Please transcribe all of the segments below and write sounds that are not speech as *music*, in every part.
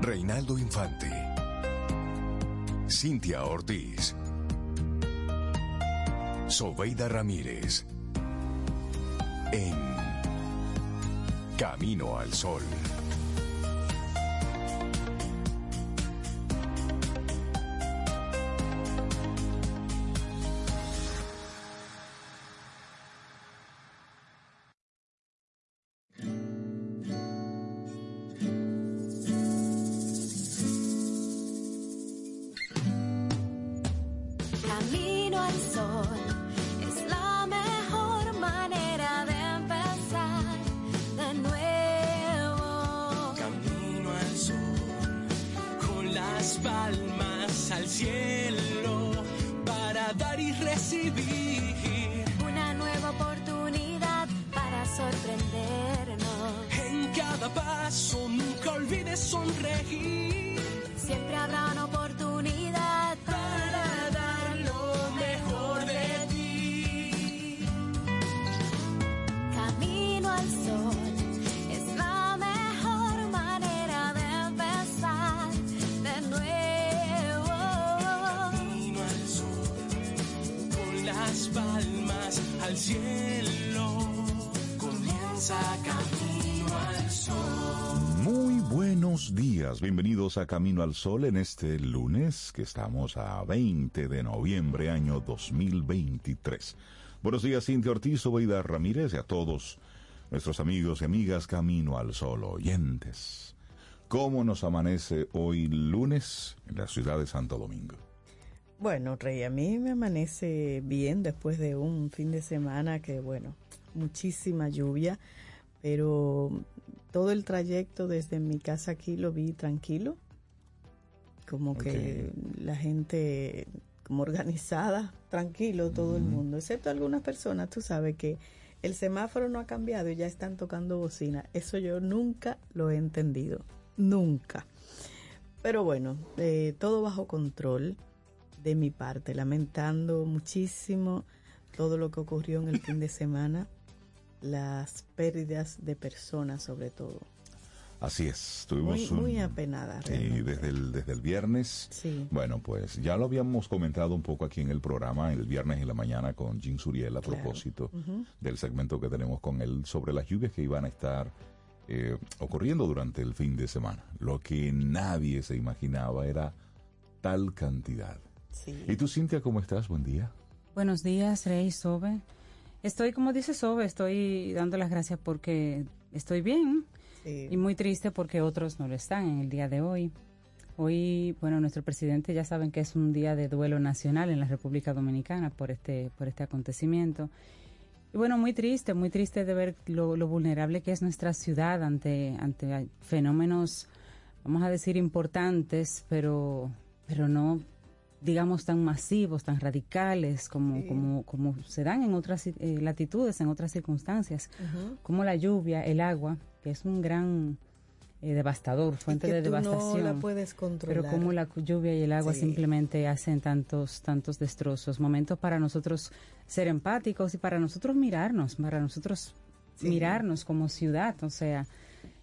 Reinaldo Infante. Cintia Ortiz. Sobeida Ramírez. En Camino al Sol. A Camino al Sol en este lunes que estamos a 20 de noviembre año 2023. Buenos días Cintia Ortiz, Obeida Ramírez y a todos nuestros amigos y amigas Camino al Sol oyentes. ¿Cómo nos amanece hoy lunes en la ciudad de Santo Domingo? Bueno, Rey, a mí me amanece bien después de un fin de semana que, bueno, muchísima lluvia, pero todo el trayecto desde mi casa aquí lo vi tranquilo, como que la gente como organizada, tranquilo todo el mundo, excepto algunas personas, tú sabes que el semáforo no ha cambiado y ya están tocando bocina. Eso yo nunca lo he entendido, nunca. Pero bueno, eh, todo bajo control de mi parte, lamentando muchísimo todo lo que ocurrió en el fin de semana, las pérdidas de personas sobre todo. Así es, tuvimos Muy, un... muy apenada. Sí, desde el, desde el viernes. Sí. Bueno, pues ya lo habíamos comentado un poco aquí en el programa, el viernes en la mañana con Jim Suriel a Claro. propósito del segmento que tenemos con él sobre las lluvias que iban a estar eh, ocurriendo durante el fin de semana. Lo que nadie se imaginaba era tal cantidad. Sí. ¿Y tú, Cintia, cómo estás? Buen día. Buenos días, Rey Sobe. Estoy, como dice Sobe, estoy dando las gracias porque estoy bien Sí. y muy triste porque otros no lo están en el día de hoy. Hoy, bueno, nuestro presidente ya saben que es un día de duelo nacional en la República Dominicana por este, por este acontecimiento. Y bueno, muy triste, muy triste de ver lo, lo vulnerable que es nuestra ciudad ante, ante fenómenos, vamos a decir, importantes, pero, pero no, digamos, tan masivos, tan radicales como, como, como se dan en otras eh, latitudes, en otras circunstancias, como la lluvia, el agua, que es un gran eh, devastador, fuente y que de tú devastación. no la puedes controlar. Pero como la lluvia y el agua Sí. simplemente hacen tantos, tantos destrozos, momentos para nosotros ser empáticos y para nosotros mirarnos, para nosotros Sí. mirarnos como ciudad, o sea,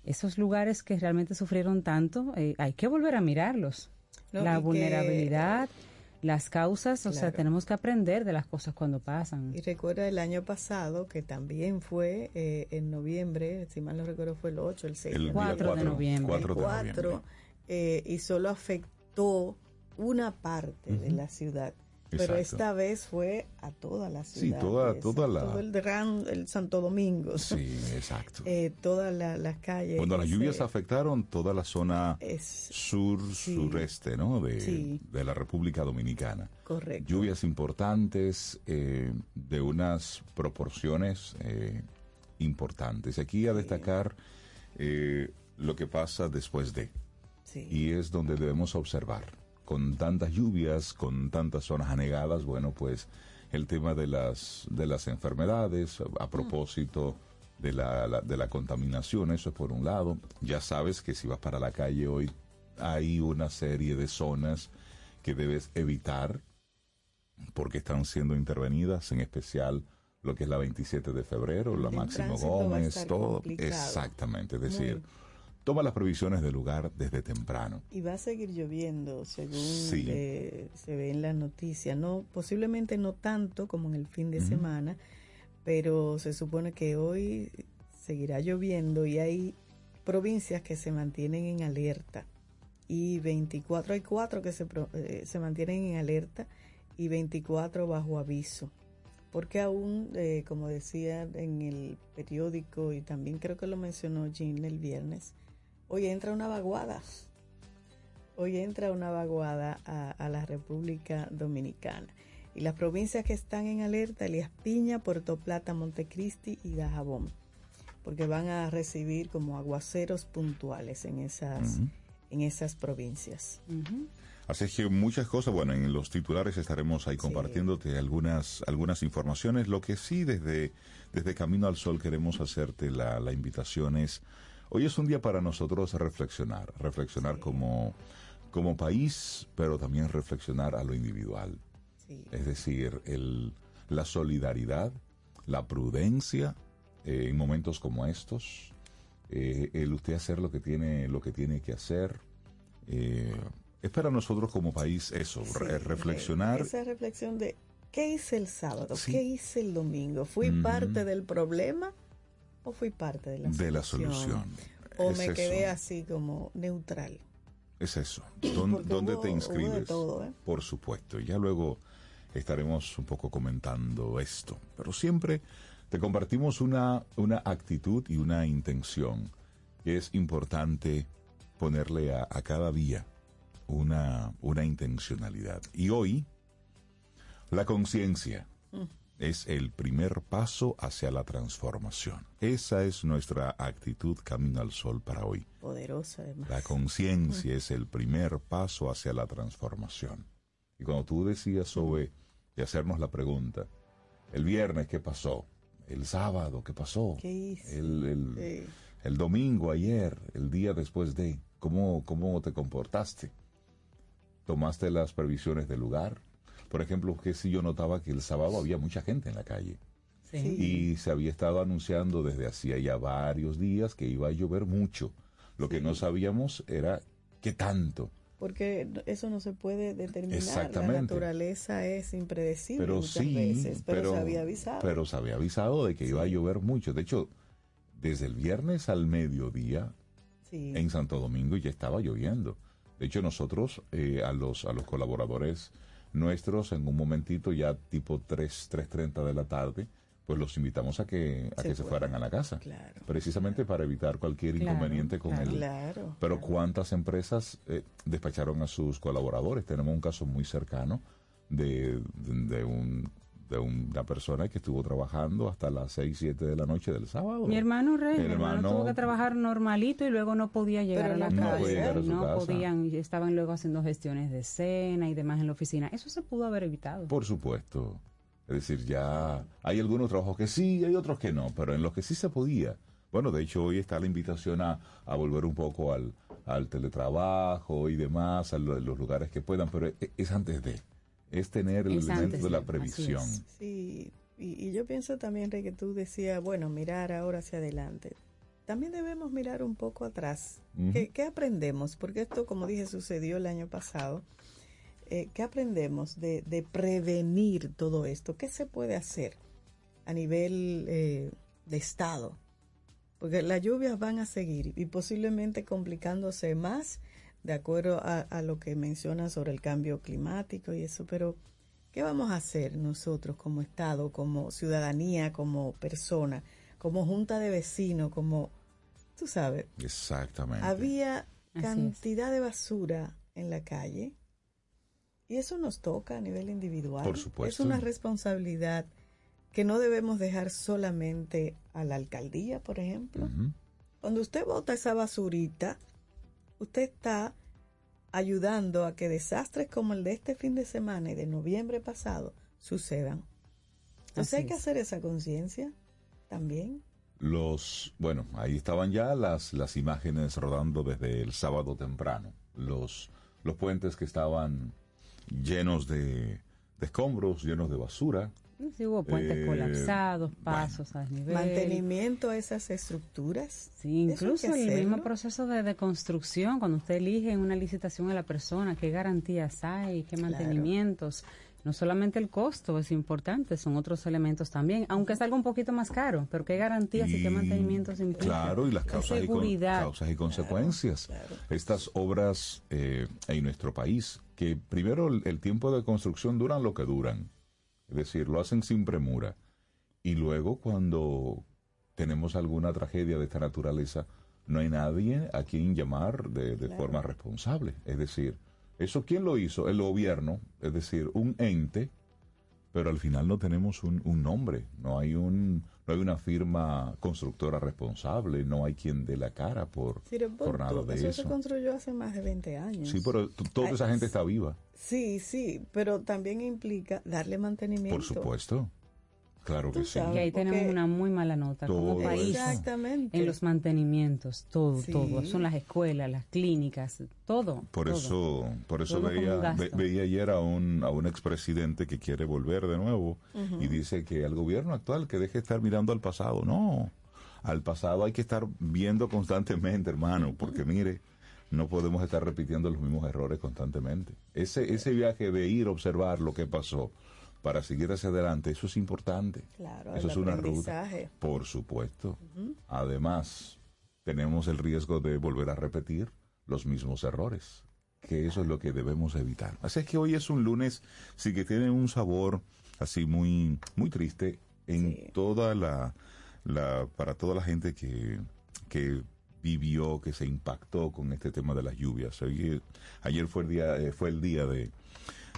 esos lugares que realmente sufrieron tanto, eh, hay que volver a mirarlos. No, la que- vulnerabilidad, las causas, o sea, tenemos que aprender de las cosas cuando pasan. Y recuerda el año pasado, que también fue eh, en noviembre, si mal no recuerdo fue el 8, el 6. El día 4 de noviembre. cuatro de 4, noviembre. eh, y solo afectó una parte de la ciudad. Pero esta vez fue a toda la Sí, ciudad. toda- esa, toda la- Todo el, gran, el Santo Domingo. Sí, exacto. Eh, todas la- las calles. Cuando las lluvias afectaron toda la zona Es sur, Sí. sureste, ¿no? De, Sí. de la República Dominicana. correcto. Lluvias importantes, eh, de unas proporciones eh, importantes. Aquí a destacar eh, lo que pasa después de, Sí. y es donde debemos observar. Con tantas lluvias, con tantas zonas anegadas, bueno, pues el tema de las, de las enfermedades, a propósito de la, la- de la contaminación, eso es por un lado. Ya sabes que si vas para la calle hoy hay una serie de zonas que debes evitar porque están siendo intervenidas, en especial lo que es la 27 de febrero, la El Máximo Gómez, todo. complicado. Exactamente, es decir, Muy. Toma las previsiones del lugar desde temprano. Y va a seguir lloviendo, según Sí. eh, se ve en la noticia. No, posiblemente no tanto como en el fin de semana, pero se supone que hoy seguirá lloviendo y hay provincias que se mantienen en alerta. Y 24, hay cuatro que se, eh, se mantienen en alerta y 24 bajo aviso. Porque aún, eh, como decía en el periódico y también creo que lo mencionó Jean el viernes, hoy entra una vaguada. Hoy entra una vaguada a, a la República Dominicana. Y las provincias que están en alerta, Elías Piña, Puerto Plata, Montecristi y Dajabón. Porque van a recibir como aguaceros puntuales en esas, en esas provincias. Ujú. Así es que muchas cosas, bueno, en los titulares estaremos ahí Sí. compartiéndote algunas, algunas informaciones. Lo que sí desde, desde Camino al Sol queremos hacerte la, la invitación es, hoy es un día para nosotros reflexionar, reflexionar como, como país, pero también reflexionar a lo individual. Sí. Es decir, el, la solidaridad, la prudencia eh, en momentos como estos, eh, el usted hacer lo que tiene, lo que tiene que hacer. eh, es para nosotros como país eso, Sí, re- reflexionar. Esa reflexión de qué hice el sábado, Sí. qué hice el domingo. ¿Fui parte del problema o fui parte de la de la solución? solución. O es me eso, quedé así como neutral. Es eso. *clears throat* ¿Dón- Porque ¿Dónde hubo- te inscribes? todo, ¿eh? Por supuesto. Ya luego estaremos un poco comentando esto. Pero siempre te compartimos una, una actitud y una intención es importante ponerle a, a cada día una, una intencionalidad. Y hoy, la conciencia es el primer paso hacia la transformación. Esa es nuestra actitud camino al sol para hoy. Poderosa además. La conciencia es el primer paso hacia la transformación. Y cuando tú decías sobre de hacernos la pregunta, el viernes, ¿qué pasó? El sábado, ¿qué pasó? ¿Qué hice? El, el- Sí. el domingo, ayer, el día después de, ¿cómo, cómo te comportaste? ¿Tomaste las previsiones del lugar? Por ejemplo, que si yo notaba que el sábado había mucha gente en la calle Sí. y se había estado anunciando desde hacía ya varios días que iba a llover mucho. Lo que no sabíamos era qué tanto. Porque eso no se puede determinar. Exactamente. La naturaleza es impredecible Pero muchas sí, veces, pero, pero se había avisado. Pero se había avisado de que iba a llover mucho. De hecho, desde el viernes al mediodía sí. en Santo Domingo ya estaba lloviendo. De hecho, nosotros eh, a los a los colaboradores nuestros en un momentito ya tipo 3 3:30 de la tarde, pues los invitamos a que a Se que se fueran. a la casa. Claro. Precisamente para evitar cualquier Claro, inconveniente con claro. el Claro. Pero cuántas empresas eh, despacharon a sus colaboradores. Tenemos un caso muy cercano de, de, de un, de una persona que estuvo trabajando hasta las 6, 7 de la noche del sábado. Mi hermano Rey, Mi hermano, hermano- tuvo que trabajar normalito y luego no podía llegar a la no casa. llegar a su no casa. podían, y estaban luego haciendo gestiones de cena y demás en la oficina. Eso se pudo haber evitado. Por supuesto. Es decir, ya hay algunos trabajos que sí, hay otros que no, pero en los que sí se podía. Bueno, de hecho hoy está la invitación a, a volver un poco al, al teletrabajo y demás, a lo- los lugares que puedan, pero es, es antes de, es tener el Es elemento antes de la previsión. Sí, y, y yo pienso también, Rey, que tú decías, bueno, mirar ahora hacia adelante. También debemos mirar un poco atrás. ¿Qué, qué aprendemos? Porque esto, como dije, sucedió el año pasado. Eh, ¿Qué aprendemos de, de prevenir todo esto? ¿Qué se puede hacer a nivel eh, de Estado? Porque las lluvias van a seguir y posiblemente complicándose más de acuerdo a, a lo que menciona sobre el cambio climático y eso, pero ¿qué vamos a hacer nosotros como Estado, como ciudadanía, como persona, como junta de vecinos, como, tú sabes, Exactamente. había cantidad de basura en la calle y eso nos toca a nivel individual. Por supuesto. Es una responsabilidad que no debemos dejar solamente a la alcaldía, por ejemplo. Cuando usted bota esa basurita, usted está ayudando a que desastres como el de este fin de semana y de noviembre pasado sucedan. Entonces hay que es. hacer esa conciencia también. Los, bueno, ahí estaban ya las, las imágenes rodando desde el sábado temprano. Los, los puentes que estaban llenos de, de escombros, llenos de basura. Sí, hubo puentes Eh, colapsados, pasos a nivel. Mantenimiento a esas estructuras. Sí, incluso el mismo proceso de, de construcción, cuando usted elige en una licitación a la persona, qué garantías hay, qué mantenimientos. No solamente el costo es importante, son otros elementos también, aunque es algo un poquito más caro, pero qué garantías y, qué mantenimientos implica. Claro, y las ¿Qué causas, y, con- seguridad. causas y consecuencias. Estas obras eh, en nuestro país, que primero el, el tiempo de construcción duran lo que duran, es decir, lo hacen sin premura, y luego cuando tenemos alguna tragedia de esta naturaleza, no hay nadie a quien llamar de, de forma responsable. Es decir, ¿eso quién lo hizo? El gobierno, es decir, un ente pero al final no tenemos un, un nombre, no hay un no hay una firma constructora responsable, no hay quien dé la cara por, por nada de eso, eso. se construyó hace más de 20 años. Sí, pero toda Ay, esa gente está viva, Sí, sí, pero también implica darle mantenimiento. por supuesto. Claro que sí. Y ahí tenemos una muy mala nota como país. Exactamente. En los mantenimientos, todo, Sí. todo. Son las escuelas, las clínicas, todo. Por todo. eso, por eso Todo veía, ve- veía ayer a un, a un expresidente que quiere volver de nuevo y dice que al gobierno actual que deje de estar mirando al pasado. No, al pasado hay que estar viendo constantemente, hermano, porque mire, no podemos estar repitiendo los mismos errores constantemente. Ese, ese viaje de ir a observar lo que pasó para seguir hacia adelante, eso es importante. Claro, eso es una ruta. Por supuesto. Además, tenemos el riesgo de volver a repetir los mismos errores, que eso es lo que debemos evitar. Así es que hoy es un lunes, sí que tiene un sabor así muy, muy triste en Sí. toda la, la, para toda la gente que, que vivió, que se impactó con este tema de las lluvias. Hoy, ayer fue el día, eh, fue el día de,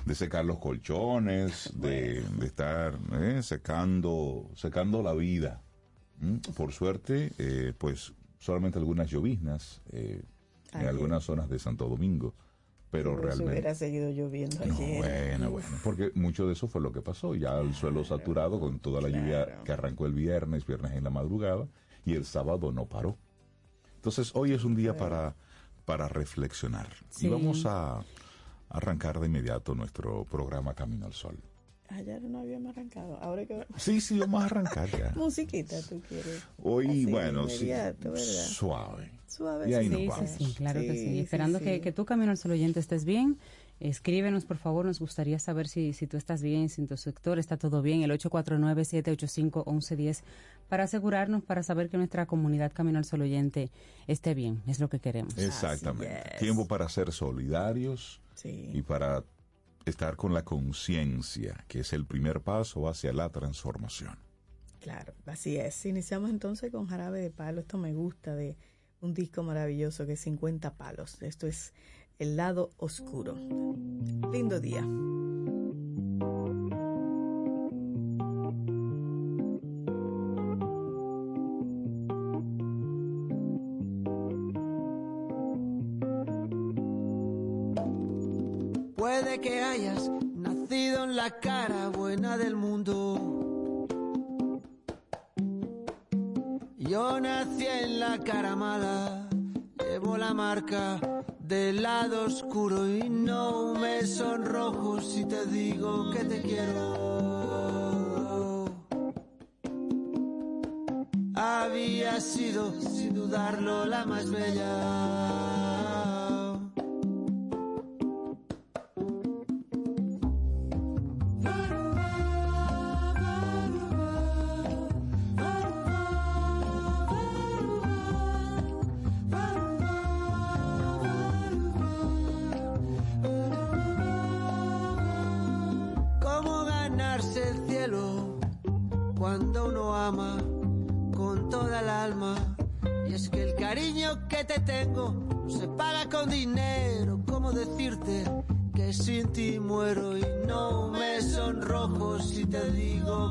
de secar los colchones, de, de estar eh, secando, secando la vida. ¿Mm? Por suerte, eh, pues solamente algunas lloviznas eh, en Ayer. algunas zonas de Santo Domingo, pero si realmente... hubiera seguido lloviendo No, ayer. bueno, bueno, porque mucho de eso fue lo que pasó. Ya el suelo saturado con toda la lluvia que arrancó el viernes, viernes en la madrugada, y el sábado no paró. Entonces, hoy es un día para, para reflexionar. Sí. Y vamos a arrancar de inmediato nuestro programa Camino al Sol. Ayer no habíamos arrancado. Ahora que Sí, sí, vamos a arrancar ya. *laughs* musiquita tú quieres. Hoy, Así, bueno, sí, suave. Suave. Y ahí sí. nos Sí, sí, vamos. sí, claro que Sí, sí. sí, Esperando sí. Que, que tú, Camino al Sol oyente, estés bien. Escríbenos, por favor, nos gustaría saber si, si tú estás bien, si en tu sector está todo bien. El 849-785-1110 para asegurarnos, para saber que nuestra comunidad Camino al Sol oyente esté bien. Es lo que queremos. Exactamente. Tiempo para ser solidarios Sí. y para estar con la conciencia, que es el primer paso hacia la transformación. Claro, así es. Iniciamos entonces con Jarabe de Palo. Esto me gusta de un disco maravilloso que es 50 palos. Esto es El lado oscuro. Lindo día. Puede que hayas nacido en la cara buena del mundo. Yo nací en la cara mala, llevo la marca del lado oscuro y no me sonrojo si te digo que te quiero. Había sido, sin dudarlo, la más bella.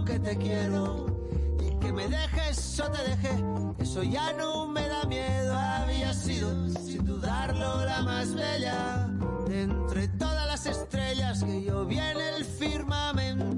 Que te quiero? Y que me dejes o te deje, eso ya no me da miedo. Había sido, sin dudarlo, la más bella de entre todas las estrellas que yo vi en el firmamento.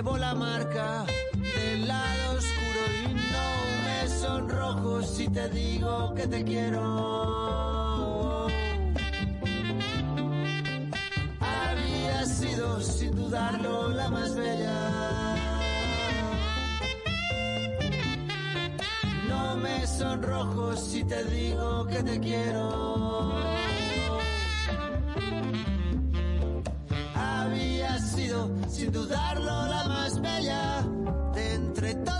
Llevo la marca del lado oscuro y no me sonrojo si te digo que te quiero. Había sido sin dudarlo la más bella. No me sonrojo si te digo que te quiero. Sin dudarlo la más bella de entre todas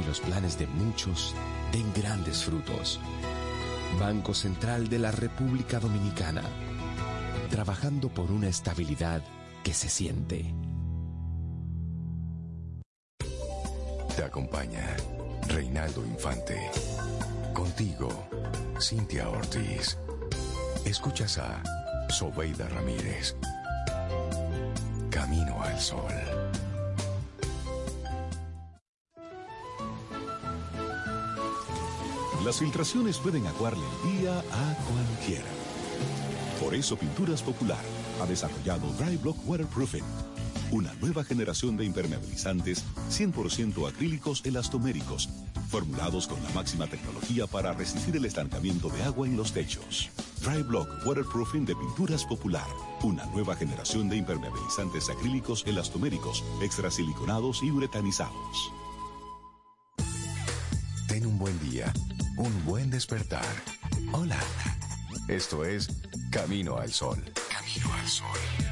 y los planes de muchos den grandes frutos. Banco Central de la República Dominicana, trabajando por una estabilidad que se siente. Te acompaña Reinaldo Infante. Contigo, Cintia Ortiz. Escuchas a Sobeida Ramírez. Camino al Sol. Las filtraciones pueden aguarle el día a cualquiera. Por eso Pinturas Popular ha desarrollado Dry Block Waterproofing, una nueva generación de impermeabilizantes 100% acrílicos elastoméricos, formulados con la máxima tecnología para resistir el estancamiento de agua en los techos. Dry Block Waterproofing de Pinturas Popular, una nueva generación de impermeabilizantes acrílicos elastoméricos, extrasiliconados y uretanizados. Ten un buen día, un buen despertar. Hola. Esto es Camino al Sol. Camino al Sol.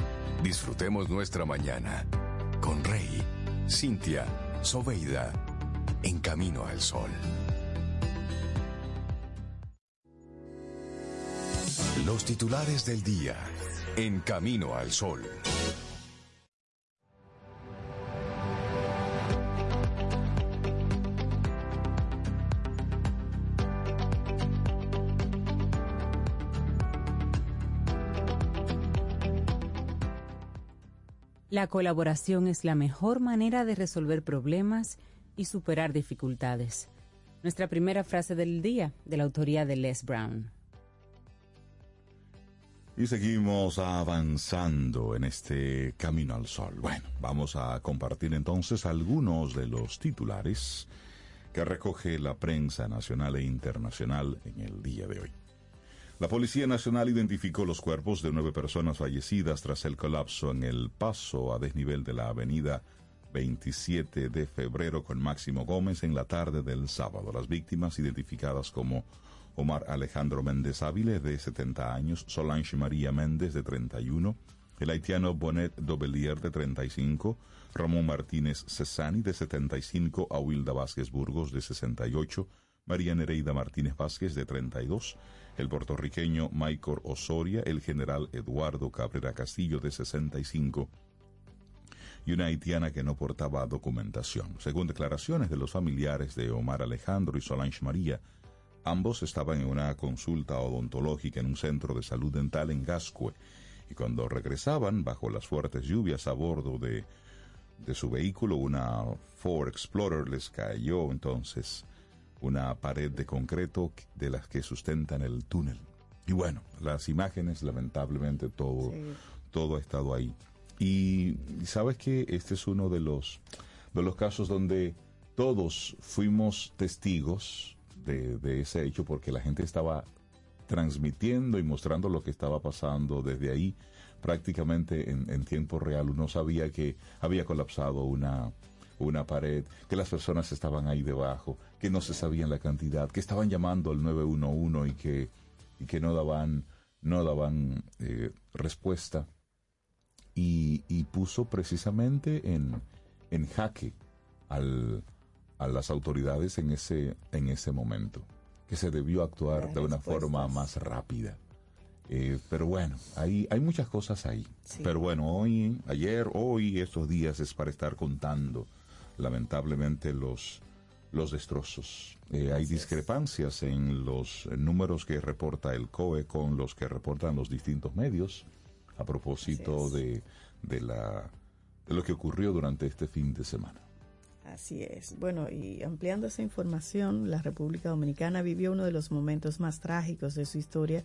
Disfrutemos nuestra mañana con Rey, Cintia, Soveida, en Camino al Sol. Los titulares del día en Camino al Sol. La colaboración es la mejor manera de resolver problemas y superar dificultades. Nuestra primera frase del día, de la autoría de Les Brown. Y seguimos avanzando en este camino al sol. Bueno, vamos a compartir entonces algunos de los titulares que recoge la prensa nacional e internacional en el día de hoy. La Policía Nacional identificó los cuerpos de nueve personas fallecidas tras el colapso en el paso a desnivel de la avenida 27 de febrero con Máximo Gómez en la tarde del sábado. Las víctimas identificadas como Omar Alejandro Méndez Áviles, de 70 años, Solange María Méndez, de 31, el haitiano Bonet Dobelier, de 35, Ramón Martínez Cesani, de 75, Ahuilda Vázquez Burgos, de 68, María Nereida Martínez Vázquez, de 32, el puertorriqueño Michael Osoria, el general Eduardo Cabrera Castillo, de 65, y una haitiana que no portaba documentación. Según declaraciones de los familiares de Omar Alejandro y Solange María, ambos estaban en una consulta odontológica en un centro de salud dental en Gascue y cuando regresaban bajo las fuertes lluvias a bordo de, de su vehículo, una Ford Explorer les cayó entonces una pared de concreto de las que sustentan el túnel. Y bueno, las imágenes, lamentablemente todo, todo ha estado ahí. Y sabes que este es uno de los, de los casos donde todos fuimos testigos de, de ese hecho porque la gente estaba transmitiendo y mostrando lo que estaba pasando desde ahí prácticamente en, en tiempo real. Uno sabía que había colapsado una, una pared, que las personas estaban ahí debajo, que no se sabían la cantidad, que estaban llamando al 911 y que, y que no daban, no daban eh, respuesta. Y, y, puso precisamente en, en jaque al, a las autoridades en ese, en ese momento, que se debió actuar de una forma más rápida. Eh, pero bueno, hay, hay muchas cosas ahí. Sí. Pero bueno, hoy, ayer, hoy, estos días es para estar contando lamentablemente los, los destrozos. Eh, hay discrepancias en los números que reporta el COE con los que reportan los distintos medios a propósito de, de, la, de lo que ocurrió durante este fin de semana. Así es. Bueno, y ampliando esa información, la República Dominicana vivió uno de los momentos más trágicos de su historia.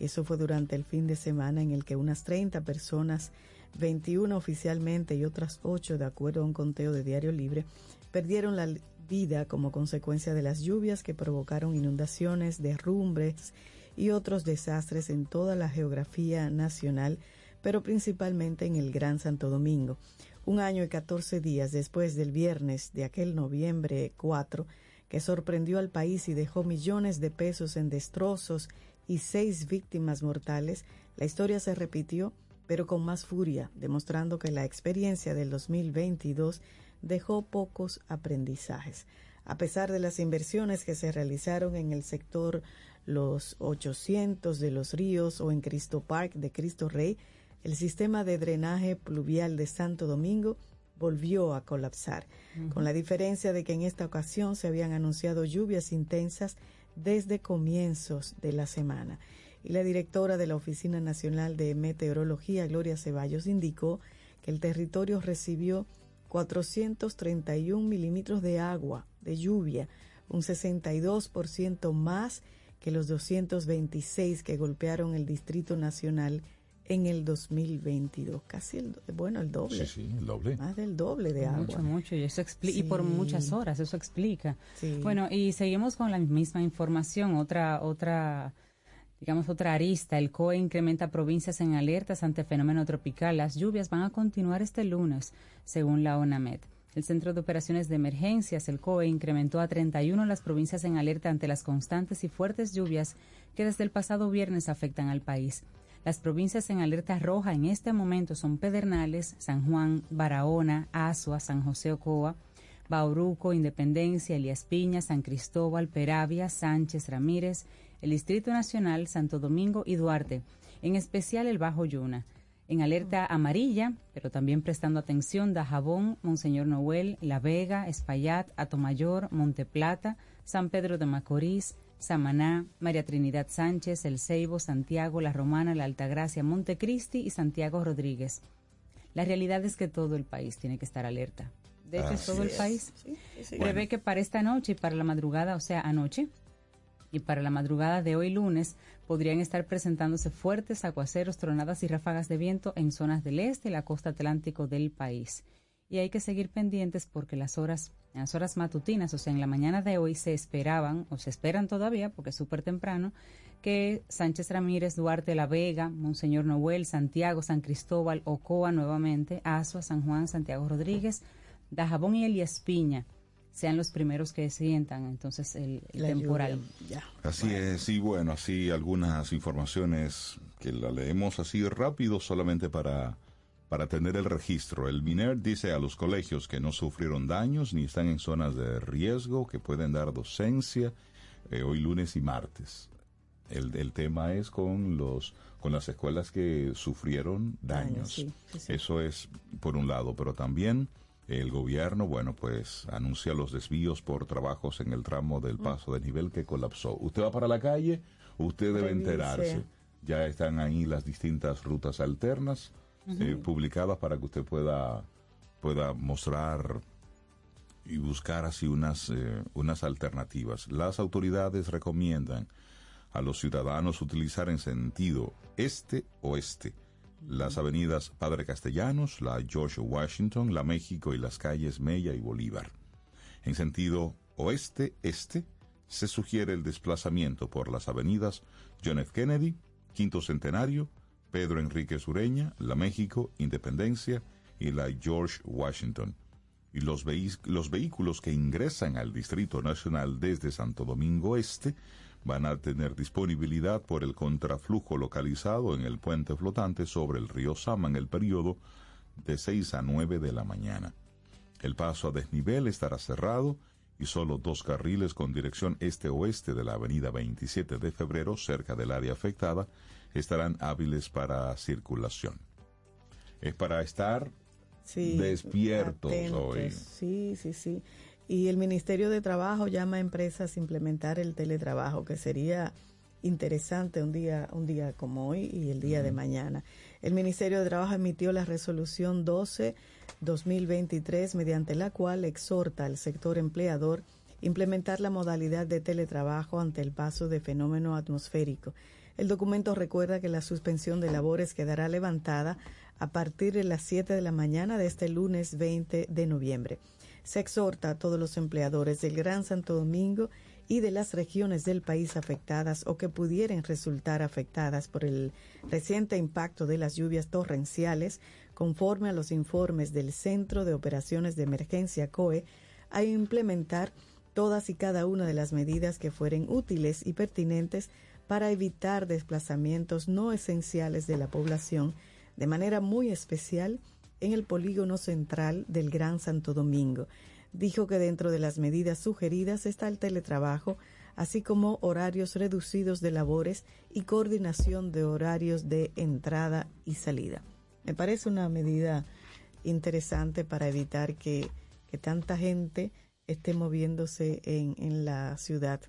Eso fue durante el fin de semana en el que unas 30 personas 21 oficialmente y otras 8 de acuerdo a un conteo de Diario Libre, perdieron la vida como consecuencia de las lluvias que provocaron inundaciones, derrumbes y otros desastres en toda la geografía nacional, pero principalmente en el Gran Santo Domingo. Un año y 14 días después del viernes de aquel noviembre 4, que sorprendió al país y dejó millones de pesos en destrozos y seis víctimas mortales, la historia se repitió pero con más furia, demostrando que la experiencia del 2022 dejó pocos aprendizajes. A pesar de las inversiones que se realizaron en el sector Los 800 de los Ríos o en Cristo Park de Cristo Rey, el sistema de drenaje pluvial de Santo Domingo volvió a colapsar, uh -huh. con la diferencia de que en esta ocasión se habían anunciado lluvias intensas desde comienzos de la semana y la directora de la Oficina Nacional de Meteorología, Gloria Ceballos, indicó que el territorio recibió 431 milímetros de agua, de lluvia, un 62% más que los 226 que golpearon el Distrito Nacional en el 2022, casi el, bueno, el doble. Sí, sí, el doble. Más del doble de agua. Mucho, mucho, y eso explica, sí. y por muchas horas, eso explica. Sí. Bueno, y seguimos con la misma información, otra, otra digamos, otra arista. El COE incrementa provincias en alertas ante fenómeno tropical. Las lluvias van a continuar este lunes, según la ONAMED. El Centro de Operaciones de Emergencias, el COE, incrementó a 31 las provincias en alerta ante las constantes y fuertes lluvias que desde el pasado viernes afectan al país. Las provincias en alerta roja en este momento son Pedernales, San Juan, Barahona, Azua, San José Ocoa, Bauruco, Independencia, Elías Piña, San Cristóbal, Peravia, Sánchez, Ramírez, el Distrito Nacional, Santo Domingo y Duarte, en especial el Bajo Yuna. En alerta amarilla, pero también prestando atención, Dajabón, Monseñor Noel, La Vega, Espaillat, Atomayor, Monteplata, San Pedro de Macorís, Samaná, María Trinidad Sánchez, El Ceibo, Santiago, La Romana, La Altagracia, Montecristi y Santiago Rodríguez. La realidad es que todo el país tiene que estar alerta. De hecho, todo el país. Sí, sí, Prevé bueno. que para esta noche y para la madrugada, o sea, anoche, y para la madrugada de hoy lunes podrían estar presentándose fuertes aguaceros, tronadas y ráfagas de viento en zonas del este y la costa atlántico del país. Y hay que seguir pendientes porque las horas, las horas matutinas, o sea, en la mañana de hoy se esperaban, o se esperan todavía, porque es súper temprano, que Sánchez Ramírez, Duarte, La Vega, Monseñor Noel, Santiago, San Cristóbal, Ocoa nuevamente, Azua, San Juan, Santiago Rodríguez, Dajabón y Elías Piña, sean los primeros que sientan entonces el, el temporal. Ya. Así bueno. es, y bueno, así algunas informaciones que la leemos así rápido solamente para, para tener el registro. El MINER dice a los colegios que no sufrieron daños ni están en zonas de riesgo, que pueden dar docencia eh, hoy lunes y martes. El, el tema es con los con las escuelas que sufrieron daños. Daños, sí, sí, sí. Eso es por un lado, pero también el gobierno, bueno, pues anuncia los desvíos por trabajos en el tramo Mm. del paso de nivel que colapsó. Usted va para la calle, usted debe enterarse. Ya están ahí las distintas rutas alternas eh, publicadas para que usted pueda pueda mostrar y buscar así unas, eh, unas alternativas. Las autoridades recomiendan a los ciudadanos utilizar en sentido este-oeste las avenidas Padre Castellanos, la George Washington, la México y las calles Mella y Bolívar. En sentido oeste-este se sugiere el desplazamiento por las avenidas John F. Kennedy, Quinto Centenario, Pedro Enrique Sureña, la México, Independencia y la George Washington. Y los, vehículos que ingresan al Distrito Nacional desde Santo Domingo Este van a tener disponibilidad por el contraflujo localizado en el puente flotante sobre el río Sama en el periodo de 6 a 9 de la mañana. El paso a desnivel estará cerrado y solo dos carriles con dirección este-oeste de la avenida 27 de febrero, cerca del área afectada, estarán hábiles para circulación. Es para estar Sí, despiertos atentos. hoy. Sí, sí, sí. Y el Ministerio de Trabajo llama a empresas a implementar el teletrabajo, que sería interesante un día, un día como hoy y el día de mañana. El Ministerio de Trabajo emitió la resolución 12-2023, mediante la cual exhorta al sector empleador implementar la modalidad de teletrabajo ante el paso de fenómeno atmosférico. El documento recuerda que la suspensión de labores quedará levantada a partir de las 7 de la mañana de este lunes 20 de noviembre. Se exhorta a todos los empleadores del Gran Santo Domingo y de las regiones del país afectadas o que pudieran resultar afectadas por el reciente impacto de las lluvias torrenciales, conforme a los informes del Centro de Operaciones de Emergencia COE, a implementar todas y cada una de las medidas que fueren útiles y pertinentes para evitar desplazamientos no esenciales de la población, de manera muy especial en el polígono central del Gran Santo Domingo. Dijo que dentro de las medidas sugeridas está el teletrabajo, así como horarios reducidos de labores y coordinación de horarios de entrada y salida. Me parece una medida interesante para evitar que, que tanta gente esté moviéndose en, en la ciudad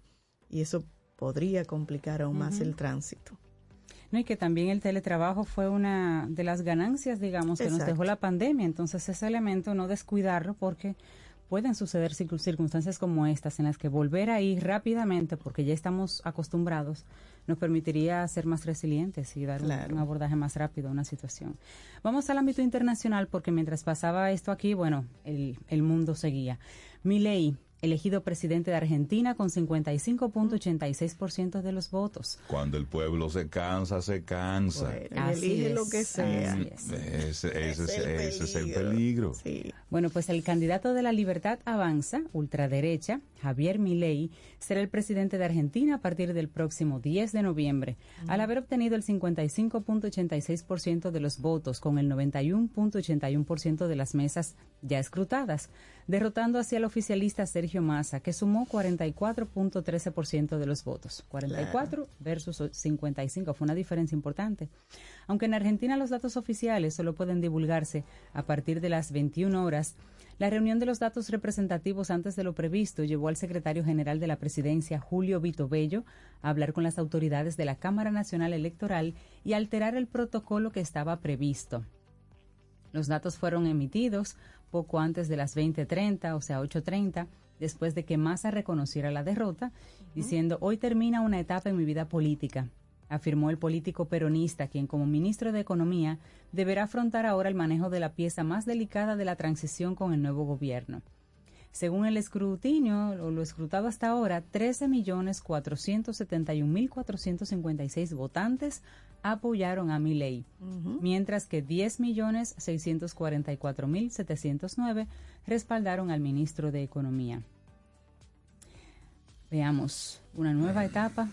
y eso podría complicar aún más el tránsito. No, y que también el teletrabajo fue una de las ganancias, digamos, que nos dejó la pandemia. Entonces, ese elemento no descuidarlo porque pueden suceder circun- circunstancias como estas en las que volver ahí rápidamente, porque ya estamos acostumbrados, nos permitiría ser más resilientes y dar un- Claro. un, abordaje más rápido a una situación. Vamos al ámbito internacional porque mientras pasaba esto aquí, bueno, el, el mundo seguía. Milei, elegido presidente de Argentina con 55.86% de los votos. Cuando el pueblo se cansa, se cansa. Bueno, elige es, lo que sea. así es. Ese, ese es, el ese es el peligro. peligro. Sí. Bueno, pues el candidato de la Libertad Avanza, ultraderecha, Javier Milei, será el presidente de Argentina a partir del próximo 10 de noviembre, al haber obtenido el 55.86% de los votos con el 91.81% de las mesas ya escrutadas, derrotando así al oficialista Sergio Massa, que sumó 44.13% de los votos. 44 versus 55, fue una diferencia importante. Aunque en Argentina los datos oficiales solo pueden divulgarse a partir de las 21 horas, la reunión de los datos representativos antes de lo previsto llevó al secretario general de la presidencia, Julio Vito Bello, a hablar con las autoridades de la Cámara Nacional Electoral y alterar el protocolo que estaba previsto. Los datos fueron emitidos poco antes de las 20:30, o sea, 8:30, después de que Massa reconociera la derrota, diciendo, hoy termina una etapa en mi vida política, afirmó el político peronista, quien como ministro de Economía deberá afrontar ahora el manejo de la pieza más delicada de la transición con el nuevo gobierno. Según el escrutinio, o lo escrutado hasta ahora, 13.471.456 votantes apoyaron a Milei, mientras que 10.644.709 respaldaron al ministro de Economía. Veamos, una nueva etapa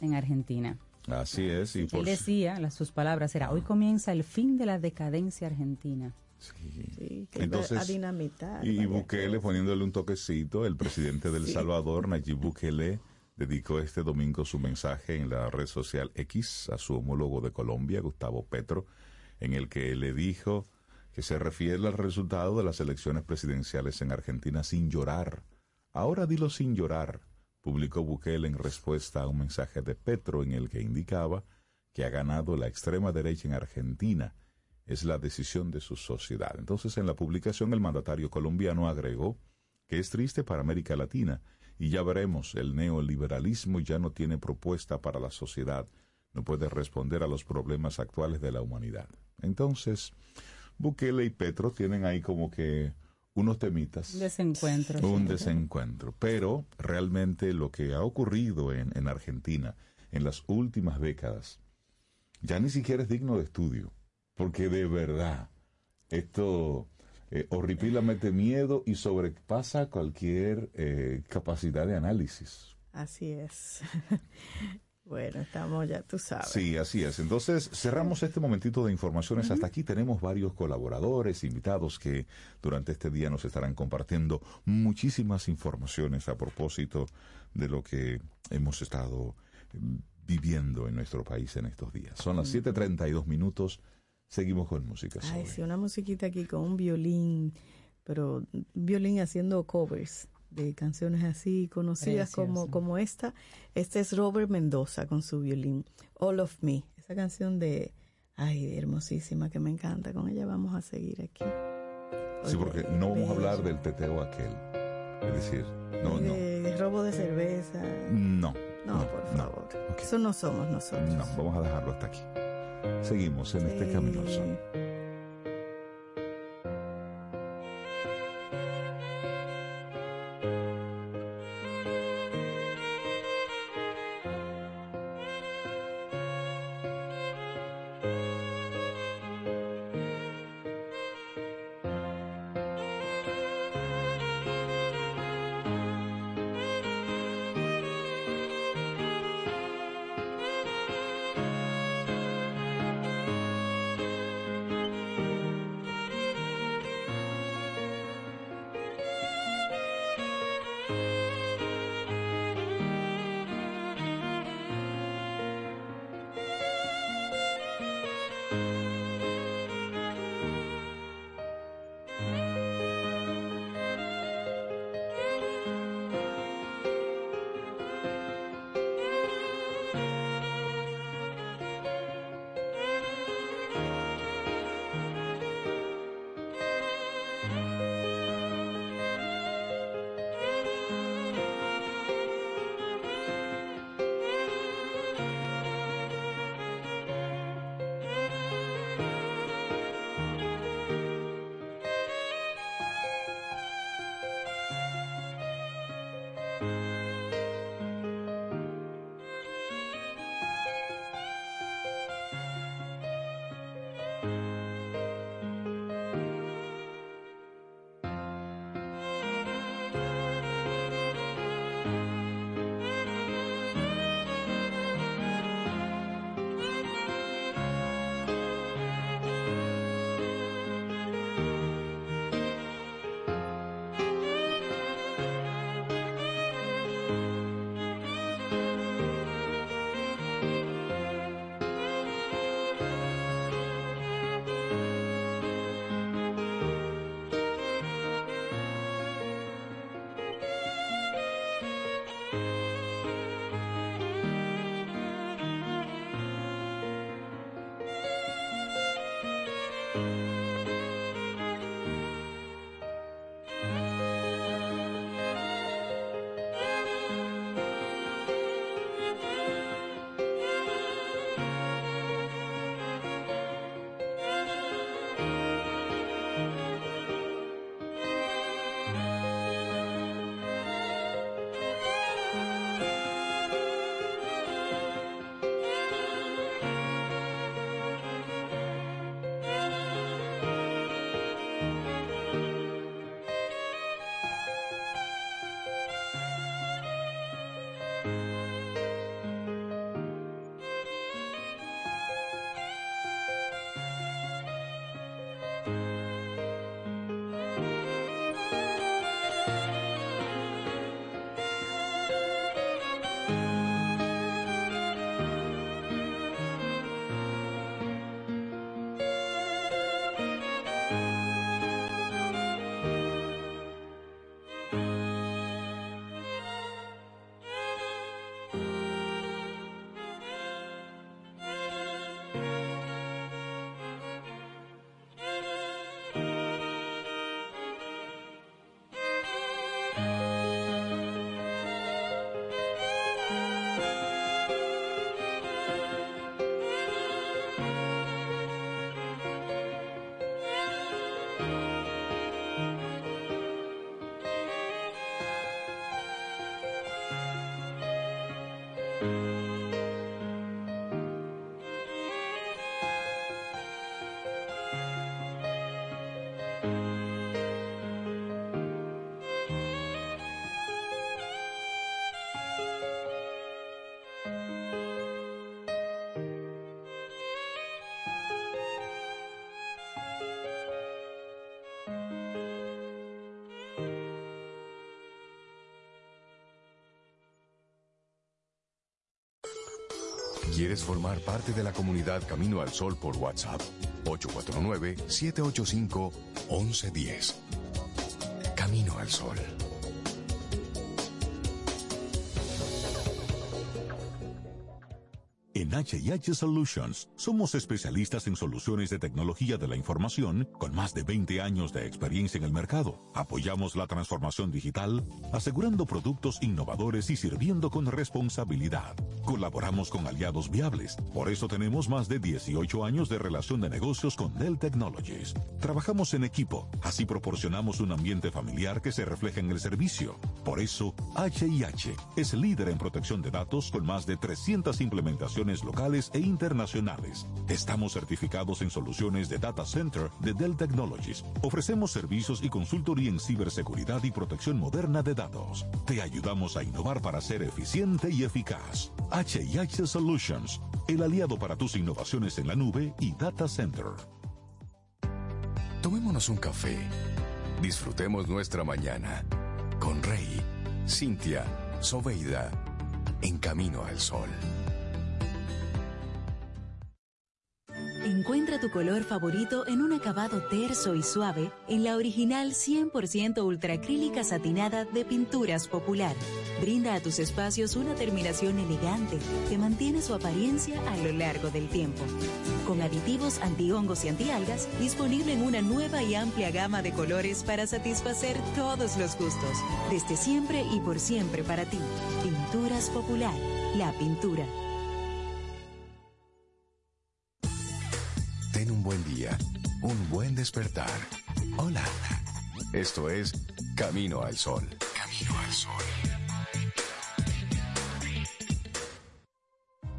en Argentina. Así es. Y por Él decía, las, sus palabras era, hoy comienza el fin de la decadencia argentina. Sí, que Entonces, a dinamitar. Y Bukele poniéndole un toquecito, el presidente del Sí. Salvador, Nayib Bukele, dedicó este domingo su mensaje en la red social X a su homólogo de Colombia, Gustavo Petro, en el que le dijo que se refiere al resultado de las elecciones presidenciales en Argentina sin llorar. Ahora dilo sin llorar, publicó Bukele en respuesta a un mensaje de Petro en el que indicaba que ha ganado la extrema derecha en Argentina. Es la decisión de su sociedad. Entonces, en la publicación, el mandatario colombiano agregó que es triste para América Latina y ya veremos, el neoliberalismo ya no tiene propuesta para la sociedad, no puede responder a los problemas actuales de la humanidad. Entonces, Bukele y Petro tienen ahí como que unos temitas. Desencuentro. Un desencuentro. Pero realmente lo que ha ocurrido en, en Argentina en las últimas décadas ya ni siquiera es digno de estudio. Porque de verdad, esto eh, horripilamente miedo y sobrepasa cualquier eh, capacidad de análisis. Así es. *laughs* bueno, estamos ya, tú sabes. Sí, así es. Entonces, cerramos este momentito de informaciones. Hasta aquí tenemos varios colaboradores, invitados que durante este día nos estarán compartiendo muchísimas informaciones a propósito de lo que hemos estado mm, viviendo en nuestro país en estos días. Son las 7.32 minutos. Seguimos con música. Ay, sí, una musiquita aquí con un violín, pero un violín haciendo covers de canciones así conocidas como, Precioso. como esta. Este es Robert Mendoza con su violín, All of Me. Esa canción de, ay, hermosísima que me encanta. Con ella vamos a seguir aquí. Sí, Oye, porque no vamos a hablar del teteo aquel. Es decir, no, no. De robo de cerveza. No. No, por no. favor. Ok. Eso no somos nosotros. No, vamos a dejarlo hasta aquí. Seguimos en este camino ¿Quieres formar parte de la comunidad Camino al Sol por WhatsApp? 849-785-1110. Camino al Sol. En HH Solutions somos especialistas en soluciones de tecnología de la información con más de 20 años de experiencia en el mercado. Apoyamos la transformación digital, asegurando productos innovadores y sirviendo con responsabilidad. Colaboramos con aliados viables, por eso tenemos más de 18 años de relación de negocios con Dell Technologies. Trabajamos en equipo, así proporcionamos un ambiente familiar que se refleja en el servicio. Por eso, HIH es líder en protección de datos con más de 300 implementaciones locales e internacionales. Estamos certificados en soluciones de Data Center de Dell Technologies. Ofrecemos servicios y consultoría en ciberseguridad y protección moderna de datos. Te ayudamos a innovar para ser eficiente y eficaz. HIH Solutions, el aliado para tus innovaciones en la nube y Data Center. Tomémonos un café. Disfrutemos nuestra mañana con Rey, Cintia, Soveida, en camino al sol. Encuentra tu color favorito en un acabado terso y suave en la original 100% ultracrílica satinada de Pinturas Popular. Brinda a tus espacios una terminación elegante que mantiene su apariencia a lo largo del tiempo. Con aditivos antihongos y antialgas, disponible en una nueva y amplia gama de colores para satisfacer todos los gustos. Desde siempre y por siempre para ti. Pinturas Popular, la pintura. Ten un buen día, un buen despertar. Hola. Esto es Camino al Sol. Camino al Sol.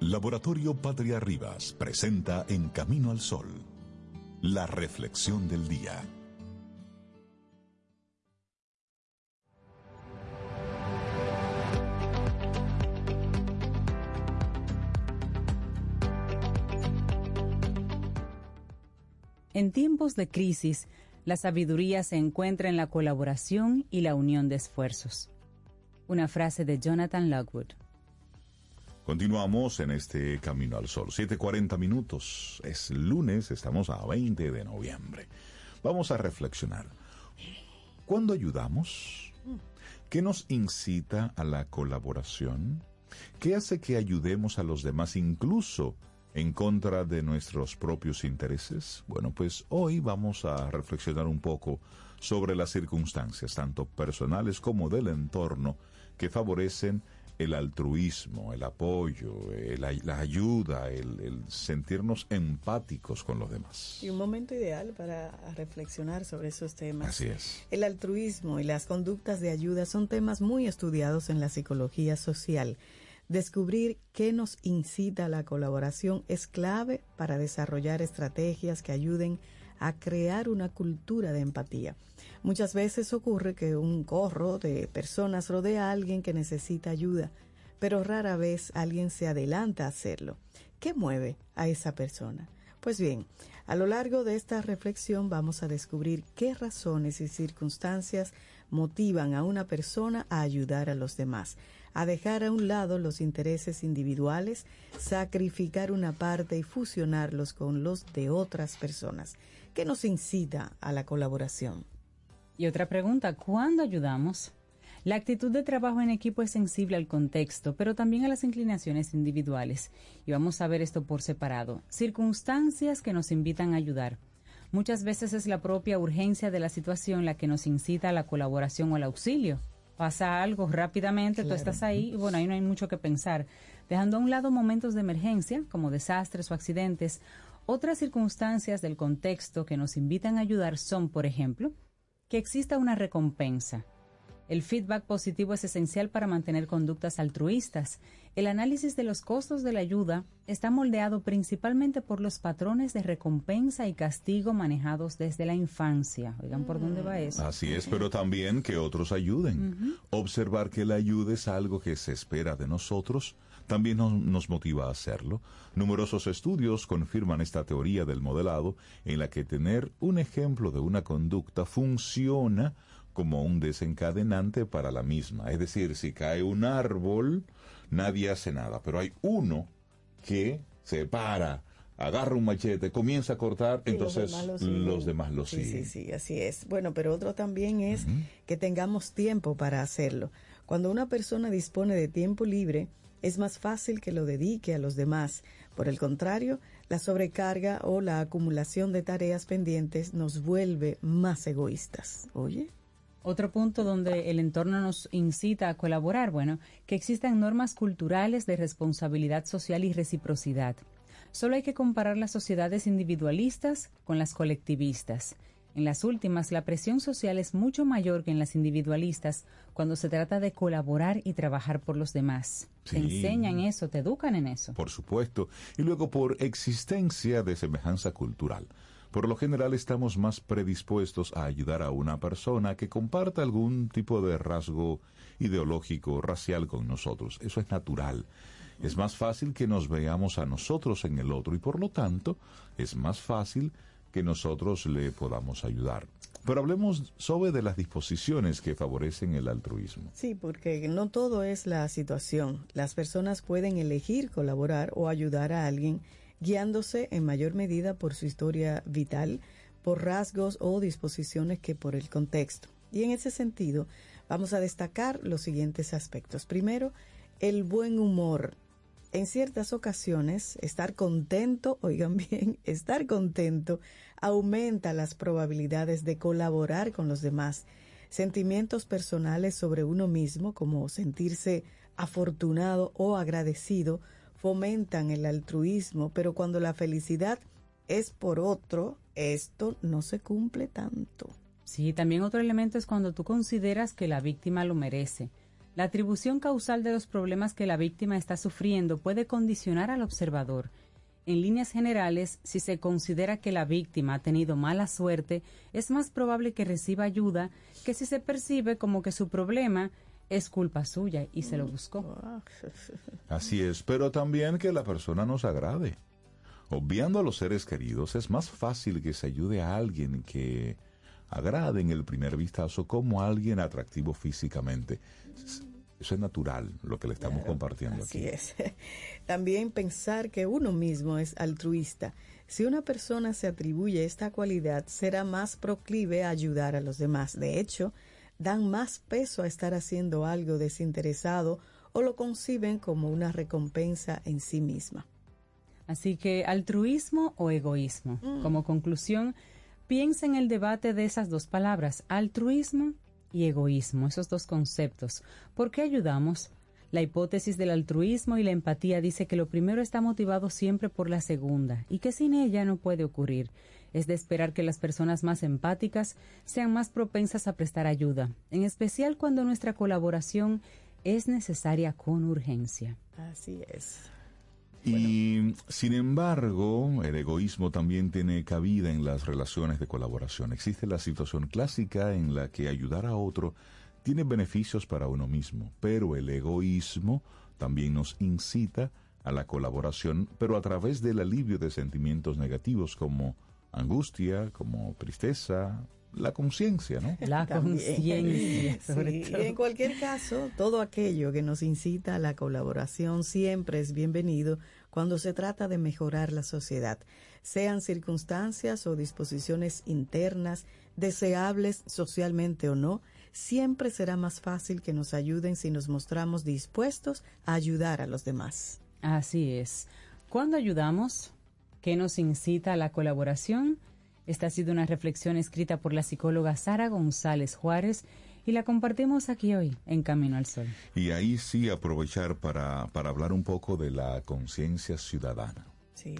Laboratorio Patria Rivas presenta En Camino al Sol, la reflexión del día. En tiempos de crisis, la sabiduría se encuentra en la colaboración y la unión de esfuerzos. Una frase de Jonathan Lockwood. Continuamos en este Camino al Sol. 7.40 minutos. Es lunes, estamos a 20 de noviembre. Vamos a reflexionar. ¿Cuándo ayudamos? ¿Qué nos incita a la colaboración? ¿Qué hace que ayudemos a los demás incluso en contra de nuestros propios intereses? Bueno, pues hoy vamos a reflexionar un poco sobre las circunstancias, tanto personales como del entorno, que favorecen el altruismo, el apoyo, el- la ayuda, el, el sentirnos empáticos con los demás. Y un momento ideal para reflexionar sobre esos temas. Así es. El altruismo y las conductas de ayuda son temas muy estudiados en la psicología social. Descubrir qué nos incita a la colaboración es clave para desarrollar estrategias que ayuden a crear una cultura de empatía. Muchas veces ocurre que un corro de personas rodea a alguien que necesita ayuda, pero rara vez alguien se adelanta a hacerlo. ¿Qué mueve a esa persona? Pues bien, a lo largo de esta reflexión vamos a descubrir qué razones y circunstancias motivan a una persona a ayudar a los demás, a dejar a un lado los intereses individuales, sacrificar una parte y fusionarlos con los de otras personas. ¿Qué nos incita a la colaboración? Y otra pregunta, ¿cuándo ayudamos? La actitud de trabajo en equipo es sensible al contexto, pero también a las inclinaciones individuales. Y vamos a ver esto por separado. Circunstancias que nos invitan a ayudar. Muchas veces es la propia urgencia de la situación la que nos incita a la colaboración o al auxilio. Pasa algo rápidamente, tú estás ahí y bueno, ahí no hay mucho que pensar. Dejando a un lado momentos de emergencia, como desastres o accidentes, otras circunstancias del contexto que nos invitan a ayudar son, por ejemplo, que exista una recompensa, el feedback positivo es esencial para mantener conductas altruistas. El análisis de los costos de la ayuda está moldeado principalmente por los patrones de recompensa y castigo manejados desde la infancia. Oigan, ¿por dónde va eso? Así es, pero también que otros ayuden. Observar que la ayuda es algo que se espera de nosotros también nos, nos motiva a hacerlo. Numerosos estudios confirman esta teoría del modelado en la que tener un ejemplo de una conducta funciona como un desencadenante para la misma. Es decir, si cae un árbol, nadie hace nada, pero hay uno que se para, agarra un machete, comienza a cortar, entonces los demás lo siguen. Sí, sí, sí, así es. Bueno, pero otro también es que tengamos tiempo para hacerlo. Cuando una persona dispone de tiempo libre, es más fácil que lo dedique a los demás. Por el contrario, la sobrecarga o la acumulación de tareas pendientes nos vuelve más egoístas. Oye. Otro punto donde el entorno nos incita a colaborar, bueno, que existan normas culturales de responsabilidad social y reciprocidad. Solo hay que comparar las sociedades individualistas con las colectivistas. En las últimas, la presión social es mucho mayor que en las individualistas cuando se trata de colaborar y trabajar por los demás. Te enseñan eso, te educan en eso. Por supuesto. Y luego por existencia de semejanza cultural. Por lo general estamos más predispuestos a ayudar a una persona que comparta algún tipo de rasgo ideológico, racial con nosotros. Eso es natural. Es más fácil que nos veamos a nosotros en el otro y por lo tanto es más fácil que nosotros le podamos ayudar. Pero hablemos sobre las disposiciones que favorecen el altruismo. Sí, porque no todo es la situación. Las personas pueden elegir colaborar o ayudar a alguien guiándose en mayor medida por su historia vital, por rasgos o disposiciones que por el contexto. Y en ese sentido, vamos a destacar los siguientes aspectos. Primero, el buen humor. En ciertas ocasiones, estar contento, *laughs* oigan bien, estar contento aumenta las probabilidades de colaborar con los demás. Sentimientos personales sobre uno mismo, como sentirse afortunado o agradecido, fomentan el altruismo, pero cuando la felicidad es por otro, esto no se cumple tanto. Sí, también otro elemento es cuando tú consideras que la víctima lo merece. La atribución causal de los problemas que la víctima está sufriendo puede condicionar al observador. En líneas generales, si se considera que la víctima ha tenido mala suerte, es más probable que reciba ayuda que si se percibe como que su problema es culpa suya y se lo buscó. *laughs* Así es, pero también que la persona nos agrade. Obviando a los seres queridos, es más fácil que se ayude a alguien que agrade en el primer vistazo como alguien atractivo físicamente. Eso es natural, lo que le estamos compartiendo así aquí. es. *laughs* También pensar que uno mismo es altruista. Si una persona se atribuye esta cualidad, será más proclive a ayudar a los demás. De hecho, dan más peso a estar haciendo algo desinteresado o lo conciben como una recompensa en sí misma. Así que altruismo o egoísmo. Mm. Como conclusión, piensa en el debate de esas dos palabras, altruismo y egoísmo, esos dos conceptos. ¿Por qué ayudamos? La hipótesis del altruismo y la empatía dice que lo primero está motivado siempre por la segunda y que sin ella no puede ocurrir. Es de esperar que las personas más empáticas sean más propensas a prestar ayuda, en especial cuando nuestra colaboración es necesaria con urgencia. Así es. Y sin embargo, el egoísmo también tiene cabida en las relaciones de colaboración. Existe la situación clásica en la que ayudar a otro tiene beneficios para uno mismo, pero el egoísmo también nos incita a la colaboración, pero a través del alivio de sentimientos negativos como angustia, como tristeza, la conciencia, ¿no? La conciencia, sobre Sí. En cualquier caso, todo aquello que nos incita a la colaboración siempre es bienvenido cuando se trata de mejorar la sociedad, sean circunstancias o disposiciones internas deseables socialmente o no, siempre será más fácil que nos ayuden si nos mostramos dispuestos a ayudar a los demás. Así es. ¿Cuándo ayudamos? ¿Qué nos incita a la colaboración? Esta ha sido una reflexión escrita por la psicóloga Sara González Juárez y la compartimos aquí hoy en Camino al Sol. Y ahí sí aprovechar para, para hablar un poco de la conciencia ciudadana. Sí.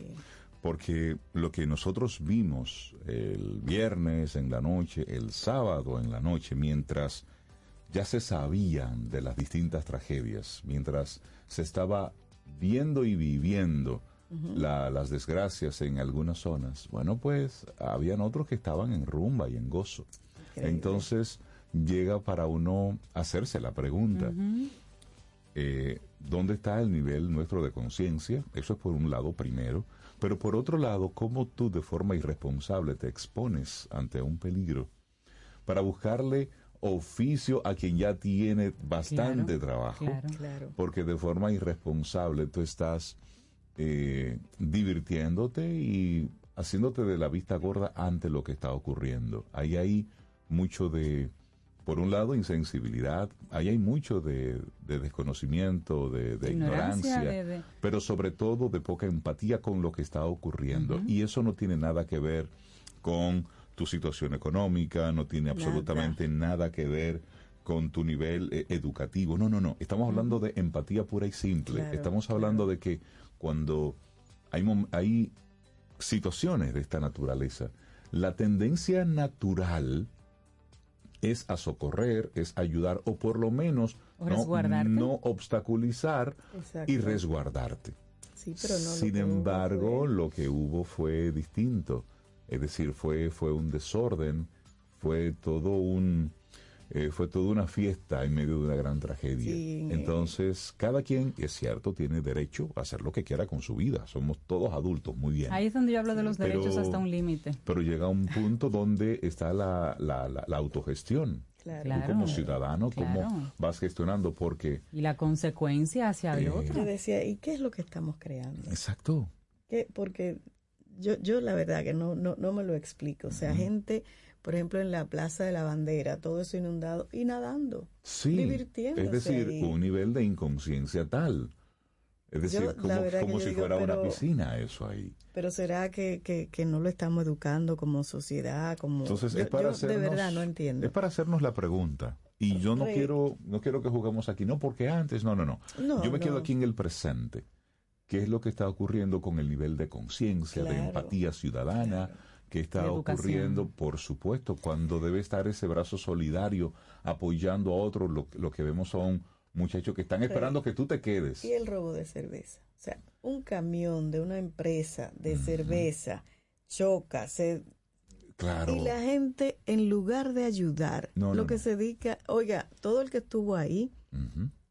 Porque lo que nosotros vimos el viernes en la noche, el sábado en la noche, mientras ya se sabían de las distintas tragedias, mientras se estaba viendo y viviendo la- las desgracias en algunas zonas, bueno, pues habían otros que estaban en rumba y en gozo. Increíble. Entonces llega para uno hacerse la pregunta, eh, ¿dónde está el nivel nuestro de conciencia? Eso es por un lado primero, pero por otro lado, ¿cómo tú de forma irresponsable te expones ante un peligro para buscarle oficio a quien ya tiene bastante Claro, trabajo? claro. Claro. Porque de forma irresponsable tú estás eh, divirtiéndote y haciéndote de la vista gorda ante lo que está ocurriendo. Ahí hay mucho de, por un lado, insensibilidad, ahí hay mucho de, de desconocimiento, de, de Ignorancia, ignorancia, de- de- pero sobre todo de poca empatía con lo que está ocurriendo. Y eso no tiene nada que ver con tu situación económica, no tiene absolutamente nada que ver con tu nivel eh, educativo. No, no, no. Estamos hablando de empatía pura y simple. Claro, Estamos hablando de que cuando hay, hay situaciones de esta naturaleza, la tendencia natural es a socorrer, es ayudar o por lo menos no, no obstaculizar Exacto. y resguardarte. Sí, pero no lo Sin embargo, fue- lo que hubo fue distinto. Es decir, fue, fue un desorden, fue todo un eh, fue toda una fiesta en medio de una gran tragedia. Sí. Entonces, cada quien, es cierto, tiene derecho a hacer lo que quiera con su vida. Somos todos adultos, muy bien. Ahí es donde yo hablo de los Pero- derechos hasta un límite. Pero llega un punto donde está la, la, la- la autogestión. Claro. Tú como ciudadano, Claro. cómo vas gestionando, porque... Y la consecuencia hacia el Eh, otro. Yo decía, ¿y qué es lo que estamos creando? Exacto. ¿Qué? Porque yo, yo la verdad que no, no, no me lo explico. O sea, gente, por ejemplo, en la Plaza de la Bandera, todo eso inundado y nadando. Sí, divirtiéndose es decir, ahí. un nivel de inconsciencia tal. Es decir, Yo, como, como si digo, fuera una piscina eso ahí. Pero será que, que, que no lo estamos educando como sociedad, como... Entonces yo, es para yo hacernos, de verdad no entiendo. Es para hacernos la pregunta. Y yo no Rey. quiero, no quiero que juguemos aquí, no porque antes, no, no, no. No, yo me quedo aquí en el presente. ¿Qué es lo que está ocurriendo con el nivel de conciencia, de empatía ciudadana? ¿Qué está ocurriendo? Por supuesto, cuando debe estar ese brazo solidario apoyando a otros, lo, lo que vemos son muchachos que están esperando que tú te quedes. Y el robo de cerveza. O sea, un camión de una empresa de cerveza choca, se Claro. Y la gente, en lugar de ayudar, No, lo no, que no. se dedica, oiga, todo el que estuvo ahí,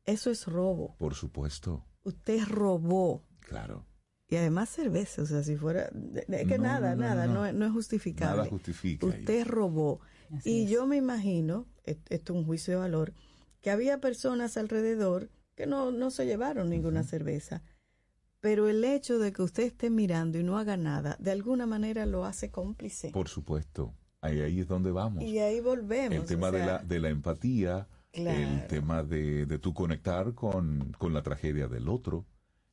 eso es robo. Por supuesto, Usted robó. claro. Y además cerveza, o sea, si fuera... Es que No, nada, no, nada, no, no, no. es- justificable. Nada justifica. ahí. Usted robó. Así y es. yo me imagino, esto es un juicio de valor, que había personas alrededor que no, no se llevaron ninguna cerveza. Pero el hecho de que usted esté mirando y no haga nada, de alguna manera lo hace cómplice. Por supuesto. Ahí, ahí es donde vamos. Y ahí volvemos. el tema o de, la, de la empatía, el Claro. tema de, de tu conectar con, con la tragedia del otro.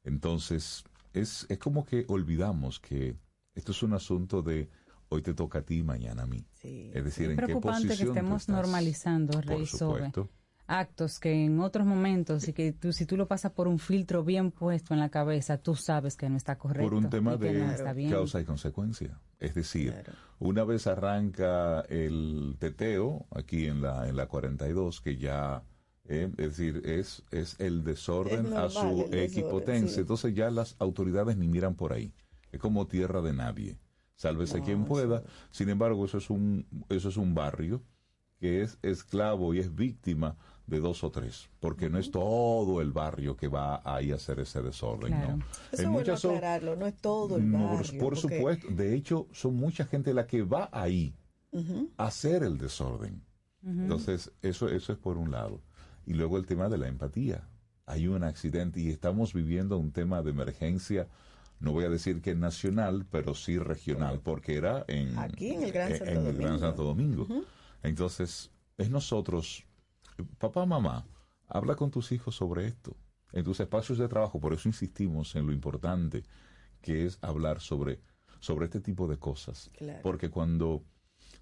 Entonces, es, es como que olvidamos que esto es un asunto de hoy te toca a ti, mañana a mí. Sí. Es decir, Es en qué preocupante posición que estemos normalizando, Rey actos que en otros momentos, y que tú, si tú lo pasas por un filtro bien puesto en la cabeza, tú sabes que no está correcto. Por un tema de no causa y consecuencia. Es decir, Claro. una vez arranca el teteo aquí en la, en la 42, que ya, eh, es decir, es, es el desorden Es a su equipotencia. sí. Entonces ya las autoridades ni miran por ahí. Es como tierra de nadie. Sálvese quien pueda. Sin embargo, eso es un, eso es un barrio que es esclavo y es víctima de dos o tres, porque no es todo el barrio que va ahí a hacer ese desorden, Claro. ¿no? Eso En muchas aclararlo, no es todo el no, por- barrio. por porque- supuesto. De hecho, son mucha gente la que va ahí a hacer el desorden. Entonces, eso, eso es por un lado. Y luego el tema de la empatía. Hay un accidente y estamos viviendo un tema de emergencia, no voy a decir que nacional, pero sí regional, porque era en, Aquí en el Gran en- Santo en el Gran Domingo. Santo Domingo. Entonces, es nosotros, papá, mamá, habla con tus hijos sobre esto, en tus espacios de trabajo, por eso insistimos en lo importante que es hablar sobre, sobre este tipo de cosas. Claro. Porque cuando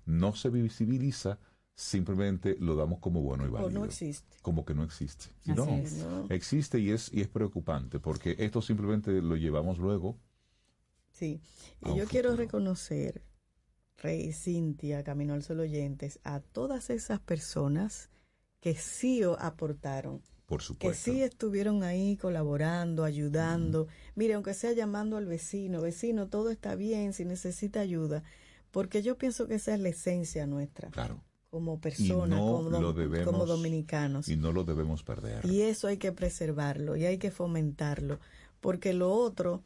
no se visibiliza, simplemente lo damos como bueno y O válido. no existe. Como que no existe. Así no, es. No. existe y es, y es preocupante, porque esto simplemente lo llevamos luego. Sí, y yo quiero reconocer, Rey, Cintia, Camino al Sol oyentes, a todas esas personas que sí o- aportaron, Por que supuesto. sí estuvieron ahí colaborando, ayudando. Mire, aunque sea llamando al vecino, vecino, todo está bien, si necesita ayuda, porque yo pienso que esa es la esencia nuestra, Claro. Como personas, no como, debemos- como dominicanos. Y no lo debemos perder. Y eso hay que preservarlo y hay que fomentarlo, porque lo otro,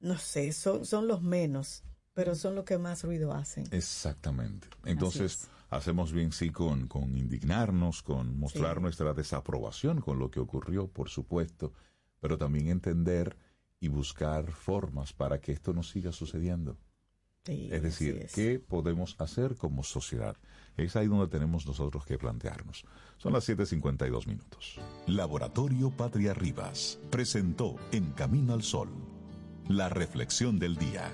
no sé, son, son los menos, pero son los que más ruido hacen. Exactamente. Entonces, es. hacemos bien sí con, con indignarnos, con mostrar Sí. nuestra desaprobación con lo que ocurrió, por supuesto, pero también entender y buscar formas para que esto no siga sucediendo. Sí, Es decir, es. ¿qué podemos hacer como sociedad? Es ahí donde tenemos nosotros que plantearnos. Son las 7.52 minutos. Laboratorio Patria Rivas presentó En Camino al Sol, la reflexión del día.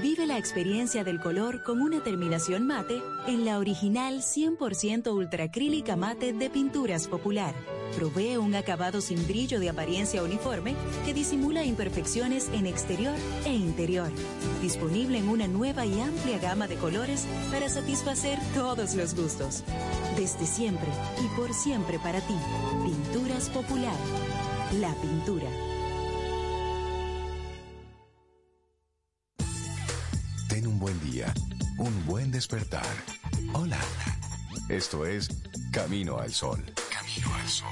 Vive la experiencia del color con una terminación mate en la original 100% ultracrílica mate de Pinturas Popular. Provee un acabado sin brillo de apariencia uniforme que disimula imperfecciones en exterior e interior. Disponible en una nueva y amplia gama de colores para satisfacer todos los gustos. Desde siempre y por siempre para ti. Pinturas Popular. La pintura. Ten un buen día, un buen despertar. Hola. Esto es Camino al Sol. Camino al Sol.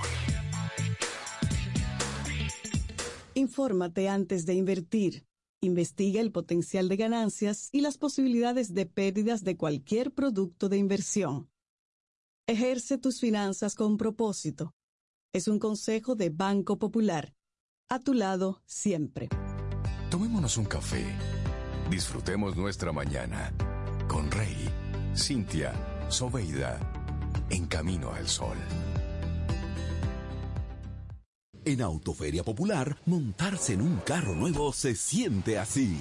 Infórmate antes de invertir. Investiga el potencial de ganancias y las posibilidades de pérdidas de cualquier producto de inversión. Ejerce tus finanzas con propósito. Es un consejo de Banco Popular. A tu lado siempre. Tomémonos un café. Disfrutemos nuestra mañana con Rey, Cintia, Soveida, en Camino al Sol. En Autoferia Popular, montarse en un carro nuevo se siente así.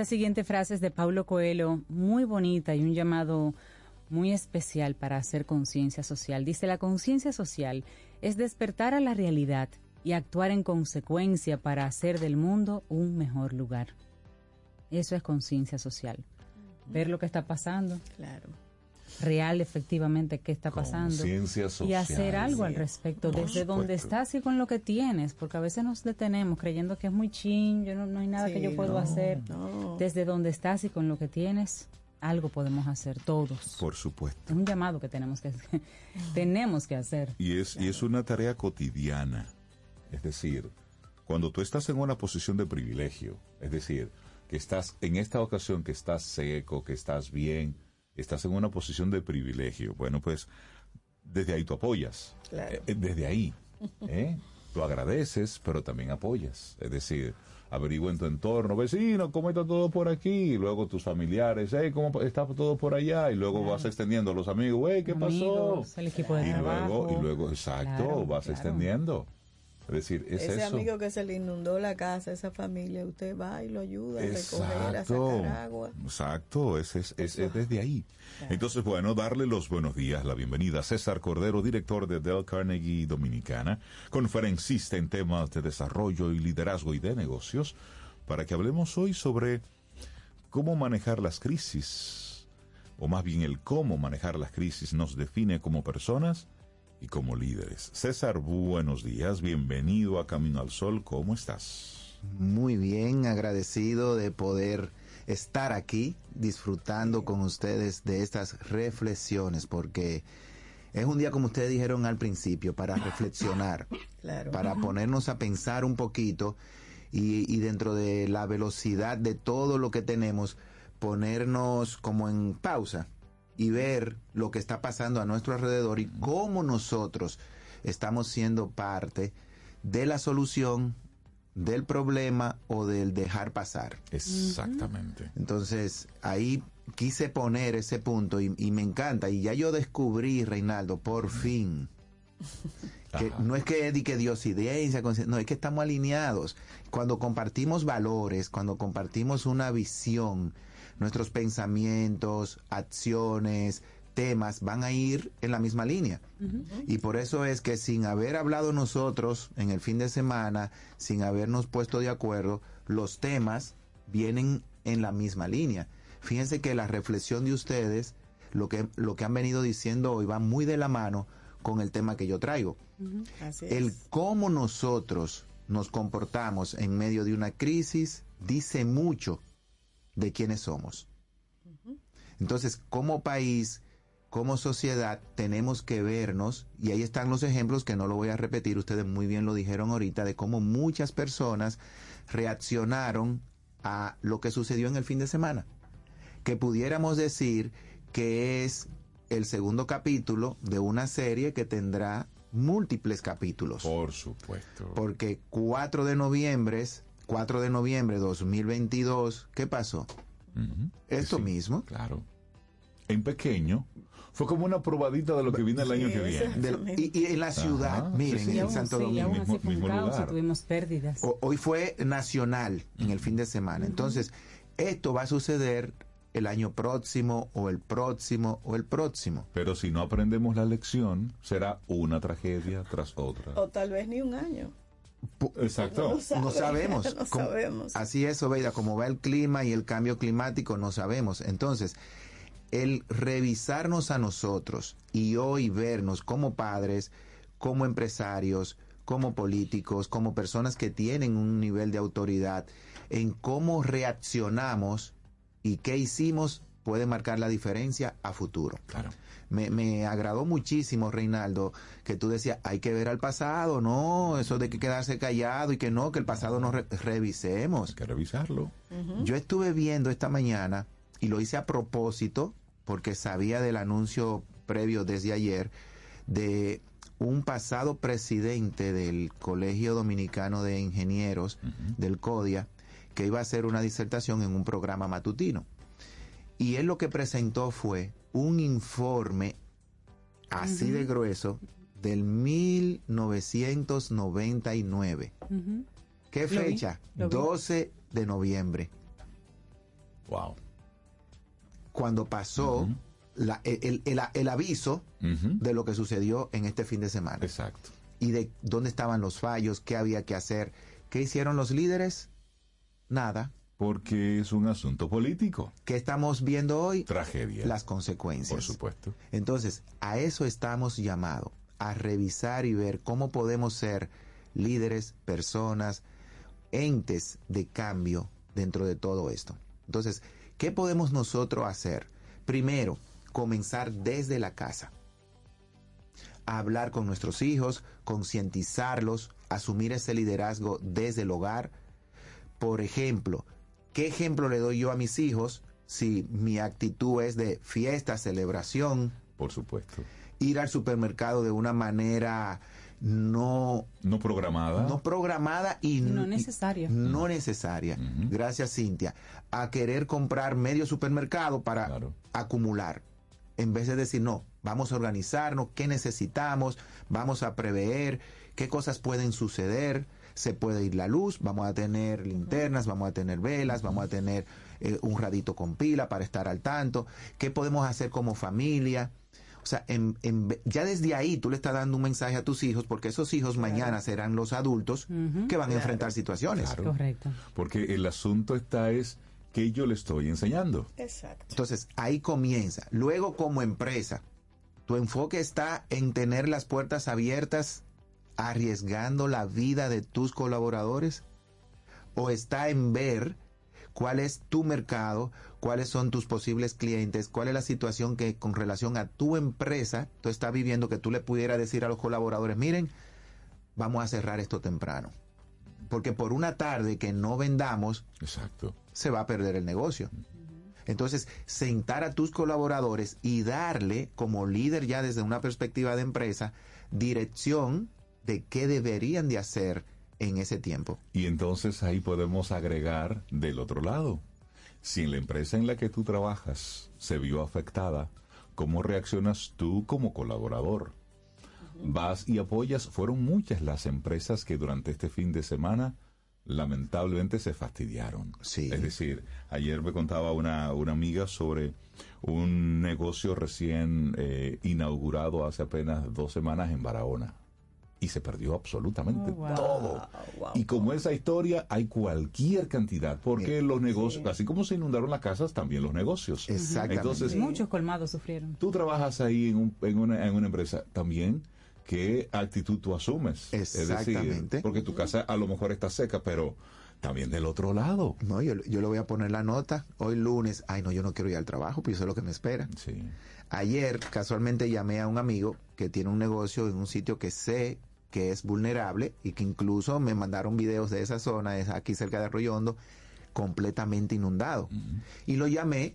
Esta siguiente frase es de Paulo Coelho, muy bonita y un llamado muy especial para hacer conciencia social. Dice, la conciencia social es despertar a la realidad y actuar en consecuencia para hacer del mundo un mejor lugar. Eso es conciencia social. Ver lo que está pasando. Claro. Real, efectivamente, qué está pasando. Y hacer algo al respecto, Por desde donde estás y con lo que tienes, porque a veces nos detenemos creyendo que es muy chin, yo no, no hay nada que yo puedo no, hacer. no. Desde donde estás y con lo que tienes, algo podemos hacer todos. Por supuesto. Es un llamado que tenemos que *laughs* tenemos que hacer. Y es, y es una tarea cotidiana. Es decir, cuando tú estás en una posición de privilegio, es decir, que estás en esta ocasión que estás seco, que estás bien, estás en una posición de privilegio, bueno, pues desde ahí tú apoyas. Claro. Eh, desde ahí. ¿eh? Tú agradeces, pero también apoyas. Es decir, averigua en tu entorno, vecino, ¿cómo está todo por aquí? Y luego tus familiares, hey, ¿cómo está todo por allá? Y luego vas extendiendo a los amigos, hey, ¿qué pasó? El equipo de y trabajo. luego, y luego, exacto, Claro, vas claro. extendiendo. Es decir, es Ese eso. amigo que se le inundó la casa, esa familia, usted va y lo ayuda a recoger, a Exacto, sacar agua. exacto, es, es, es- es desde ahí. Entonces, bueno, darle los buenos días, la bienvenida a César Cordero, director de Dell Carnegie Dominicana, conferencista en temas de desarrollo y liderazgo y de negocios, para que hablemos hoy sobre cómo manejar las crisis, o más bien el cómo manejar las crisis nos define como personas y como líderes. César, buenos días, bienvenido a Camino al Sol, ¿cómo estás? Muy bien, agradecido de poder estar aquí disfrutando con ustedes de estas reflexiones, porque es un día, como ustedes dijeron al principio, para reflexionar, *laughs* Claro. para ponernos a pensar un poquito y, y dentro de la velocidad de todo lo que tenemos, ponernos como en pausa y ver lo que está pasando a nuestro alrededor y cómo nosotros estamos siendo parte de la solución del problema o del dejar pasar. Exactamente. Entonces, ahí quise poner ese punto y, y me encanta. Y ya yo descubrí, Reinaldo, por fin, *laughs* que no es que que Dios idea, no, es que estamos alineados. Cuando compartimos valores, cuando compartimos una visión, nuestros pensamientos, acciones, temas van a ir en la misma línea. Y por eso es que sin haber hablado nosotros en el fin de semana, sin habernos puesto de acuerdo, los temas vienen en la misma línea. Fíjense que la reflexión de ustedes, lo que, lo que han venido diciendo hoy, va muy de la mano con el tema que yo traigo. Así El cómo nosotros nos comportamos en medio de una crisis dice mucho de quiénes somos. Entonces, como país, como sociedad, tenemos que vernos, y ahí están los ejemplos que no lo voy a repetir, ustedes muy bien lo dijeron ahorita, de cómo muchas personas reaccionaron a lo que sucedió en el fin de semana. Que pudiéramos decir que es el segundo capítulo de una serie que tendrá múltiples capítulos. Por supuesto. Porque 4 de noviembre, 4 de noviembre de 2022, ¿qué pasó? Esto mismo. Claro. En pequeño. Fue como una probadita de lo que viene el año que viene. Del- y, y en la ciudad, Ajá, miren, sí, sí. en aún Santo Domingo. fue mismo caos y lugar. tuvimos pérdidas. O- hoy fue nacional en el fin de semana. Entonces, esto va a suceder el año próximo o el próximo o el próximo. Pero si no aprendemos la lección, será una tragedia tras otra. O tal vez ni un año. Exacto. No sabe, no sabemos. no *laughs* Como- sabemos. Así es, Oveida, como va el clima y el cambio climático, no sabemos. Entonces, el revisarnos a nosotros y hoy vernos como padres, como empresarios, como políticos, como personas que tienen un nivel de autoridad, en cómo reaccionamos y qué hicimos puede marcar la diferencia a futuro. Claro. Me, me agradó muchísimo, Reinaldo, que tú decías, hay que ver al pasado, no, eso de que quedarse callado y que no, que el pasado no re- revisemos. Hay que revisarlo. Yo estuve viendo esta mañana, y lo hice a propósito, porque sabía del anuncio previo desde ayer, de un pasado presidente del Colegio Dominicano de Ingenieros, del CODIA, que iba a hacer una disertación en un programa matutino. Y él lo que presentó fue un informe así de grueso del 1999. Ujú. ¿Qué Lo vi, fecha? lo vi. 12 de noviembre. Wow. Cuando pasó la- el, el- el- el aviso de lo que sucedió en este fin de semana. Exacto. Y de dónde estaban los fallos, qué había que hacer. ¿Qué hicieron los líderes? Nada. Porque es un asunto político. ¿Qué estamos viendo hoy? Tragedia. Las consecuencias. Por supuesto. Entonces, a eso estamos llamados, a revisar y ver cómo podemos ser líderes, personas, entes de cambio dentro de todo esto. Entonces, ¿qué podemos nosotros hacer? Primero, comenzar desde la casa. A hablar con nuestros hijos, concientizarlos, asumir ese liderazgo desde el hogar. Por ejemplo, ¿qué ejemplo le doy yo a mis hijos si mi actitud es de fiesta, celebración? Por supuesto. Ir al supermercado de una manera no No programada. no programada y No necesaria. no necesaria. Gracias, Cintia. A querer comprar medio supermercado para acumular. En vez de decir, no, Vamos a organizarnos, qué necesitamos, vamos a prever, qué cosas pueden suceder, se puede ir la luz, vamos a tener linternas, vamos a tener velas, vamos a tener eh, un radito con pila para estar al tanto, qué podemos hacer como familia. O sea, en, en- ya desde ahí tú le estás dando un mensaje a tus hijos, porque esos hijos mañana serán los adultos que van a enfrentar situaciones. Correcto. Porque el asunto está es que yo le estoy enseñando. Exacto. Entonces, ahí comienza. Luego, como empresa, tu enfoque está en tener las puertas abiertas, arriesgando la vida de tus colaboradores, o está en ver cuál es tu mercado, cuáles son tus posibles clientes, cuál es la situación que con relación a tu empresa tú estás viviendo que tú le pudieras decir a los colaboradores, miren, vamos a cerrar esto temprano. Porque por una tarde que no vendamos, Exacto. se va a perder el negocio. Entonces, sentar a tus colaboradores y darle, como líder ya desde una perspectiva de empresa, dirección de qué deberían de hacer en ese tiempo. Y entonces ahí podemos agregar del otro lado. Si en la empresa en la que tú trabajas se vio afectada, ¿cómo reaccionas tú como colaborador? Vas y apoyas. Fueron muchas las empresas que durante este fin de semana lamentablemente se fastidiaron. Es decir, ayer me contaba una, una amiga sobre un negocio recién eh, inaugurado hace apenas dos semanas en Barahona. Y se perdió absolutamente Oh, wow. todo. Y como esa historia, hay cualquier cantidad, porque los negocios, así como se inundaron las casas, también los negocios. Entonces, Muchos colmados sufrieron. tú trabajas ahí en, un- en, una, en una empresa también, ¿qué actitud tú asumes? Es Exactamente. decir, porque tu casa a lo mejor está seca, pero también del otro lado. No, yo, yo le voy a poner la nota. Hoy lunes, ay no, yo no quiero ir al trabajo, pues eso es lo que me espera. Ayer casualmente llamé a un amigo que tiene un negocio en un sitio que sé que es vulnerable y que incluso me mandaron videos de esa zona, es aquí cerca de Arroyondo, completamente inundado. Y lo llamé,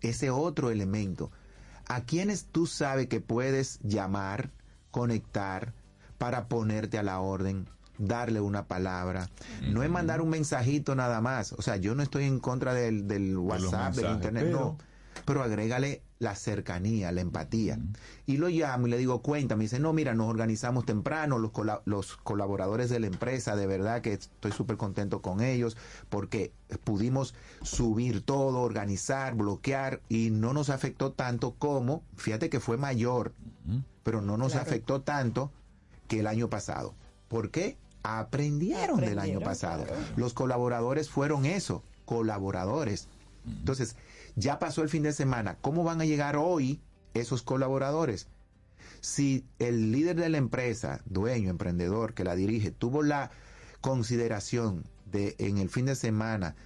ese otro elemento. ¿A quienes tú sabes que puedes llamar, conectar para ponerte a la orden? darle una palabra, no es mandar un mensajito nada más, o sea, yo no estoy en contra del, del WhatsApp, del mensajes, internet, pero- no, pero agrégale la cercanía, la empatía. Y lo llamo y le digo, cuenta, me dice, no, mira, nos organizamos temprano, los, los colaboradores de la empresa, de verdad que estoy súper contento con ellos, porque pudimos subir todo, organizar, bloquear, y no nos afectó tanto como, fíjate que fue mayor, pero no nos Claro. afectó tanto que el año pasado. ¿Por qué? Aprendieron, del año pasado. claro. Los colaboradores fueron eso, colaboradores. Entonces, ya pasó el fin de semana. ¿Cómo van a llegar hoy esos colaboradores? Si el líder de la empresa, dueño, emprendedor que la dirige, tuvo la consideración de en el fin de semana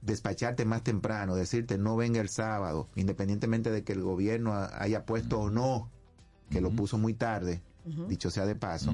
despacharte más temprano, decirte no venga el sábado, independientemente de que el gobierno ha- haya puesto o no, que lo puso muy tarde, dicho sea de paso.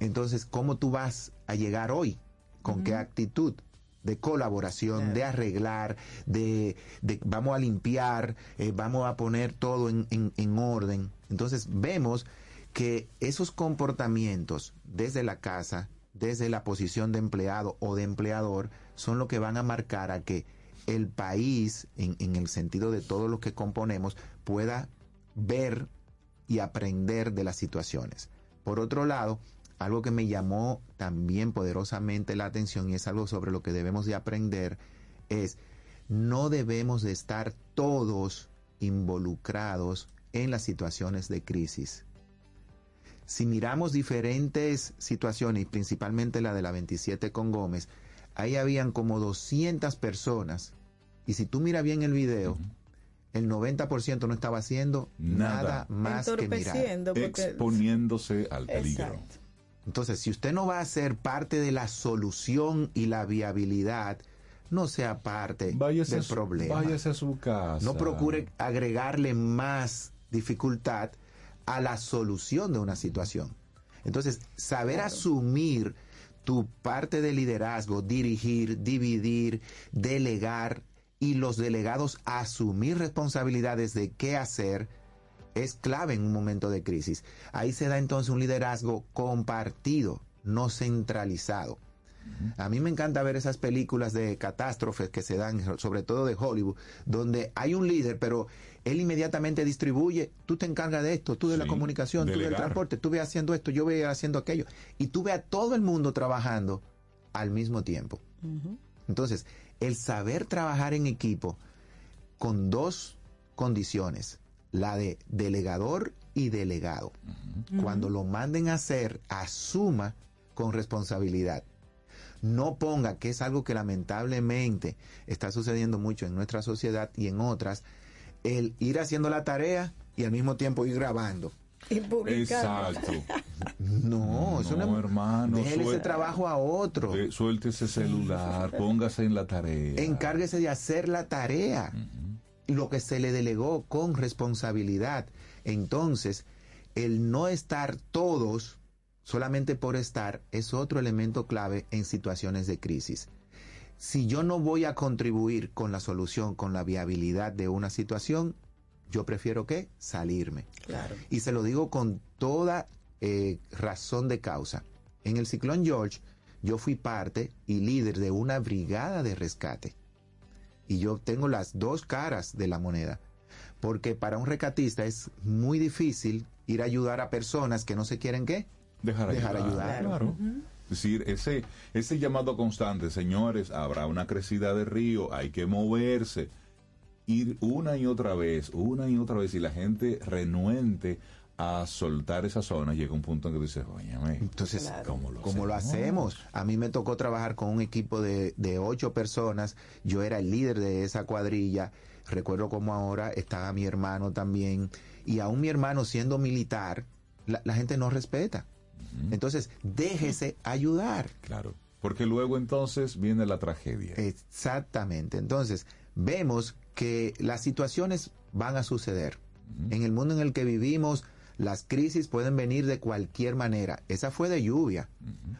Entonces, ¿cómo tú vas a llegar hoy? ¿Con qué actitud? De colaboración, de arreglar, de, de vamos a limpiar, eh, vamos a poner todo en, en- en orden. Entonces vemos que esos comportamientos desde la casa, desde la posición de empleado o de empleador, son lo que van a marcar a que el país, en, en el sentido de todo lo que componemos, pueda ver y aprender de las situaciones. Por otro lado, algo que me llamó también poderosamente la atención y es algo sobre lo que debemos de aprender es no debemos de estar todos involucrados en las situaciones de crisis. Si miramos diferentes situaciones, y principalmente la de la 27 con Gómez, ahí habían como 200 personas. Y si tú miras bien el video, el 90% no estaba haciendo nada, Nada. más que mirar. Exponiéndose al peligro. Entonces, si usted no va a ser parte de la solución y la viabilidad, no sea parte Váyase del su- problema. váyase a su casa. No procure agregarle más dificultad a la solución de una situación. Entonces, saber asumir tu parte de liderazgo, dirigir, dividir, delegar y los delegados asumir responsabilidades de qué hacer es clave en un momento de crisis. Ahí se da entonces un liderazgo compartido, no centralizado. A mí me encanta ver esas películas de catástrofes que se dan, sobre todo de Hollywood, donde hay un líder, pero él inmediatamente distribuye, tú te encargas de esto, tú de la comunicación, tú del transporte, tú ve haciendo esto, yo voy haciendo aquello. Y tú ve a todo el mundo trabajando al mismo tiempo. Entonces, el saber trabajar en equipo con dos condiciones, la de delegador y delegado. Cuando lo manden a hacer, asuma con responsabilidad. No ponga, que es algo que lamentablemente está sucediendo mucho en nuestra sociedad y en otras, el ir haciendo la tarea y al mismo tiempo ir grabando. Y publicando. Exacto. *laughs* No, eso no, No, hermano. Déjele ese trabajo a otro. eh, Suelte ese celular, póngase en la tarea. Encárguese de hacer la tarea. Lo que se le delegó con responsabilidad. Entonces, el no estar todos solamente por estar es otro elemento clave en situaciones de crisis. Si yo no voy a contribuir con la solución, con la viabilidad de una situación, yo prefiero que salirme. Claro. Y se lo digo con toda eh, razón de causa. En el ciclón George, yo fui parte y líder de una brigada de rescate. Y yo tengo las dos caras de la moneda. Porque para un rescatista es muy difícil ir a ayudar a personas que no se quieren qué. Dejar ayudar. ayudar. Claro. Es decir, ese, ese llamado constante, señores, habrá una crecida de río, hay que moverse. Ir una y otra vez, una y otra vez, y la gente renuente a soltar esa zona, llega un punto en que dices, óyeme, Entonces, ¿cómo lo como lo hacemos? A mí me tocó trabajar con un equipo de, de ocho personas. Yo era el líder de esa cuadrilla. Recuerdo como ahora estaba mi hermano también. Y aún mi hermano siendo militar, la, la gente no respeta. Entonces, déjese ayudar. Claro. Porque luego entonces viene la tragedia. Exactamente. Entonces, vemos que las situaciones van a suceder. En el mundo en el que vivimos, las crisis pueden venir de cualquier manera. Esa fue de lluvia.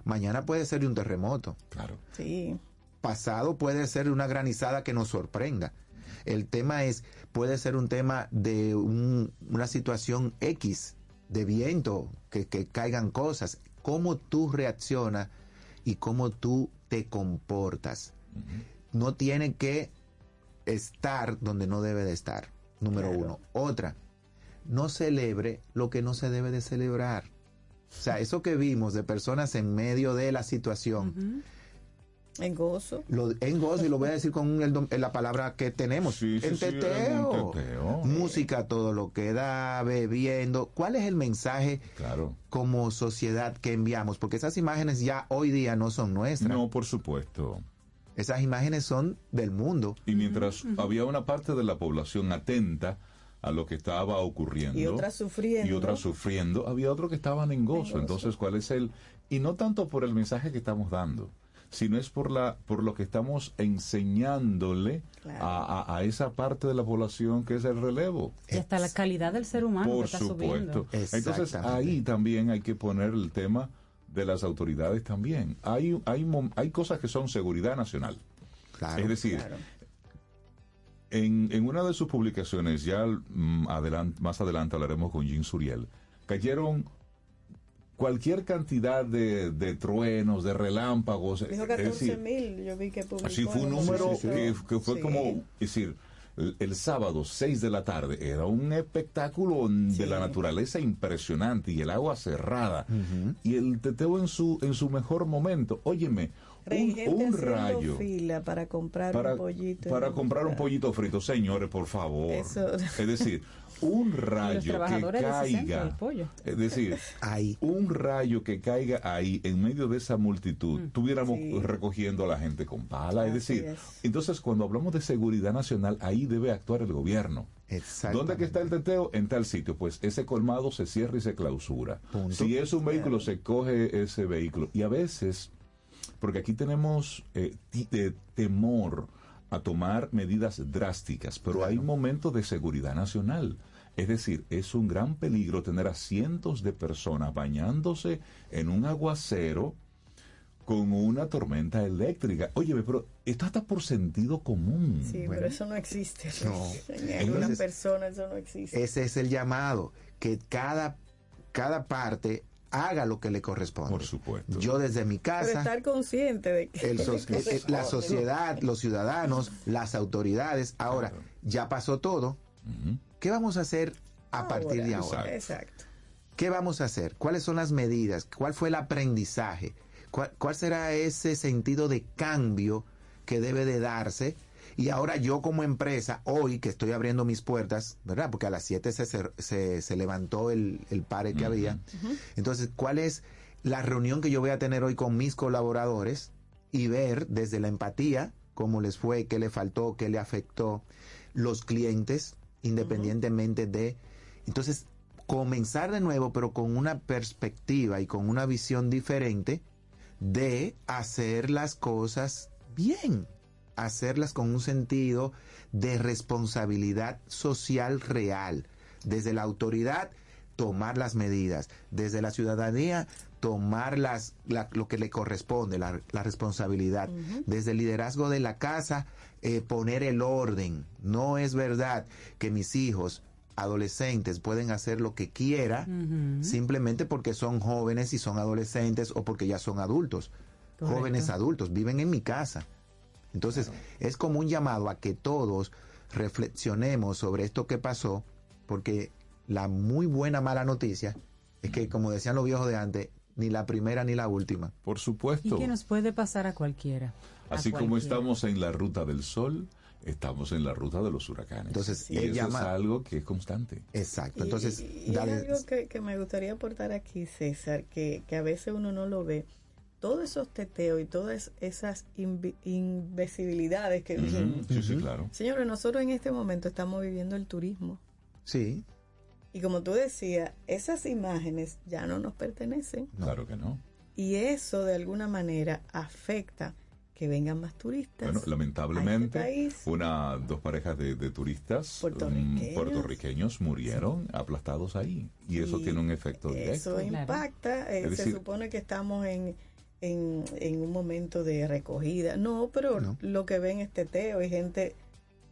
Mañana puede ser de un terremoto. Claro. Sí. Pasado puede ser una granizada que nos sorprenda. El tema es, puede ser un tema de un- una situación X, de viento, que, que caigan cosas. Cómo tú reaccionas y cómo tú te comportas. No tiene que estar donde no debe de estar. Número uno. Otra, no celebre lo que no se debe de celebrar. O sea, eso que vimos de personas en medio de la situación, En gozo. lo, en gozo, y lo voy a decir con el dom- la palabra que tenemos, Sí, sí, en teteo. Música, todo lo que da, bebiendo. ¿Cuál es el mensaje Claro. como sociedad que enviamos? Porque esas imágenes ya hoy día no son nuestras. No, por supuesto. Esas imágenes son del mundo. Y mientras había una parte de la población atenta a lo que estaba ocurriendo Y otras sufriendo. y otras sufriendo, había otros que estaban en gozo. Entonces, ¿cuál es el? Y no tanto por el mensaje que estamos dando, sino es por la por lo que estamos enseñándole a, a- a esa parte de la población que es el relevo. Y hasta la calidad del ser humano Por que está supuesto. subiendo. Entonces ahí también hay que poner el tema de las autoridades también. Hay, hay, hay cosas que son seguridad nacional. es decir, en, en una de sus publicaciones, ya mm, más adelante hablaremos con Jean Suriel, cayeron cualquier cantidad de, de truenos, de relámpagos. Dijo es 14 decir, mil, yo vi que publicó. Así fue un número que, que fue Sí. como, es decir, el, el sábado 6 de la tarde era un espectáculo de la naturaleza impresionante y el agua cerrada y el teteo en su en su mejor momento. Óyeme, un, rayo fila para comprar para, un pollito. para comprar un pollito frito, señores, por favor. Eso- Es decir, un *laughs* rayo que caiga, es decir, *laughs* un rayo que caiga ahí en medio de esa multitud, tuviéramos recogiendo a la gente con pala, es decir, es. entonces cuando hablamos de seguridad nacional, ahí debe actuar el gobierno. ¿Dónde que está el teteo? En tal sitio. Pues ese colmado se cierra y se clausura. Si es un vehículo, se coge ese vehículo. Y a veces, porque aquí tenemos eh, eh, temor a tomar medidas drásticas, pero hay momentos de seguridad nacional. Es decir, es un gran peligro tener a cientos de personas bañándose en un aguacero con una tormenta eléctrica. Oye, pero esto está por sentido común. Sí, pero eso no existe. No. *laughs* En Entonces, personas eso no existe. Ese es el llamado, que cada, cada parte haga lo que le corresponde. Por supuesto. Yo desde mi Pero casa, estar consciente de que el *laughs* so- que eh, la sociedad, los ciudadanos, las autoridades. Ahora, ya pasó todo. ¿Qué vamos a hacer a partir de ahora? Exacto. ¿Qué vamos a hacer? ¿Cuáles son las medidas? ¿Cuál fue el aprendizaje? ¿Cuál, cuál será ese sentido de cambio que debe de darse? Y ahora yo como empresa, hoy que estoy abriendo mis puertas, ¿verdad? Porque a las 7 se, se, se levantó el, el pare que había. Entonces, ¿cuál es la reunión que yo voy a tener hoy con mis colaboradores y ver desde la empatía cómo les fue, qué le faltó, qué le afectó, los clientes, independientemente de... Entonces, comenzar de nuevo, pero con una perspectiva y con una visión diferente de hacer las cosas bien, hacerlas con un sentido de responsabilidad social real. Desde la autoridad, tomar las medidas. Desde la ciudadanía, tomar las, la- lo que le corresponde, la, la responsabilidad. Desde el liderazgo de la casa, eh, poner el orden. No es verdad que mis hijos adolescentes pueden hacer lo que quiera simplemente porque son jóvenes y son adolescentes o porque ya son adultos. Correcto. Jóvenes adultos viven en mi casa. Entonces, es como un llamado a que todos reflexionemos sobre esto que pasó, porque la muy buena mala noticia es que, como decían los viejos de antes, ni la primera ni la última. Por Y supuesto. que nos puede pasar a cualquiera. a Así como cualquiera. estamos en la ruta del sol, estamos en la ruta de los huracanes. Entonces, y eso llama- es algo que es constante. Exacto. Y- Entonces, y, y dale. algo que, que me gustaría aportar aquí, César, que, que a veces uno no lo ve. Todos esos teteos y todas esas invi- invisibilidades que Ujú, Sí, sí, claro. Señores, nosotros en este momento estamos viviendo el turismo. Sí, Y como tú decías, esas imágenes ya no nos pertenecen. Claro que no. Y eso de alguna manera afecta que vengan más turistas. Bueno, lamentablemente, a este país. una, dos parejas de, de turistas Puertorriqueños. mm, puertorriqueños murieron aplastados ahí. Y eso Y tiene un efecto directo. Eso impacta. eh, Es se decir- supone que estamos en, en, en un momento de recogida. No, pero lo que ven es teteo y gente.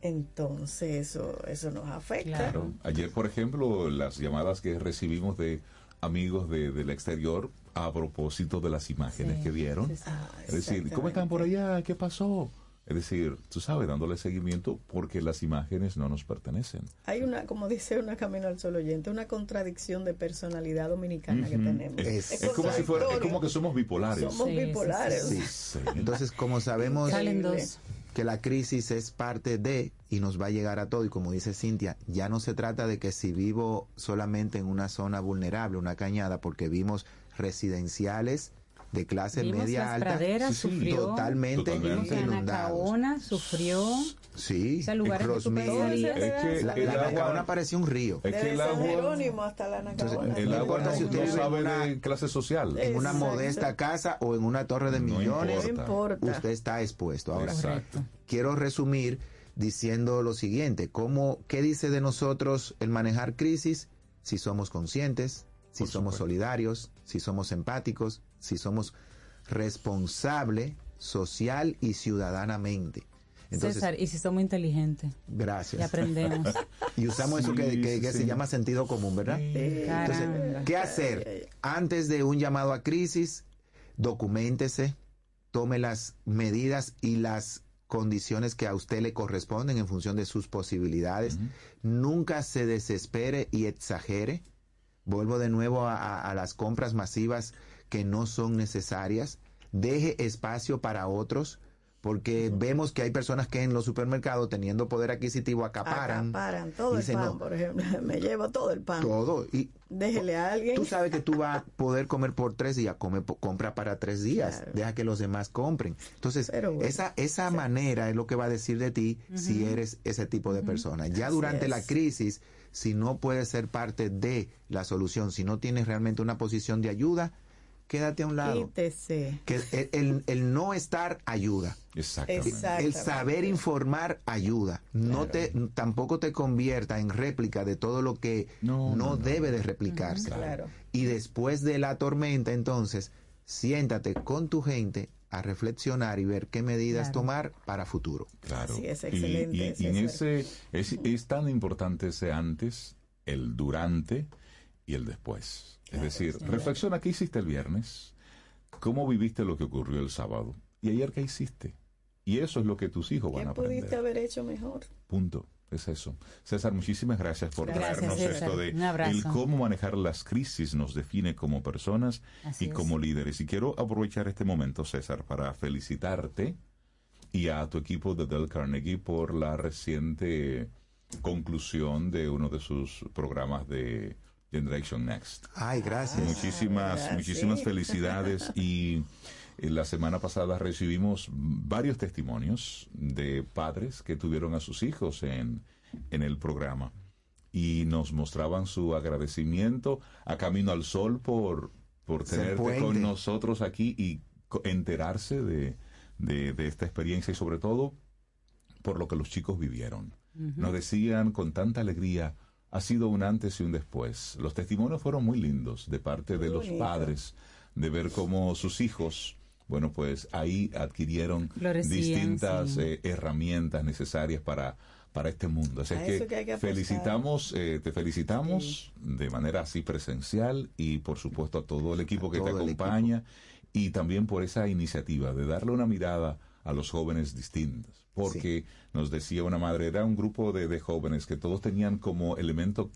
Entonces, eso, eso nos afecta. Claro. Ayer, por ejemplo, las llamadas que recibimos de amigos de, del exterior a propósito de las imágenes Sí, que vieron. sí, sí. Ah, es decir, ¿cómo están por allá? ¿Qué pasó? Es decir, tú sabes, dándole seguimiento porque las imágenes no nos pertenecen. Hay una, como dice una Camino al Sol oyente, una contradicción de personalidad dominicana que tenemos. Es, es como si fuera, es como que somos bipolares. Somos Sí, sí, bipolares. Sí. Sí. Entonces, como sabemos que la crisis es parte de y nos va a llegar a todo, y como dice Cintia, ya no se trata de que si vivo solamente en una zona vulnerable, una cañada, porque vimos residenciales de clase Vimos media las alta, praderas, sufrió. totalmente, que inundados. Anacaona sufrió. Sí, O sea, lugares Es que la, el la agua- Anacaona parecía un río. Es que el agua, Jerónimo hasta la Entonces, Nacaona. el No agua importa no, si usted no en sabe una- de clase social. en una Exacto. modesta casa o en una torre de No millones, importa. importa. usted está expuesto. Ahora, Exacto. quiero resumir diciendo lo siguiente, ¿cómo, ¿qué dice de nosotros el manejar crisis? Si somos conscientes, si Por somos supuesto. solidarios, si somos empáticos, si somos responsables social y ciudadanamente. Entonces, César, y si somos inteligentes gracias. y aprendemos. *laughs* Y usamos eso que, Sí, sí, se sí. llama sentido común, ¿verdad? Entonces, Caramba. ¿qué hacer? Antes de un llamado a crisis, documentese, tome las medidas y las condiciones que a usted le corresponden en función de sus posibilidades. Nunca se desespere y exagere. Vuelvo de nuevo a, a- a las compras masivas que no son necesarias. Deje espacio para otros, porque vemos que hay personas que en los supermercados, teniendo poder adquisitivo, acaparan. Acaparan todo el pan, no, por ejemplo. *laughs* Me llevo todo el pan. todo. Y Déjele a alguien. Tú sabes que tú vas a *laughs* poder comer por tres días, come, compra para tres días, Claro. deja que los demás compren. Entonces, bueno, esa, esa manera es lo que va a decir de ti si eres ese tipo de persona. Ya Así durante la crisis, si no puedes ser parte de la solución, si no tienes realmente una posición de ayuda, quédate a un lado. Quítese. Que el, el- el no estar ayuda. Exactamente. Exactamente. El saber informar ayuda. No te tampoco te convierta en réplica de todo lo que No, no, no, no. debe de replicarse. Claro. Y después de la tormenta, entonces, siéntate con tu gente a reflexionar y ver qué medidas Claro. tomar para futuro. Claro. Así es, excelente, Y, y en César. ese es, es tan importante ese antes, el durante y el después. Es decir, reflexiona qué hiciste el viernes, cómo viviste lo que ocurrió el sábado y ayer qué hiciste. Y eso es lo que tus hijos van a ¿Qué aprender. pudiste haber hecho mejor? Punto. Es eso. César, muchísimas gracias por Gracias, traernos César. esto de el cómo manejar las crisis nos define como personas Así y es. como líderes. Y quiero aprovechar este momento, César, para felicitarte y a tu equipo de Del Carnegie por la reciente conclusión de uno de sus programas de Generation Next. Ay, gracias. Muchísimas, Gracias. muchísimas felicidades y eh, la semana pasada recibimos varios testimonios de padres que tuvieron a sus hijos en, en el programa y nos mostraban su agradecimiento a Camino al Sol por, por tenerte con nosotros aquí y enterarse de, de, de esta experiencia y sobre todo por lo que los chicos vivieron. Nos decían con tanta alegría, ha sido un antes y un después. Los testimonios fueron muy lindos de parte de los padres, de ver cómo sus hijos, bueno, pues ahí adquirieron Florecían, distintas sí. eh, herramientas necesarias para, para este mundo. Así es que felicitamos, eh, te felicitamos de manera así presencial y por supuesto a todo el equipo que te acompaña y también por esa iniciativa de darle una mirada a los jóvenes distintos. Porque nos decía una madre, era un grupo de, de jóvenes que todos tenían como elemento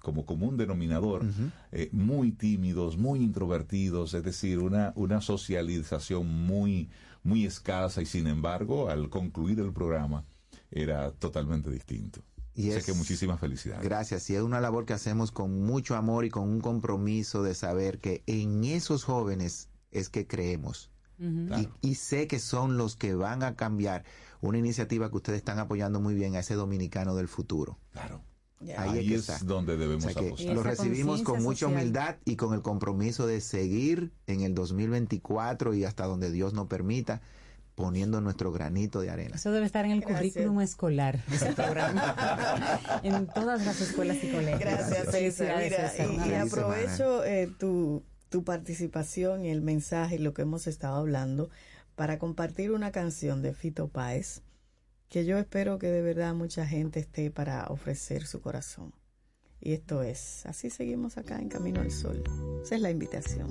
como común denominador, eh, muy tímidos, muy introvertidos, es decir, una, una socialización muy, muy escasa y sin embargo, al concluir el programa, era totalmente distinto. Y es- que muchísimas felicidades. Gracias. Y es una labor que hacemos con mucho amor y con un compromiso de saber que en esos jóvenes es que creemos. Y, y sé que son los que van a cambiar una iniciativa que ustedes están apoyando muy bien a ese dominicano del futuro. Claro. Ahí, Ahí es está. donde debemos O sea que apostar. Lo recibimos con mucha social. humildad y con el compromiso de seguir en el 2024 y hasta donde Dios nos permita poniendo nuestro granito de arena. Eso debe estar en el Gracias. currículum escolar, ese programa. *laughs* en todas las escuelas y colegios. Gracias, César. Felicidades, Mira, César. y- aprovecho eh, tu, tu participación y el mensaje y lo que hemos estado hablando para compartir una canción de Fito Páez que yo espero que de verdad mucha gente esté para ofrecer su corazón. Y esto es, así seguimos acá en Camino al Sol. Esa es la invitación.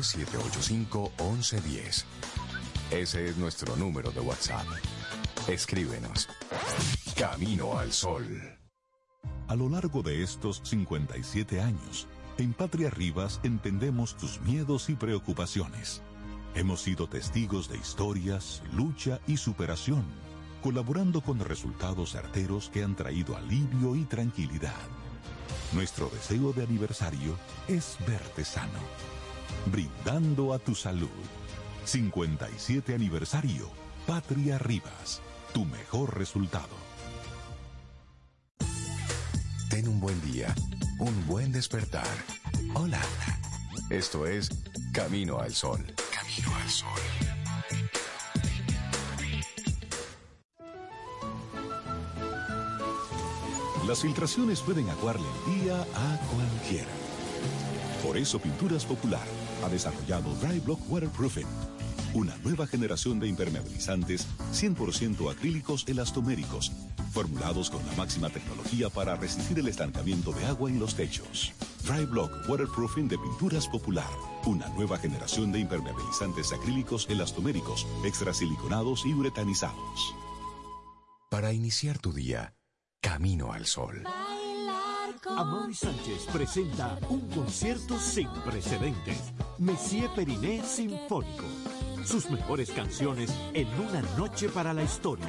849-785-1110. Ese es nuestro número de WhatsApp. Escríbenos. Camino al Sol. A lo largo de estos 57 años, en Patria Rivas entendemos tus miedos y preocupaciones. Hemos sido testigos de historias, lucha y superación, colaborando con resultados certeros que han traído alivio y tranquilidad. Nuestro deseo de aniversario es verte sano, brindando a tu salud. 57 aniversario, Patria Rivas, tu mejor resultado. Ten un buen día, un buen despertar. Hola. Esto es Camino al Sol. Camino al Sol. Las filtraciones pueden aguarle el día a cualquiera. Por eso Pinturas Popular ha desarrollado Dry Block Waterproofing, una nueva generación de impermeabilizantes 100% acrílicos elastoméricos, formulados con la máxima tecnología para resistir el estancamiento de agua en los techos. Dry Block Waterproofing de Pinturas Popular, una nueva generación de impermeabilizantes acrílicos elastoméricos, extrasiliconados y uretanizados. Para iniciar tu día, Camino al Sol. Amaury Sánchez presenta un concierto sin precedentes. Messier Periné Sinfónico. Sus mejores canciones en una noche para la historia.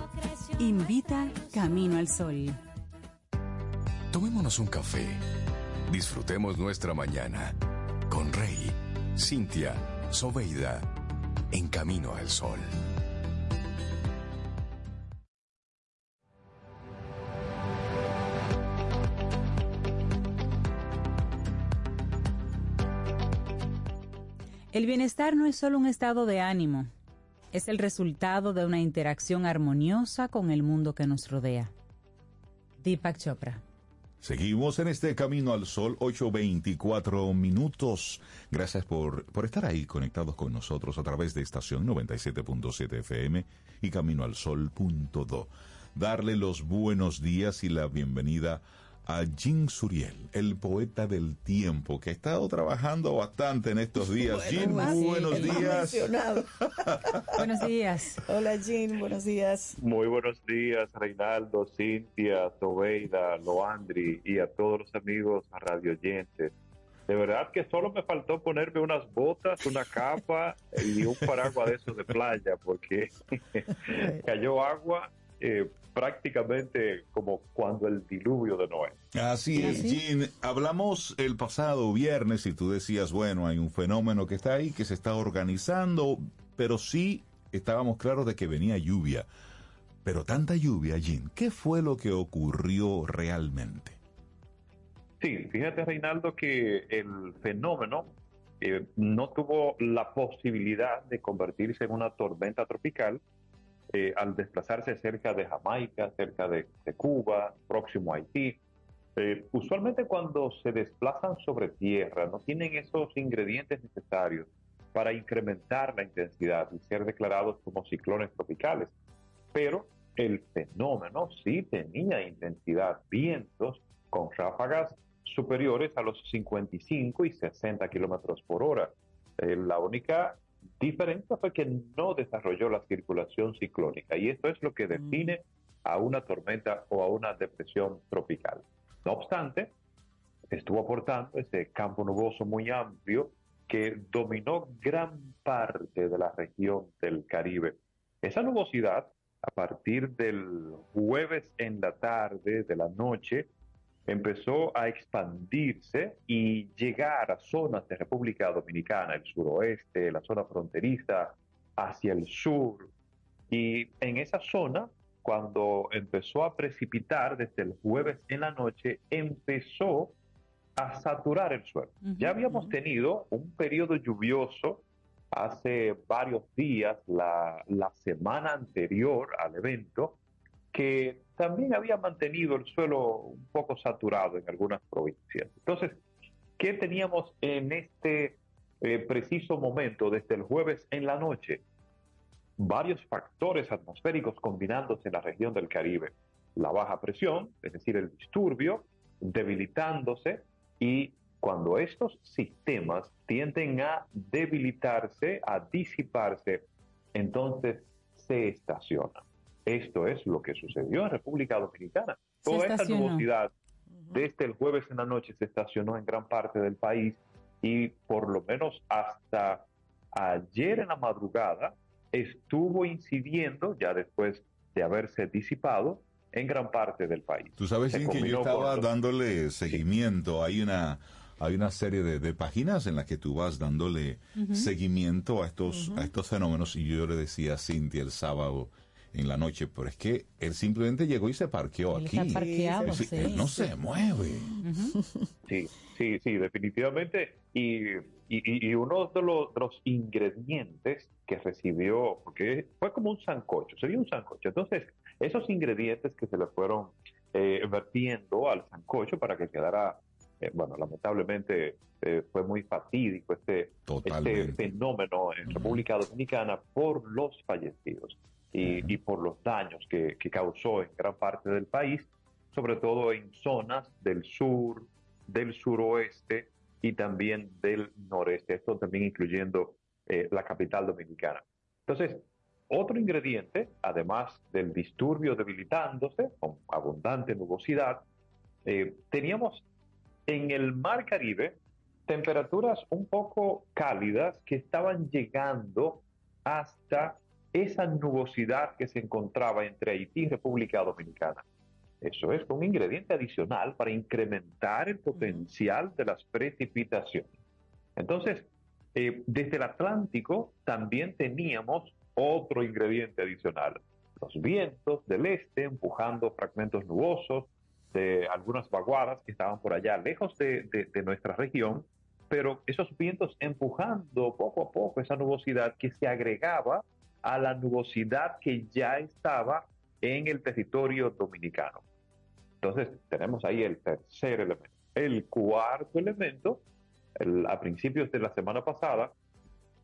Invita Camino al Sol. Tomémonos un café. Disfrutemos nuestra mañana con Rey, Cintia, Soveida, en Camino al Sol. El bienestar no es solo un estado de ánimo, es el resultado de una interacción armoniosa con el mundo que nos rodea. Deepak Chopra. Seguimos en este camino al sol, 8.24 minutos. Gracias por, por estar ahí conectados con nosotros a través de estación 97.7 FM y camino al sol.do. Darle los buenos días y la bienvenida a Jean Suriel, el poeta del tiempo, que ha estado trabajando bastante en estos días. Jean, muy buenos días. *laughs* buenos días. Hola Jean, buenos días. Muy buenos días, Reinaldo, Cintia, Sobeida, Loandri y a todos los amigos radioyentes. De verdad que solo me faltó ponerme unas botas, una capa y un paraguas de esos de playa, porque *laughs* cayó agua eh, prácticamente como cuando el diluvio de Noé. Así es, Jean. Hablamos el pasado viernes y tú decías, bueno, hay un fenómeno que está ahí, que se está organizando, pero sí estábamos claros de que venía lluvia. Pero tanta lluvia, Jean, ¿qué fue lo que ocurrió realmente? Sí, fíjate, Reinaldo, que el fenómeno eh, no tuvo la posibilidad de convertirse en una tormenta tropical, eh, al desplazarse cerca de Jamaica, cerca de, de Cuba, próximo a Haití. Eh, usualmente cuando se desplazan sobre tierra no tienen esos ingredientes necesarios para incrementar la intensidad y ser declarados como ciclones tropicales. Pero el fenómeno sí tenía intensidad, vientos con ráfagas superiores a los 55 y 60 kilómetros por hora. Eh, la única diferencia fue que no desarrolló la circulación ciclónica y esto es lo que define a una tormenta o a una depresión tropical. No obstante, estuvo aportando ese campo nuboso muy amplio que dominó gran parte de la región del Caribe. Esa nubosidad, a partir del jueves en la tarde, de la noche, empezó a expandirse y llegar a zonas de República Dominicana, el suroeste, la zona fronteriza, hacia el sur. Y en esa zona, cuando empezó a precipitar desde el jueves en la noche, empezó a saturar el suelo. Ya habíamos tenido un periodo lluvioso hace varios días, la, la semana anterior al evento, que también había mantenido el suelo un poco saturado en algunas provincias. Entonces, ¿qué teníamos en este eh, preciso momento desde el jueves en la noche? Varios factores atmosféricos combinándose en la región del Caribe. La baja presión, es decir, el disturbio, debilitándose y cuando estos sistemas tienden a debilitarse, a disiparse, entonces se estaciona. Esto es lo que sucedió en República Dominicana. Se Toda esta nubosidad desde el jueves en la noche se estacionó en gran parte del país y por lo menos hasta ayer en la madrugada estuvo incidiendo, ya después de haberse disipado, en gran parte del país. Tú sabes, Sin, que yo estaba dándole seguimiento. Hay una hay una serie de, de páginas en las que tú vas dándole Ujú. seguimiento a estos a estos fenómenos y yo le decía a Cintia el sábado en la noche, pero es que él simplemente llegó y se parqueó Él aquí. está parqueado, sí. él no se mueve. Sí, sí, sí, definitivamente. Y, y- y uno de los, de los ingredientes que recibió, porque fue como un sancocho, sería un sancocho. Entonces, esos ingredientes que se le fueron eh, vertiendo al sancocho para que quedara, eh, bueno, lamentablemente eh, fue muy fatídico este, este fenómeno en República Dominicana por los fallecidos y, y por los daños que, que causó en gran parte del país, sobre todo en zonas del sur, del suroeste y también del noreste, esto también incluyendo eh, la capital dominicana. Entonces, otro ingrediente, además del disturbio debilitándose con abundante nubosidad, eh, teníamos en el mar Caribe temperaturas un poco cálidas que estaban llegando hasta esa nubosidad que se encontraba entre Haití y República Dominicana. Eso es un ingrediente adicional para incrementar el potencial de las precipitaciones. Entonces, eh, desde el Atlántico también teníamos otro ingrediente adicional. Los vientos del este empujando fragmentos nubosos de algunas vaguadas que estaban por allá lejos de, de- de nuestra región, pero esos vientos empujando poco a poco esa nubosidad que se agregaba a la nubosidad que ya estaba en el territorio dominicano. Entonces tenemos ahí el tercer elemento. El cuarto elemento, el- a principios de la semana pasada,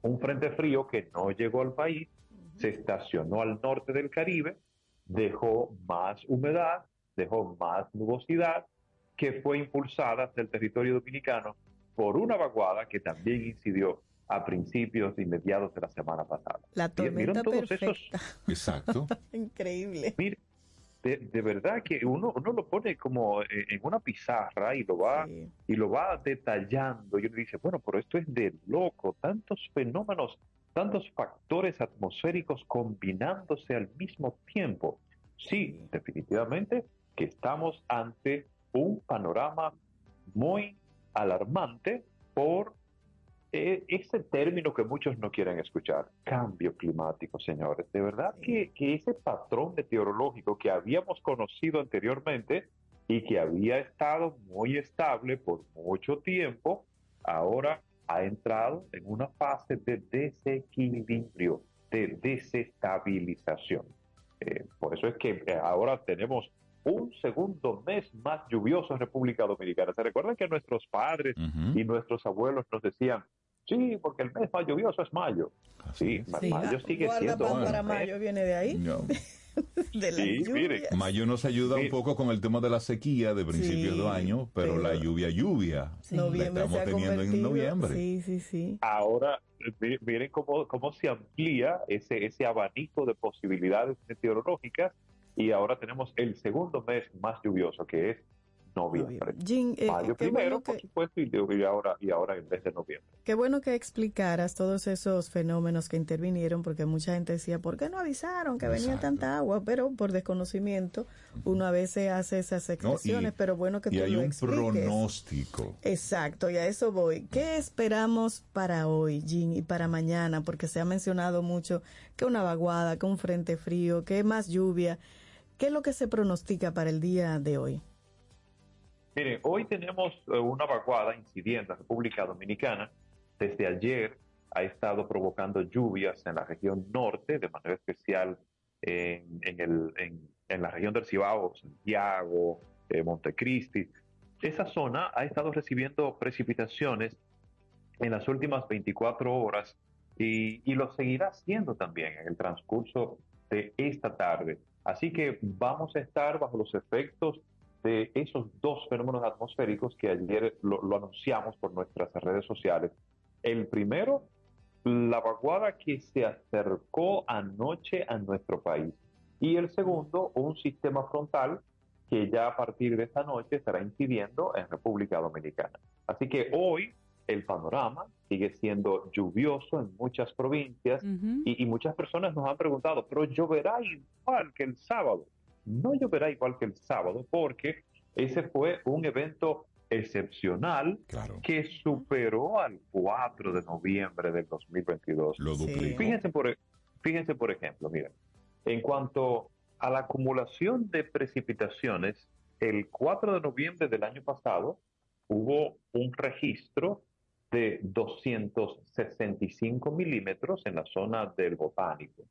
un frente frío que no llegó al país, se estacionó al norte del Caribe, dejó más humedad, dejó más nubosidad, que fue impulsada hacia el territorio dominicano por una vaguada que también incidió a principios y mediados de la semana pasada. La ¿Vieron tormenta todos perfecta. esos Exacto. *laughs* Increíble. Mire, de, de verdad que uno, uno lo pone como en en una pizarra y lo va y lo va detallando y uno dice, bueno, pero esto es de loco, tantos fenómenos, tantos factores atmosféricos combinándose al mismo tiempo. Sí, definitivamente que estamos ante un panorama muy alarmante por eh, ese término que muchos no quieren escuchar, cambio climático, señores. De verdad que, que ese patrón meteorológico que habíamos conocido anteriormente y que había estado muy estable por mucho tiempo, ahora ha entrado en una fase de desequilibrio, de desestabilización. Eh, por eso es que eh, ahora tenemos un segundo mes más lluvioso en República Dominicana. ¿Se recuerdan que nuestros padres y nuestros abuelos nos decían, sí, porque el mes más lluvioso es mayo? Sí, Sí. mayo sigue Guarda siendo pan para mes. mayo viene de ahí. *laughs* de la Sí, mire. Mayo nos ayuda un poco con el tema de la sequía de principios Sí, de año, pero, pero- la lluvia, lluvia, la estamos teniendo en noviembre. Sí, sí, sí. Ahora, eh, mi- miren cómo, cómo se amplía ese, ese abanico de posibilidades meteorológicas y ahora tenemos el segundo mes más lluvioso, que es noviembre. Jim, eh, Mayo qué primero, bueno que- por supuesto, y, ahora, y ahora el mes de noviembre. Qué bueno que explicaras todos esos fenómenos que intervinieron, porque mucha gente decía, ¿por qué no avisaron que venía tanta agua? Pero por desconocimiento, uno a veces hace esas ¿no? expresiones, pero bueno que y tú hay lo un expliques. pronóstico. Exacto, y a eso voy. ¿Qué esperamos para hoy, Jim, y para mañana? Porque se ha mencionado mucho que una vaguada, que un frente frío, que más lluvia. ¿Qué es lo que se pronostica para el día de hoy? Miren, hoy tenemos eh, una vaguada incidiendo en la República Dominicana. Desde ayer ha estado provocando lluvias en la región norte, de manera especial en, en el, en, en la región del Cibao, Santiago, eh, Montecristi. Esa zona ha estado recibiendo precipitaciones en las últimas 24 horas y, y lo seguirá haciendo también en el transcurso de esta tarde. Así que vamos a estar bajo los efectos de esos dos fenómenos atmosféricos que ayer lo, lo anunciamos por nuestras redes sociales. El primero, la vaguada que se acercó anoche a nuestro país. Y el segundo, un sistema frontal que ya a partir de esta noche estará incidiendo en República Dominicana. Así que hoy el panorama sigue siendo lluvioso en muchas provincias y, y muchas personas nos han preguntado, pero lloverá igual que el sábado. No lloverá igual que el sábado porque ese fue un evento excepcional que superó al 4 de noviembre del 2022. Lo duplicó. Fíjense por, e, fíjense por ejemplo, miren, en cuanto a la acumulación de precipitaciones, el 4 de noviembre del año pasado hubo un registro de 265 milímetros en la zona del Botánico.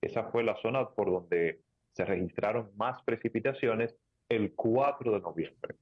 Esa fue la zona por donde se registraron más precipitaciones el 4 de noviembre.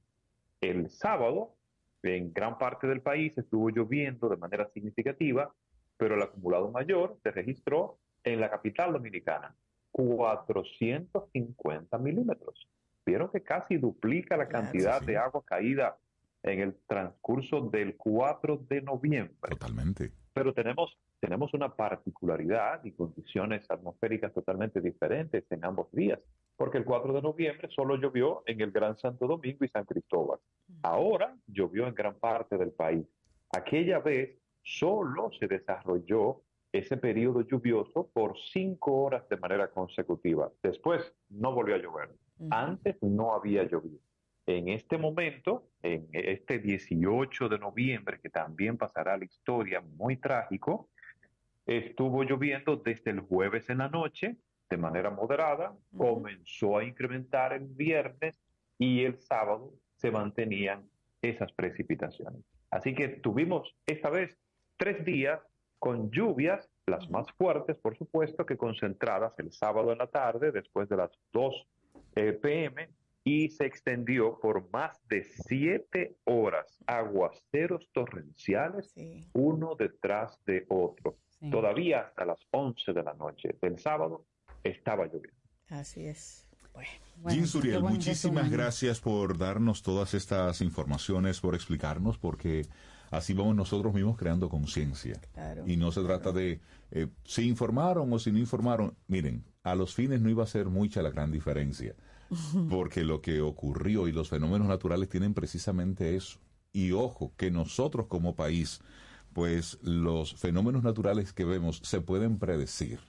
El sábado, en gran parte del país estuvo lloviendo de manera significativa, pero el acumulado mayor se registró en la capital dominicana, 450 milímetros. Vieron que casi duplica la cantidad de agua caída en el transcurso del 4 de noviembre. Totalmente. Pero tenemos, tenemos una particularidad y condiciones atmosféricas totalmente diferentes en ambos días, porque el 4 de noviembre solo llovió en el Gran Santo Domingo y San Cristóbal. Ahora llovió en gran parte del país. Aquella vez solo se desarrolló ese periodo lluvioso por cinco horas de manera consecutiva. Después no volvió a llover. Antes no había llovido. En este momento, en este 18 de noviembre, que también pasará a la historia muy trágico, estuvo lloviendo desde el jueves en la noche de manera moderada, comenzó a incrementar el viernes y el sábado se mantenían esas precipitaciones. Así que tuvimos esta vez tres días con lluvias, las más fuertes, por supuesto, que concentradas el sábado en la tarde, después de las 2 eh, pm, y se extendió por más de siete horas, aguaceros torrenciales, uno detrás de otro. Todavía hasta las 11 de la noche del sábado estaba lloviendo. Así es. Bueno. Jean Suriel, muchísimas gracias por darnos todas estas informaciones, por explicarnos, porque así vamos nosotros mismos creando conciencia. Claro, y no se trata de eh, si informaron o si no informaron. Miren, a los fines no iba a ser mucha la gran diferencia, porque lo que ocurrió y los fenómenos naturales tienen precisamente eso. Y ojo, que nosotros como país, pues los fenómenos naturales que vemos se pueden predecir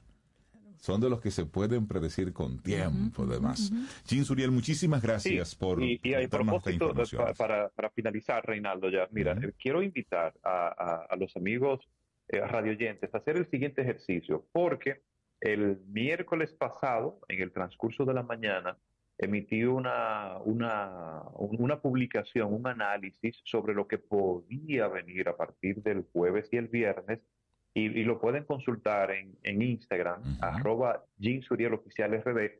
son de los que se pueden predecir con tiempo, además. Jean Suriel, muchísimas gracias Sí, por y, y a propósito, pa- para, para finalizar, Reinaldo, ya, mira, eh, quiero invitar a, a- a los amigos eh, radioyentes a hacer el siguiente ejercicio, porque el miércoles pasado, en el transcurso de la mañana, emití una, una, un- una publicación, un análisis sobre lo que podía venir a partir del jueves y el viernes, y, y lo pueden consultar en, en Instagram, arroba RD,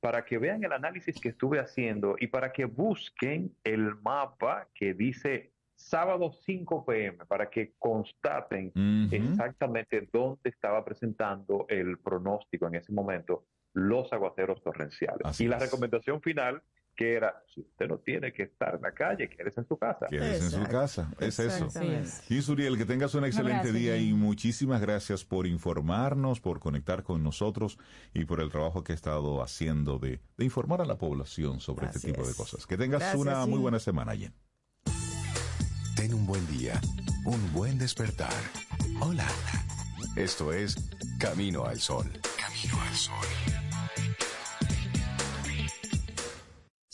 para que vean el análisis que estuve haciendo y para que busquen el mapa que dice sábado 5 pm, para que constaten exactamente dónde estaba presentando el pronóstico en ese momento los aguaceros torrenciales. Así y la es. recomendación final, que era, si usted no tiene que estar en la calle, quédese en su casa. Quédese en su casa, es eso. Exactamente. Jean Suriel, que tengas un excelente gracias, día y muchísimas gracias por informarnos, por conectar con nosotros y por el trabajo que ha estado haciendo de, de informar a la población sobre este tipo de cosas. Que tengas Gracias, una muy buena semana, Jen. Ten un buen día, un buen despertar. Hola. Esto es Camino al Sol. Camino al Sol.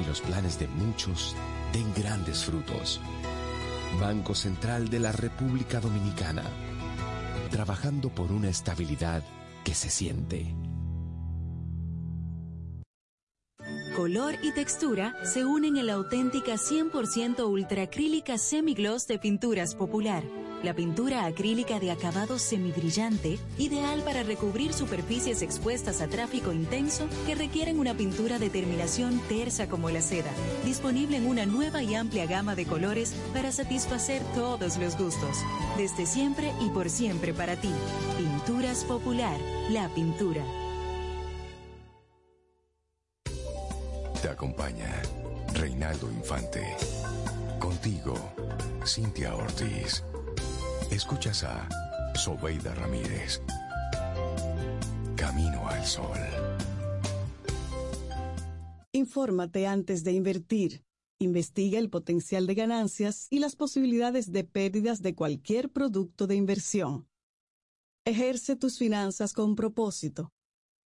y los planes de muchos den grandes frutos. Banco Central de la República Dominicana. Trabajando por una estabilidad que se siente. Color y textura se unen en la auténtica 100% ultracrílica semigloss de Pinturas Popular. La pintura acrílica de acabado semibrillante, ideal para recubrir superficies expuestas a tráfico intenso que requieren una pintura de terminación tersa como la seda. Disponible en una nueva y amplia gama de colores para satisfacer todos los gustos. Desde siempre y por siempre para ti. Pinturas Popular, la pintura. Te acompaña Reinaldo Infante. Contigo, Cintia Ortiz. Escuchas a Sobeida Ramírez. Camino al Sol. Infórmate antes de invertir. Investiga el potencial de ganancias y las posibilidades de pérdidas de cualquier producto de inversión. Ejerce tus finanzas con propósito.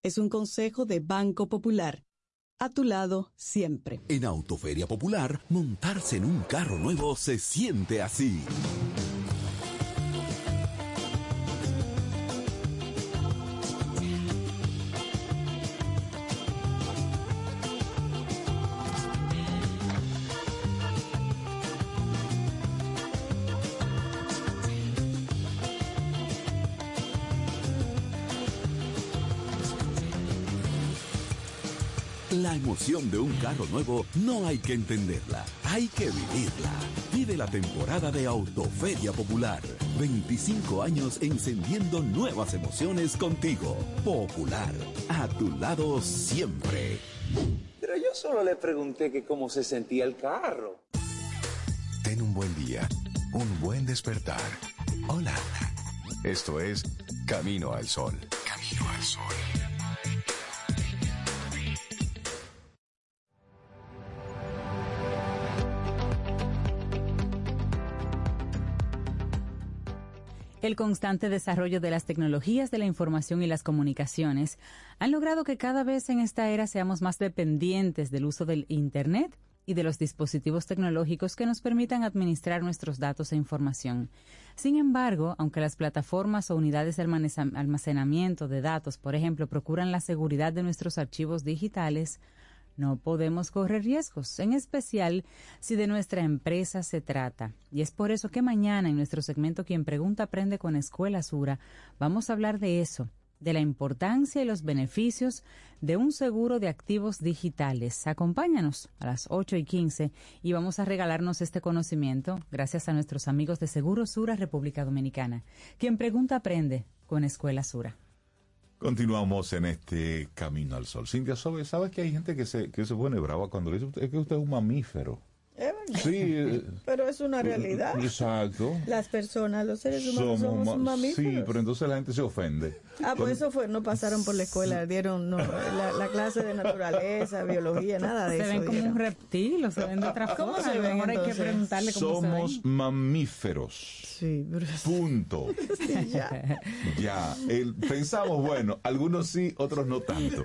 Es un consejo de Banco Popular. A tu lado siempre. En Autoferia Popular, montarse en un carro nuevo se siente así. Emoción de un carro nuevo no hay que entenderla, hay que vivirla. Vive la temporada de Autoferia Popular. 25 años encendiendo nuevas emociones contigo. Popular, a tu lado siempre. Pero yo solo le pregunté que cómo se sentía el carro. Ten un buen día, un buen despertar. Hola. Esto es Camino al Sol. Camino al Sol. El constante desarrollo de las tecnologías de la información y las comunicaciones han logrado que cada vez en esta era seamos más dependientes del uso del Internet y de los dispositivos tecnológicos que nos permitan administrar nuestros datos e información. Sin embargo, aunque las plataformas o unidades de almacenamiento de datos, por ejemplo, procuran la seguridad de nuestros archivos digitales, no podemos correr riesgos, en especial si de nuestra empresa se trata. Y es por eso que mañana en nuestro segmento Quien Pregunta Aprende con Escuela Sura vamos a hablar de eso, de la importancia y los beneficios de un seguro de activos digitales. Acompáñanos a las 8 y 15 y vamos a regalarnos este conocimiento gracias a nuestros amigos de Seguro Sura República Dominicana. Quien Pregunta Aprende con Escuela Sura. Continuamos en este camino al sol. Cintia Sobe, ¿sabes que hay gente que se, que se pone brava cuando le dice es que usted es un mamífero? Es verdad. Sí. eh, Pero es una realidad. Exacto. Las personas, los seres humanos somos, ma- mamíferos. Sí, pero entonces la gente se ofende. Ah, pues eso fue, no pasaron por la escuela, dieron no, la, la clase de naturaleza, *laughs* biología, nada de Se eso. ven como dieron. un reptil o se ven de otra ¿Cómo forma. se ven, mejor hay que entonces? preguntarle cómo se Somos ven. mamíferos. Sí, pero... Punto. *laughs* Sí, ya. *laughs* Ya, el- pensamos, bueno, algunos sí, otros no tanto.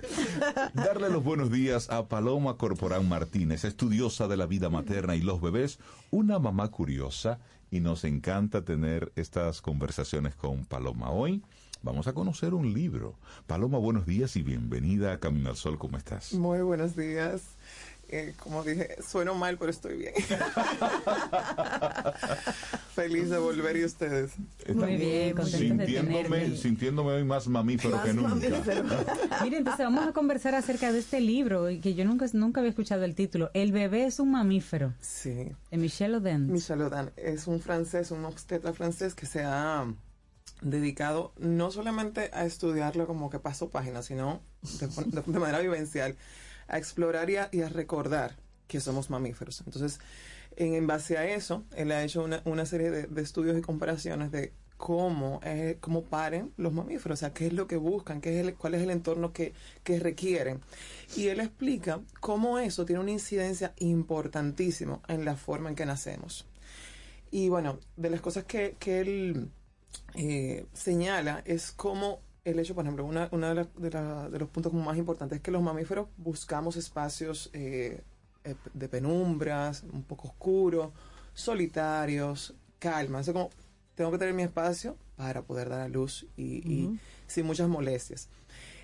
Darle los buenos días a Paloma Corporán Martínez, estudiosa de la vida materna y los bebés, una mamá curiosa, y nos encanta tener estas conversaciones con Paloma. Hoy vamos a conocer un libro. Paloma, buenos días y bienvenida a Camino al Sol, ¿cómo estás? Muy buenos días. Eh, como dije, sueno mal, pero estoy bien. *laughs* Feliz de volver y ustedes. Muy bien, contenta de sintiéndome, sintiéndome hoy más mamífero que nunca. *laughs* Mire, entonces vamos a conversar acerca de este libro que yo nunca, nunca había escuchado el título. El bebé es un mamífero. Sí. De Michel Oden. Michel Odan es un francés, un obstetra francés que se ha dedicado no solamente a estudiarlo como que paso página, sino de- de manera vivencial, a explorar y a, recordar que somos mamíferos. Entonces, en, base a eso, él ha hecho una, serie de, de estudios y comparaciones de cómo, eh, cómo paren los mamíferos, o sea, qué es lo que buscan, qué es el- cuál es el entorno que, que requieren. Y él explica cómo eso tiene una incidencia importantísima en la forma en que nacemos. Y bueno, de las cosas que, que él eh, señala es cómo el hecho, por ejemplo, una, una de, la- de la- de los puntos más importantes es que los mamíferos buscamos espacios eh, eh, de penumbras, un poco oscuros, solitarios, calma. Eso como, tengo que tener mi espacio para poder dar a luz y, sin muchas molestias.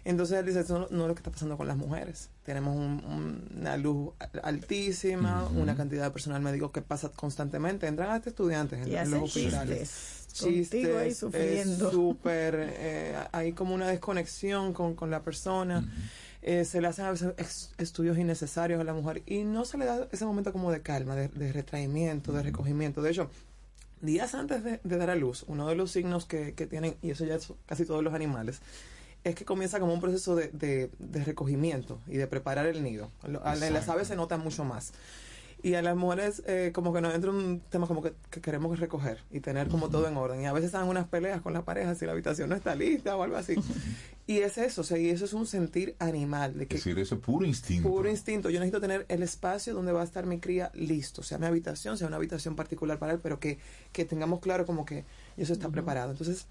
Entonces él dice, eso no, no es lo que está pasando con las mujeres. Tenemos un- un- una luz altísima, una cantidad de personal médico que pasa constantemente. Entran hasta estudiantes en, Y en los hospitales. chistes. Contigo ahí es sufriendo. súper, eh, hay como una desconexión con, con la persona. Eh, se le hacen a veces estudios innecesarios a la mujer y no se le da ese momento como de calma, de, de retraimiento, de recogimiento. De hecho, días antes de, de dar a luz, uno de los signos que, que tienen, y eso ya es casi todos los animales, es que comienza como un proceso de, de- de recogimiento y de preparar el nido. En las aves se nota mucho más. Y a las mujeres eh, como que nos entra un tema como que, que queremos recoger y tener como todo en orden. Y a veces están unas peleas con la pareja si la habitación no está lista o algo así. *laughs* y es eso, o sea, y eso es un sentir animal. De que Es decir, ese puro instinto. Puro instinto. Yo necesito tener el espacio donde va a estar mi cría listo, sea mi habitación, sea una habitación particular para él, pero que, que tengamos claro como que eso está preparado. Entonces,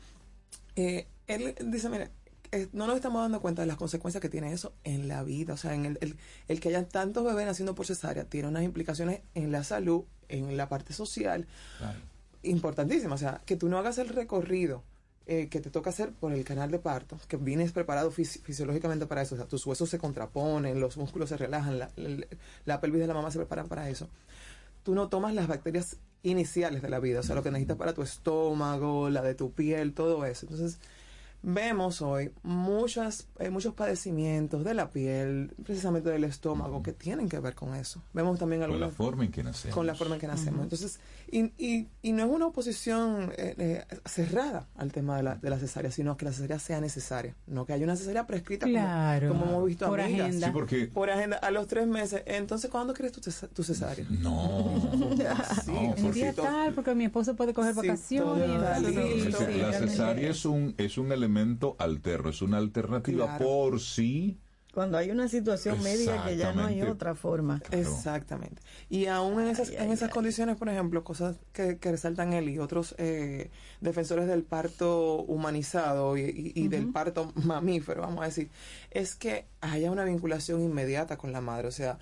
eh, él dice, mira, eh, no nos estamos dando cuenta de las consecuencias que tiene eso en la vida. O sea, en el, el, el que hayan tantos bebés naciendo por cesárea tiene unas implicaciones en la salud, en la parte social, importantísimas. O sea, que tú no hagas el recorrido eh, que te toca hacer por el canal de parto, que vienes preparado fisi- fisiológicamente para eso. O sea, tus huesos se contraponen, los músculos se relajan, la, la- la pelvis de la mamá se prepara para eso. Tú no tomas las bacterias iniciales de la vida, o sea, lo que necesitas para tu estómago, la de tu piel, todo eso. Entonces, vemos hoy muchas, eh, muchos padecimientos de la piel, precisamente del estómago, que tienen que ver con eso. Vemos también Con la forma en que nacemos. con la forma en que nacemos. Entonces, y, y, y no es una oposición eh, eh, cerrada al tema de la, de la cesárea, sino que la cesárea sea necesaria, no que haya una cesárea prescrita como- Claro. como, hemos visto Por amigas. agenda. Sí, porque- Por agenda, a los tres meses. Entonces, ¿cuándo quieres tu, tu cesárea? No. *laughs* Sí, No, El día porque- tal, porque mi esposo puede coger Sí, vacaciones. entonces, sí, sí, decir, la cesárea es un, es un elemento alterno, es una alternativa Claro. por sí. Cuando hay una situación médica que ya no hay otra forma. Exactamente. Y aún en esas, en esas condiciones, por ejemplo, cosas que, que resaltan él y otros eh, defensores del parto humanizado y, y- y del parto mamífero, vamos a decir, es que haya una vinculación inmediata con la madre. O sea,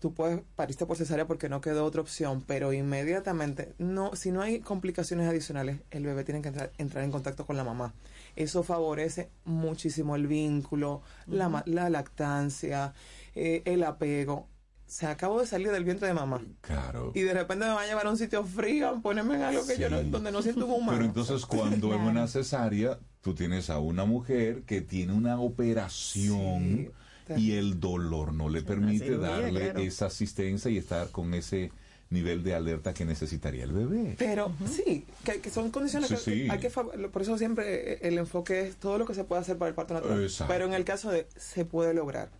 tú puedes pariste por cesárea porque no quedó otra opción, pero inmediatamente, no si no hay complicaciones adicionales, el bebé tiene que entrar, entrar en contacto con la mamá. Eso favorece muchísimo el vínculo, la, lactancia, eh, el apego. Se acabo de salir del vientre de mamá. Claro. Y de repente me va a llevar a un sitio frío, ponerme en algo que yo no, donde no siento un humano. Pero entonces cuando en una cesárea tú tienes a una mujer que tiene una operación y el dolor no le permite cirugía, darle claro. esa asistencia y estar con ese nivel de alerta que necesitaría el bebé. Pero sí, que, que son condiciones Sí, que sí. hay que por eso siempre eh, el enfoque es todo lo que se puede hacer para el parto natural. Exacto. Pero en el caso de se puede lograr.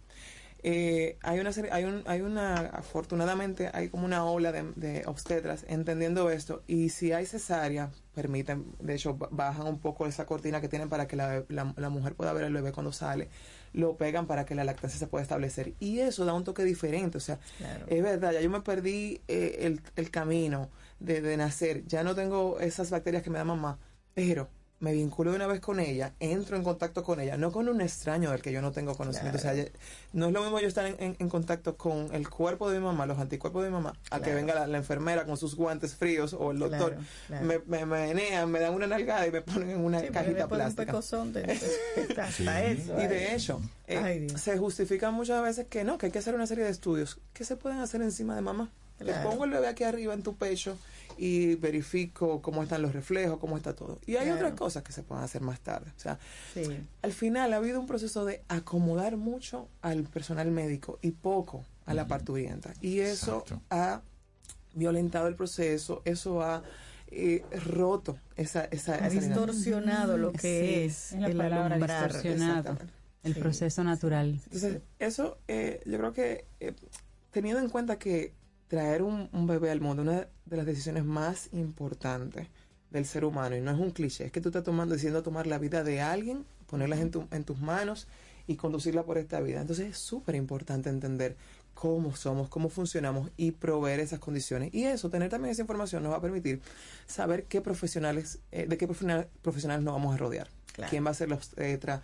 Eh, hay una serie, hay un, hay una afortunadamente hay como una ola de, de obstetras entendiendo esto y si hay cesárea permiten de hecho ba- bajan un poco esa cortina que tienen para que la, la- la mujer pueda ver al bebé cuando sale lo pegan para que la lactancia se pueda establecer. Y eso da un toque diferente o sea es verdad ya yo me perdí eh, el, el camino de, de nacer. Ya no tengo esas bacterias que me da mamá pero me vinculo de una vez con ella, entro en contacto con ella, no con un extraño del que yo no tengo conocimiento. O sea, no es lo mismo yo estar en, en- en contacto con el cuerpo de mi mamá, los anticuerpos de mi mamá, a que venga la, la enfermera con sus guantes fríos o el doctor. Claro, claro. Me, me, me menean, me dan una nalgada y me ponen en una Sí, cajita de un plástica. te- *laughs* hasta eso, Y ay. de hecho, eh, Ay, se justifica muchas veces que no, que hay que hacer una serie de estudios que se pueden hacer encima de mamá. Claro. Te pongo el bebé aquí arriba en tu pecho y verifico cómo están los reflejos, cómo está todo. Y hay Claro. otras cosas que se pueden hacer más tarde. O sea, Sí. al final ha habido un proceso de acomodar mucho al personal médico y poco a la parturienta. Y eso ha violentado el proceso, eso ha eh, roto esa, esa, Ha esa dinámica. distorsionado lo que es es la el palabra alumbrar. distorsionado. Exactamente. El Sí. proceso natural. Entonces, eso eh, yo creo que eh, teniendo en cuenta que traer un, un bebé al mundo, una de las decisiones más importantes del ser humano y no es un cliché, es que tú estás tomando, diciendo tomar la vida de alguien, ponerla en, tu- en tus manos y conducirla por esta vida. Entonces es súper importante entender cómo somos, cómo funcionamos y proveer esas condiciones. Y eso, tener también esa información nos va a permitir saber qué profesionales, eh, de qué profesional- profesionales nos vamos a rodear. Claro. ¿Quién va a ser la obstetra?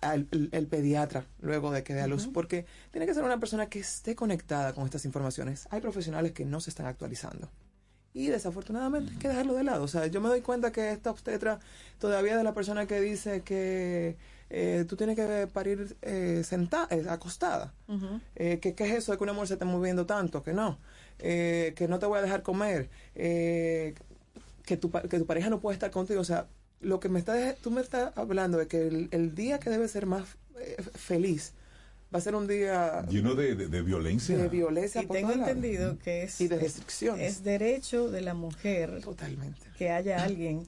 Al- el, pediatra luego de que dé a luz, porque tiene que ser una persona que esté conectada con estas informaciones. Hay profesionales que no se están actualizando. Y desafortunadamente hay que dejarlo de lado. O sea, yo me doy cuenta que esta obstetra todavía es de la persona que dice que eh, tú tienes que parir eh, sentada, eh, acostada. Eh, ¿qué, qué es eso de que una mujer se esté moviendo tanto? Que no. Eh, que no te voy a dejar comer. Que, tu, que tu pareja no puede estar contigo. O sea, lo que me está, tú me estás hablando de que el, el día que debe ser más eh, feliz va a ser un día Lleno de, de- de violencia. de violencia. Y por tengo entendido que es, Y de restricciones. es derecho de la mujer Totalmente. que haya alguien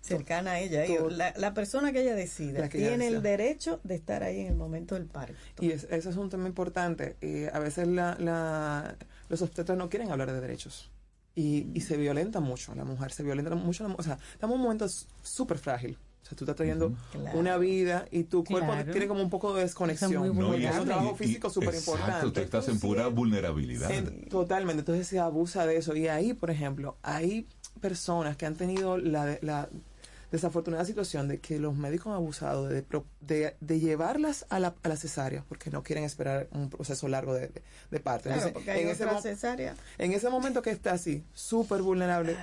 cercana a ella. Todo- la, la persona que ella decida ella tiene el derecho de estar ahí en el momento del parto. Y es- ese es un tema importante. Y a veces la, la- los obstetras no quieren hablar de derechos. Y, y se violenta mucho a la mujer, se violenta mucho a la mujer. O sea, estamos en un momento súper frágil. O sea, tú estás trayendo Claro. una vida y tu cuerpo Claro. tiene como un poco de desconexión. muy No, y es un trabajo físico súper Exacto, importante. tú estás en pura vulnerabilidad. En- totalmente. Entonces se abusa de eso. Y ahí, por ejemplo, hay personas que han tenido la, de- la desafortunada situación de que los médicos han abusado de, pro- de, de llevarlas a la, a la cesárea porque no quieren esperar un proceso largo de, de, de parto. Claro, Entonces, porque hay en, ese cesárea. en ese momento que está así, súper vulnerable,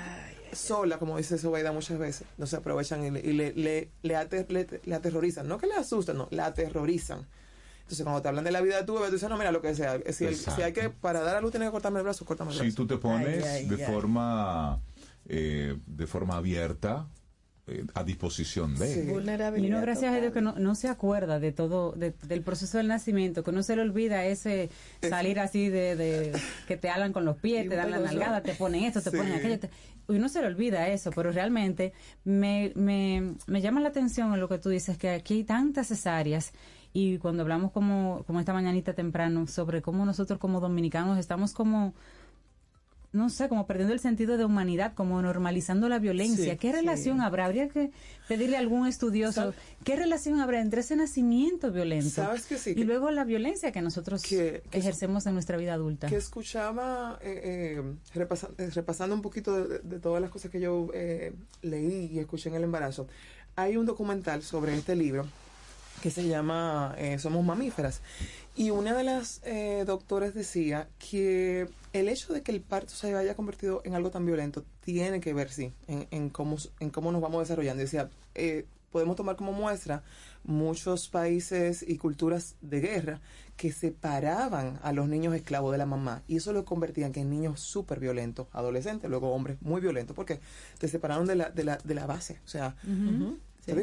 sola, como dice Sobeida muchas veces, no se aprovechan y le, y le, le, le ater- le- le aterrorizan. No que le asustan, no, la aterrorizan. Entonces, cuando te hablan de la vida de tu bebé, tú dices, no, mira, lo que sea. Si, el- si hay que, para dar a luz, tiene que cortarme el brazo, cortame el brazo. Si tú te pones Ay, ay, de ay. forma eh, de forma abierta a disposición de. Sí. Y uno, gracias a Dios, que no, no se acuerda de todo, de- del proceso del nacimiento, que no se le olvida ese salir así de, de que te hablan con los pies, Y te dan la nalgada, te ponen esto, te Sí. ponen aquello. te- y uno se le olvida eso, pero realmente me, me, me llama la atención en lo que tú dices, que aquí hay tantas cesáreas. Y cuando hablamos como, como esta mañanita temprano sobre cómo nosotros como dominicanos estamos como no sé, como perdiendo el sentido de humanidad, como normalizando la violencia. Sí, ¿Qué sí. relación habrá? Habría que pedirle a algún estudioso, ¿Sabe? ¿qué relación habrá entre ese nacimiento violento ¿Sabes que sí? y luego la violencia que nosotros Que- que- ejercemos en nuestra vida adulta? que escuchaba, eh, eh, repasa- eh, repasando un poquito de, de todas las cosas que yo eh, leí y escuché en el embarazo, hay un documental sobre este libro que se llama eh, Somos mamíferas. Y una de las eh, doctoras decía que el hecho de que el parto se haya convertido en algo tan violento tiene que ver, sí, en, en cómo, en cómo nos vamos desarrollando. Decía, eh, podemos tomar como muestra muchos países y culturas de guerra que separaban a los niños esclavos de la mamá y eso lo convertían en niños súper violentos, adolescentes, luego hombres muy violentos, porque te separaron de la, de la, de la base. O sea, te digo,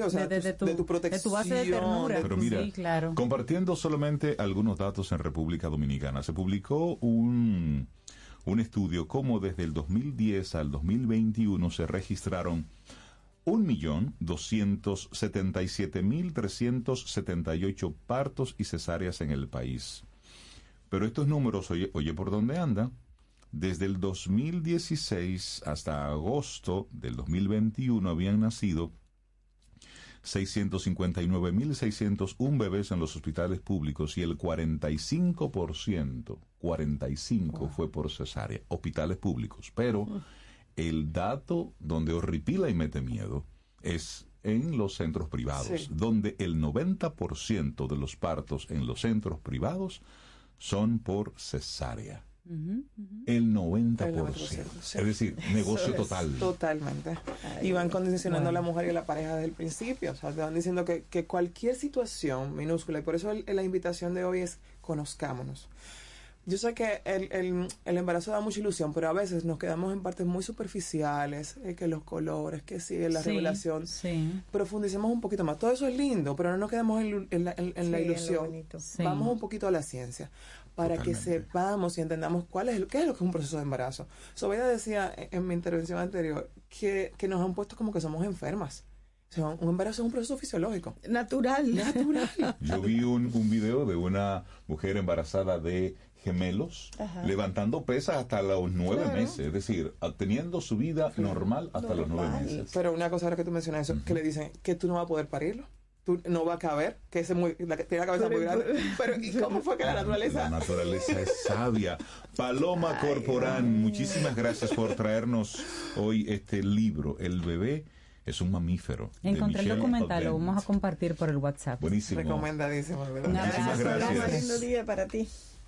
o sea, de, de tu- de tu de tu base de protección, ternura. Pero mira, sí, claro. compartiendo solamente algunos datos en República Dominicana, se publicó un, un estudio cómo desde el 2010 al 2021 se registraron 1.277.378 partos y cesáreas en el país. Pero estos números, oye, oye por dónde anda, desde el 2016 hasta agosto del 2021 habían nacido 659.601 bebés en los hospitales públicos y el 45%, 45 fue por cesárea, hospitales públicos. Pero el dato donde horripila y mete miedo es en los centros privados, Sí. donde el 90% de los partos en los centros privados son por cesárea. El 90%. El 90%, sí. Es decir, negocio es, total. Totalmente. y van condicionando a la mujer y a la pareja desde el principio. O sea, te van diciendo que, que cualquier situación minúscula, y por eso el- la invitación de hoy es conozcámonos. Yo sé que el, el- el embarazo da mucha ilusión, pero a veces nos quedamos en partes muy superficiales, eh, que los colores, que sigue la Sí, revelación. Sí. Profundicemos un poquito más. Todo eso es lindo, pero no nos quedamos en, en la, en- en la Sí, en lo ilusión. Sí. Vamos un poquito a la ciencia para que sepamos y entendamos cuál es el- qué es lo que es un proceso de embarazo. Sobeida decía en, en mi intervención anterior que, que nos han puesto como que somos enfermas. O sea, un embarazo es un proceso fisiológico. Natural. Natural. *laughs* Yo vi un, un video de una mujer embarazada de gemelos, Ajá. levantando pesas hasta los nueve Claro. meses, es decir, teniendo su vida normal hasta los nueve meses. Pero una cosa ahora que tú mencionas eso, que le dicen que tú no vas a poder parirlo. Tú no vas a caber, que ese muy, la, tiene la cabeza Pero- muy grande. Pero ¿y cómo fue que la La naturaleza? naturaleza es sabia. Paloma Corporán, muchísimas gracias por traernos hoy este libro, El bebé es un mamífero. Encontré el documental, lo vamos a compartir por el WhatsApp. Buenísimo. Recomendadísimo, ¿verdad? Un abrazo, gracias. Un lindo día para ti.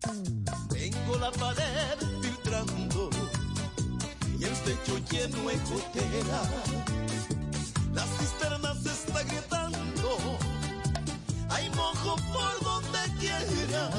Tengo la pared filtrando y el techo lleno de gotera. Las cisternas se está gritando. Hay mojo por donde quiera.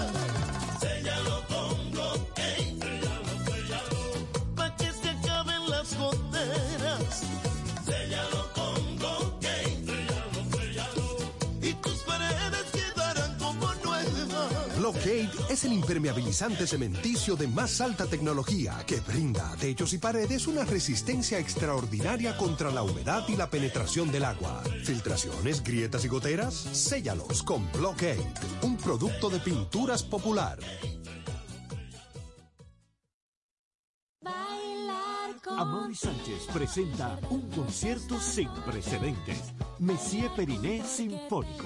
Blockade es el impermeabilizante cementicio de más alta tecnología que brinda a techos y paredes una resistencia extraordinaria contra la humedad y la penetración del agua. Filtraciones, grietas y goteras, séllalos con Blockade, un producto de pinturas popular. Amaury Sánchez presenta un concierto sin precedentes. Messier Periné Sinfónico.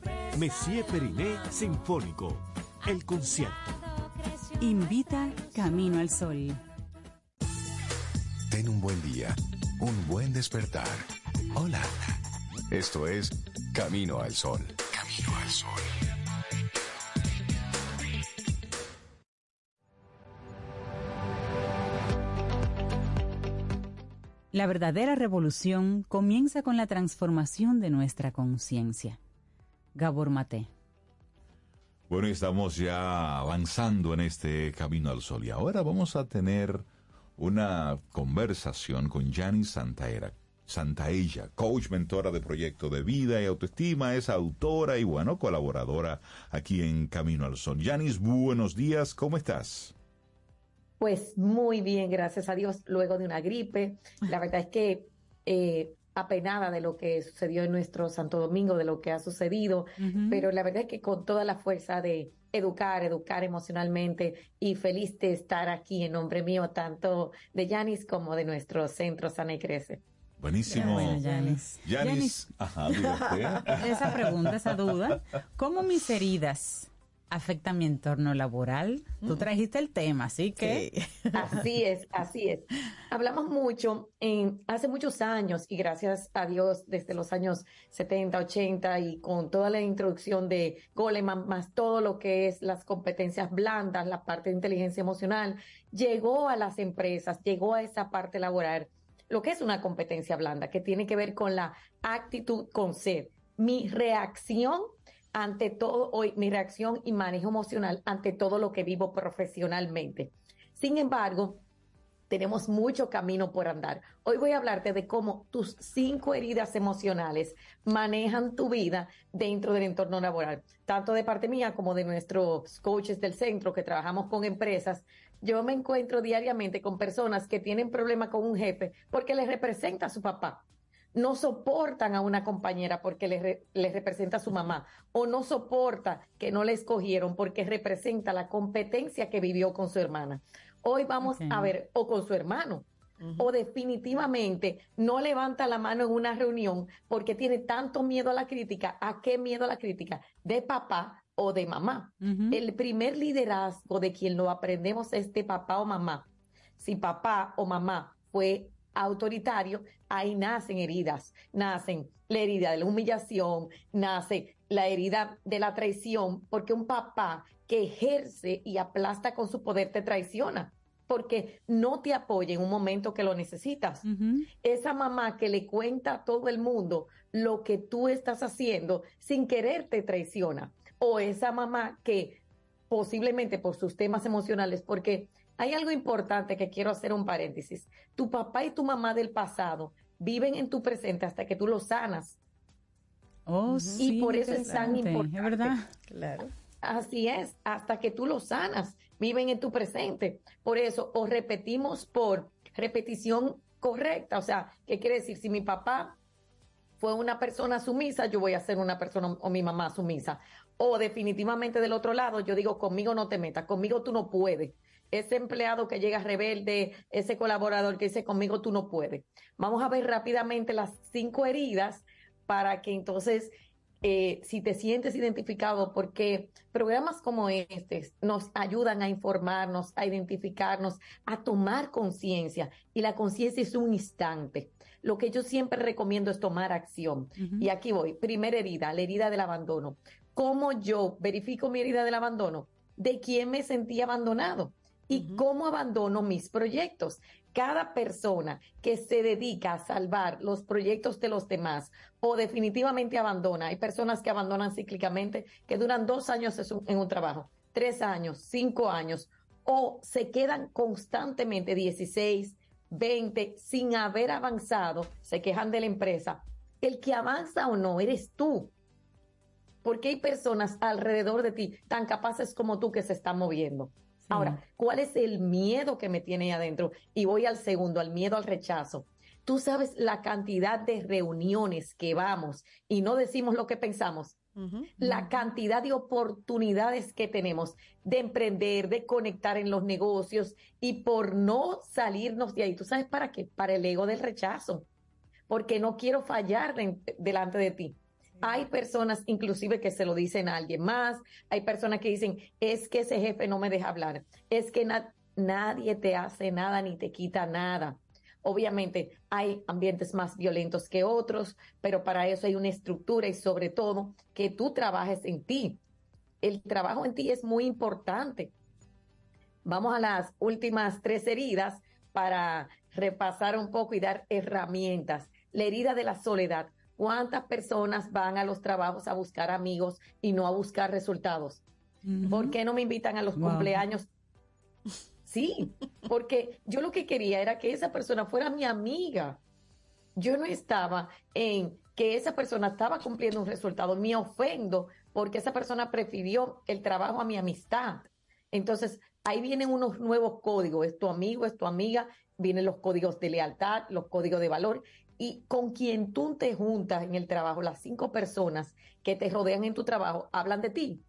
Messier Periné Sinfónico, el concierto. Invita Camino al Sol. Ten un buen día, un buen despertar. Hola. Esto es Camino al Sol. Camino al Sol. La verdadera revolución comienza con la transformación de nuestra conciencia. Gabor Mate. Bueno, estamos ya avanzando en este camino al sol y ahora vamos a tener una conversación con Janice Santaera. Santaella, coach, mentora de proyecto de vida y autoestima, es autora y bueno, colaboradora aquí en Camino al Sol. Janice, buenos días, ¿cómo estás? Pues muy bien, gracias a Dios, luego de una gripe. La verdad es que eh, apenada de lo que sucedió en nuestro Santo Domingo, de lo que ha sucedido, pero la verdad es que con toda la fuerza de educar, educar emocionalmente y feliz de estar aquí en nombre mío, tanto de Yanis como de nuestro centro Sana y Crece. Buenísimo. Bueno, Yanis. Yanis, ajá, usted. *laughs* Esa pregunta, esa duda. ¿Cómo mis heridas afectan mi entorno laboral? Tú trajiste el tema, así que... *laughs* Así es, así es. Hablamos mucho en hace muchos años y gracias a Dios desde los años 70, 80 y con toda la introducción de Goleman más todo lo que es las competencias blandas, la parte de inteligencia emocional, llegó a las empresas, llegó a esa parte laboral, lo que es una competencia blanda, que tiene que ver con la actitud con ser, mi reacción ante todo, hoy, mi reacción y manejo emocional ante todo lo que vivo profesionalmente. Sin embargo, tenemos mucho camino por andar. Hoy voy a hablarte de cómo tus cinco heridas emocionales manejan tu vida dentro del entorno laboral, tanto de parte mía como de nuestros coaches del centro que trabajamos con empresas. Yo me encuentro diariamente con personas que tienen problemas con un jefe porque les representa a su papá no soportan a una compañera porque les, re- les representa a su mamá o no soporta que no le escogieron porque representa la competencia que vivió con su hermana. Hoy vamos a ver, o con su hermano, o definitivamente no levanta la mano en una reunión porque tiene tanto miedo a la crítica. ¿A qué miedo a la crítica? De papá o de mamá. El primer liderazgo de quien lo aprendemos es de papá o mamá. Si papá o mamá fue autoritario, ahí nacen heridas, nacen la herida de la humillación, nace la herida de la traición, porque un papá que ejerce y aplasta con su poder te traiciona porque no te apoya en un momento que lo necesitas. Esa mamá que le cuenta a todo el mundo lo que tú estás haciendo sin querer te traiciona. O esa mamá que posiblemente por sus temas emocionales, porque hay algo importante que quiero hacer un paréntesis. Tu papá y tu mamá del pasado viven en tu presente hasta que tú lo sanas. Oh, y por eso es tan importante. Es verdad. Claro. Así es, hasta que tú lo sanas, viven en tu presente. Por eso, o repetimos por repetición correcta. O sea, ¿qué quiere decir? Si mi papá fue una persona sumisa, yo voy a ser una persona o mi mamá sumisa. O definitivamente del otro lado, yo digo, conmigo no te metas, conmigo tú no puedes. Ese empleado que llega rebelde, ese colaborador que dice, conmigo tú no puedes. Vamos a ver rápidamente las cinco heridas para que entonces eh, si te sientes identificado, porque programas como este nos ayudan a informarnos, a identificarnos, a tomar conciencia. Y la conciencia es un instante. Lo que yo siempre recomiendo es tomar acción. Y aquí voy. Primera herida, la herida del abandono. ¿Cómo yo verifico mi herida del abandono? ¿De quién me sentí abandonado? ¿Y cómo abandono mis proyectos? cada persona que se dedica a salvar los proyectos de los demás o definitivamente abandona, hay personas que abandonan cíclicamente, que duran dos años en un trabajo, tres años, cinco años, o se quedan constantemente 16, 20 sin haber avanzado, se quejan de la empresa. El que avanza o no eres tú. Porque hay personas alrededor de ti tan capaces como tú que se están moviendo. Ahora, ¿cuál es el miedo que me tiene ahí adentro? Y voy al segundo, al miedo al rechazo. Tú sabes la cantidad de reuniones que vamos y no decimos lo que pensamos. La cantidad de oportunidades que tenemos de emprender, de conectar en los negocios y por no salirnos de ahí. ¿Tú sabes para qué? Para el ego del rechazo. Porque no quiero fallar delante de ti. Hay personas inclusive que se lo dicen a alguien más, hay personas que dicen, es que ese jefe no me deja hablar, es que nadie te hace nada ni te quita nada. Obviamente hay ambientes más violentos que otros, pero para eso hay una estructura y sobre todo que tú trabajes en ti. El trabajo en ti es muy importante. Vamos a las últimas tres heridas para repasar un poco y dar herramientas. La herida de la soledad. ¿Cuántas personas van a los trabajos a buscar amigos y no a buscar resultados? ¿Por qué no me invitan a los cumpleaños? Sí, porque yo lo que quería era que esa persona fuera mi amiga. Yo no estaba en que esa persona estaba cumpliendo un resultado. Me ofendo porque esa persona prefirió el trabajo a mi amistad. Entonces, ahí vienen unos nuevos códigos. Es tu amigo, es tu amiga. Vienen los códigos de lealtad, los códigos de valor y con quien tú te juntas en el trabajo, las cinco personas que te rodean en tu trabajo, hablan de ti.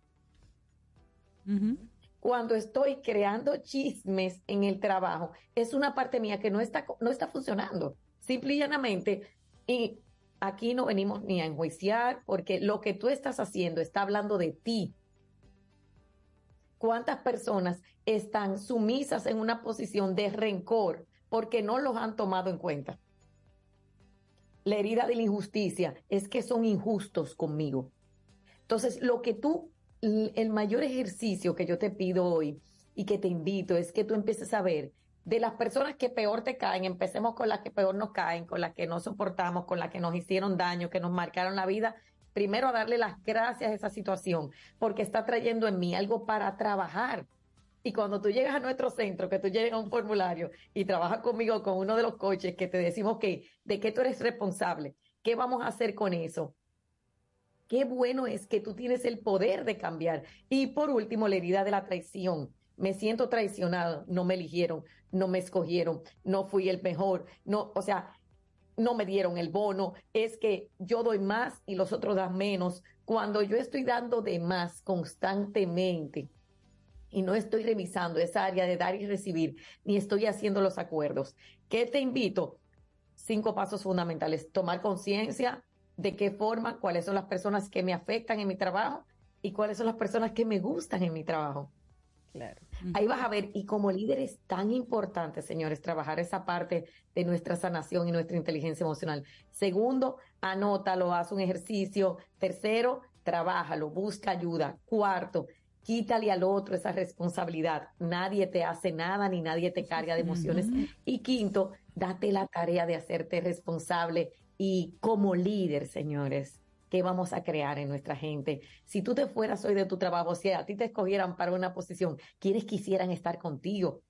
Cuando estoy creando chismes en el trabajo, es una parte mía que no está, no está funcionando. Simple y llanamente, y aquí no venimos ni a enjuiciar, porque lo que tú estás haciendo está hablando de ti. ¿Cuántas personas están sumisas en una posición de rencor porque no los han tomado en cuenta? La herida de la injusticia es que son injustos conmigo. Entonces, lo que tú, el mayor ejercicio que yo te pido hoy y que te invito es que tú empieces a ver de las personas que peor te caen, empecemos con las que peor nos caen, con las que no soportamos, con las que nos hicieron daño, que nos marcaron la vida, primero a darle las gracias a esa situación, porque está trayendo en mí algo para trabajar y cuando tú llegas a nuestro centro, que tú llegas a un formulario y trabajas conmigo con uno de los coches que te decimos que de qué tú eres responsable, qué vamos a hacer con eso. Qué bueno es que tú tienes el poder de cambiar. Y por último, la herida de la traición. Me siento traicionado, no me eligieron, no me escogieron, no fui el mejor, no, o sea, no me dieron el bono, es que yo doy más y los otros dan menos. Cuando yo estoy dando de más constantemente, y no estoy revisando esa área de dar y recibir, ni estoy haciendo los acuerdos. ¿Qué te invito? Cinco pasos fundamentales. Tomar conciencia de qué forma, cuáles son las personas que me afectan en mi trabajo y cuáles son las personas que me gustan en mi trabajo. Claro. Ahí vas a ver, y como líder es tan importante, señores, trabajar esa parte de nuestra sanación y nuestra inteligencia emocional. Segundo, anótalo, haz un ejercicio. Tercero, trabájalo, busca ayuda. Cuarto, quítale al otro esa responsabilidad. Nadie te hace nada ni nadie te carga de emociones. Y quinto, date la tarea de hacerte responsable y como líder, señores, ¿qué vamos a crear en nuestra gente? Si tú te fueras hoy de tu trabajo, si a ti te escogieran para una posición, ¿quiénes quisieran estar contigo?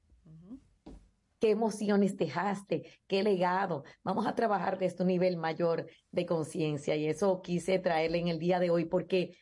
¿Qué emociones dejaste? ¿Qué legado? Vamos a trabajar de este nivel mayor de conciencia y eso quise traerle en el día de hoy porque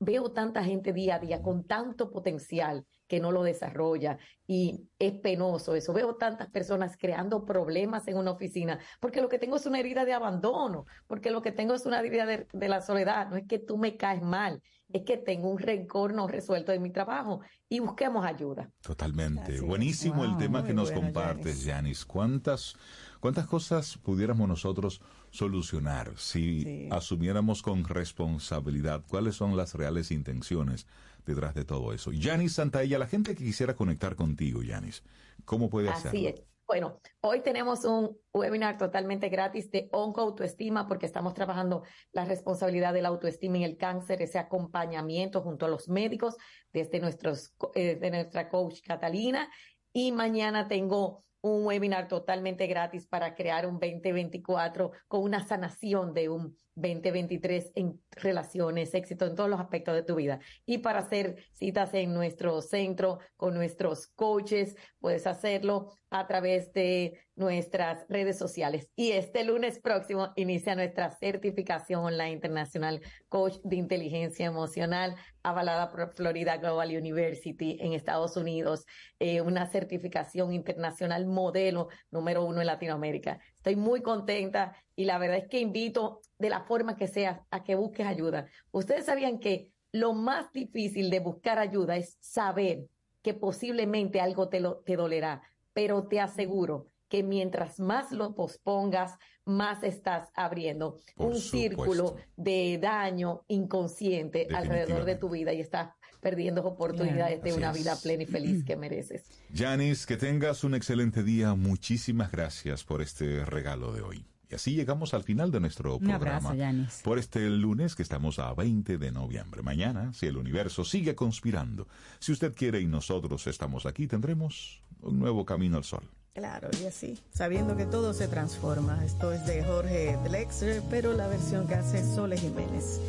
veo tanta gente día a día con tanto potencial que no lo desarrolla y es penoso eso. Veo tantas personas creando problemas en una oficina porque lo que tengo es una herida de abandono, porque lo que tengo es una herida de, de la soledad. No es que tú me caes mal, es que tengo un rencor no resuelto de mi trabajo y busquemos ayuda. Totalmente. Buenísimo el tema que nos compartes, Yanis. ¿Cuántas, ¿Cuántas cosas pudiéramos nosotros solucionar si Sí. asumiéramos con responsabilidad cuáles son las reales intenciones detrás de todo eso? Yanis Santaella, la gente que quisiera conectar contigo, Yanis, ¿cómo puede hacerlo? Así es. Bueno, hoy tenemos un webinar totalmente gratis de oncoautoestima porque estamos trabajando la responsabilidad de la autoestima en el cáncer, ese acompañamiento junto a los médicos desde nuestros, eh, de nuestra coach Catalina. Y mañana tengo un webinar totalmente gratis para crear un 2024 con una sanación de un 2023 en relaciones, éxito en todos los aspectos de tu vida. Y para hacer citas en nuestro centro con nuestros coaches, puedes hacerlo a través de nuestras redes sociales. Y este lunes próximo inicia nuestra certificación online internacional Coach de Inteligencia Emocional, avalada por Florida Global University en Estados Unidos, eh, una certificación internacional modelo número uno en Latinoamérica. Estoy muy contenta y la verdad es que invito de la forma que sea a que busques ayuda. Ustedes sabían que lo más difícil de buscar ayuda es saber que posiblemente algo te, lo, te dolerá, pero te aseguro que mientras más lo pospongas, más estás abriendo Por un círculo de daño inconsciente alrededor de tu vida y estás perdiendo oportunidades de una vida plena y feliz que mereces. Yanis, que tengas un excelente día. Muchísimas gracias por este regalo de hoy. Y así llegamos al final de nuestro Un programa. abrazo. Por este lunes que estamos a 20 de noviembre. Mañana, si el universo sigue conspirando, si usted quiere y nosotros estamos aquí, tendremos un nuevo camino al sol. Claro, y así, sabiendo que todo se transforma. Esto es de Jorge Drexler, pero la versión que hace Sole Jiménez.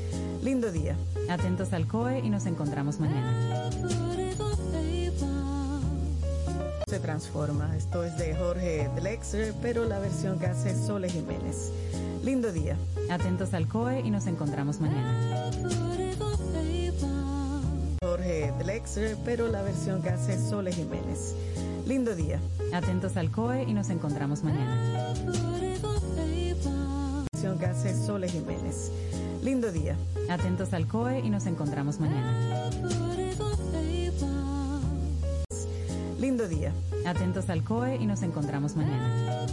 Lindo día. Atentos al COE y nos encontramos mañana. Se transforma. Esto es de Jorge Drexler, pero la versión que hace Sole Jiménez. Lindo día. Atentos al COE y nos encontramos mañana. Jorge Drexler, pero la versión que hace Sole Jiménez. Lindo día. Atentos al COE y nos encontramos mañana. Que hace Sole Jiménez. Lindo día. Atentos al COE y nos encontramos mañana. Lindo día. Atentos al COE y nos encontramos mañana.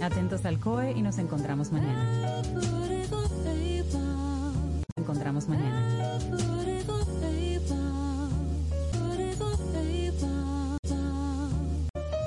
Atentos al COE y nos encontramos mañana. Encontramos mañana. Bye.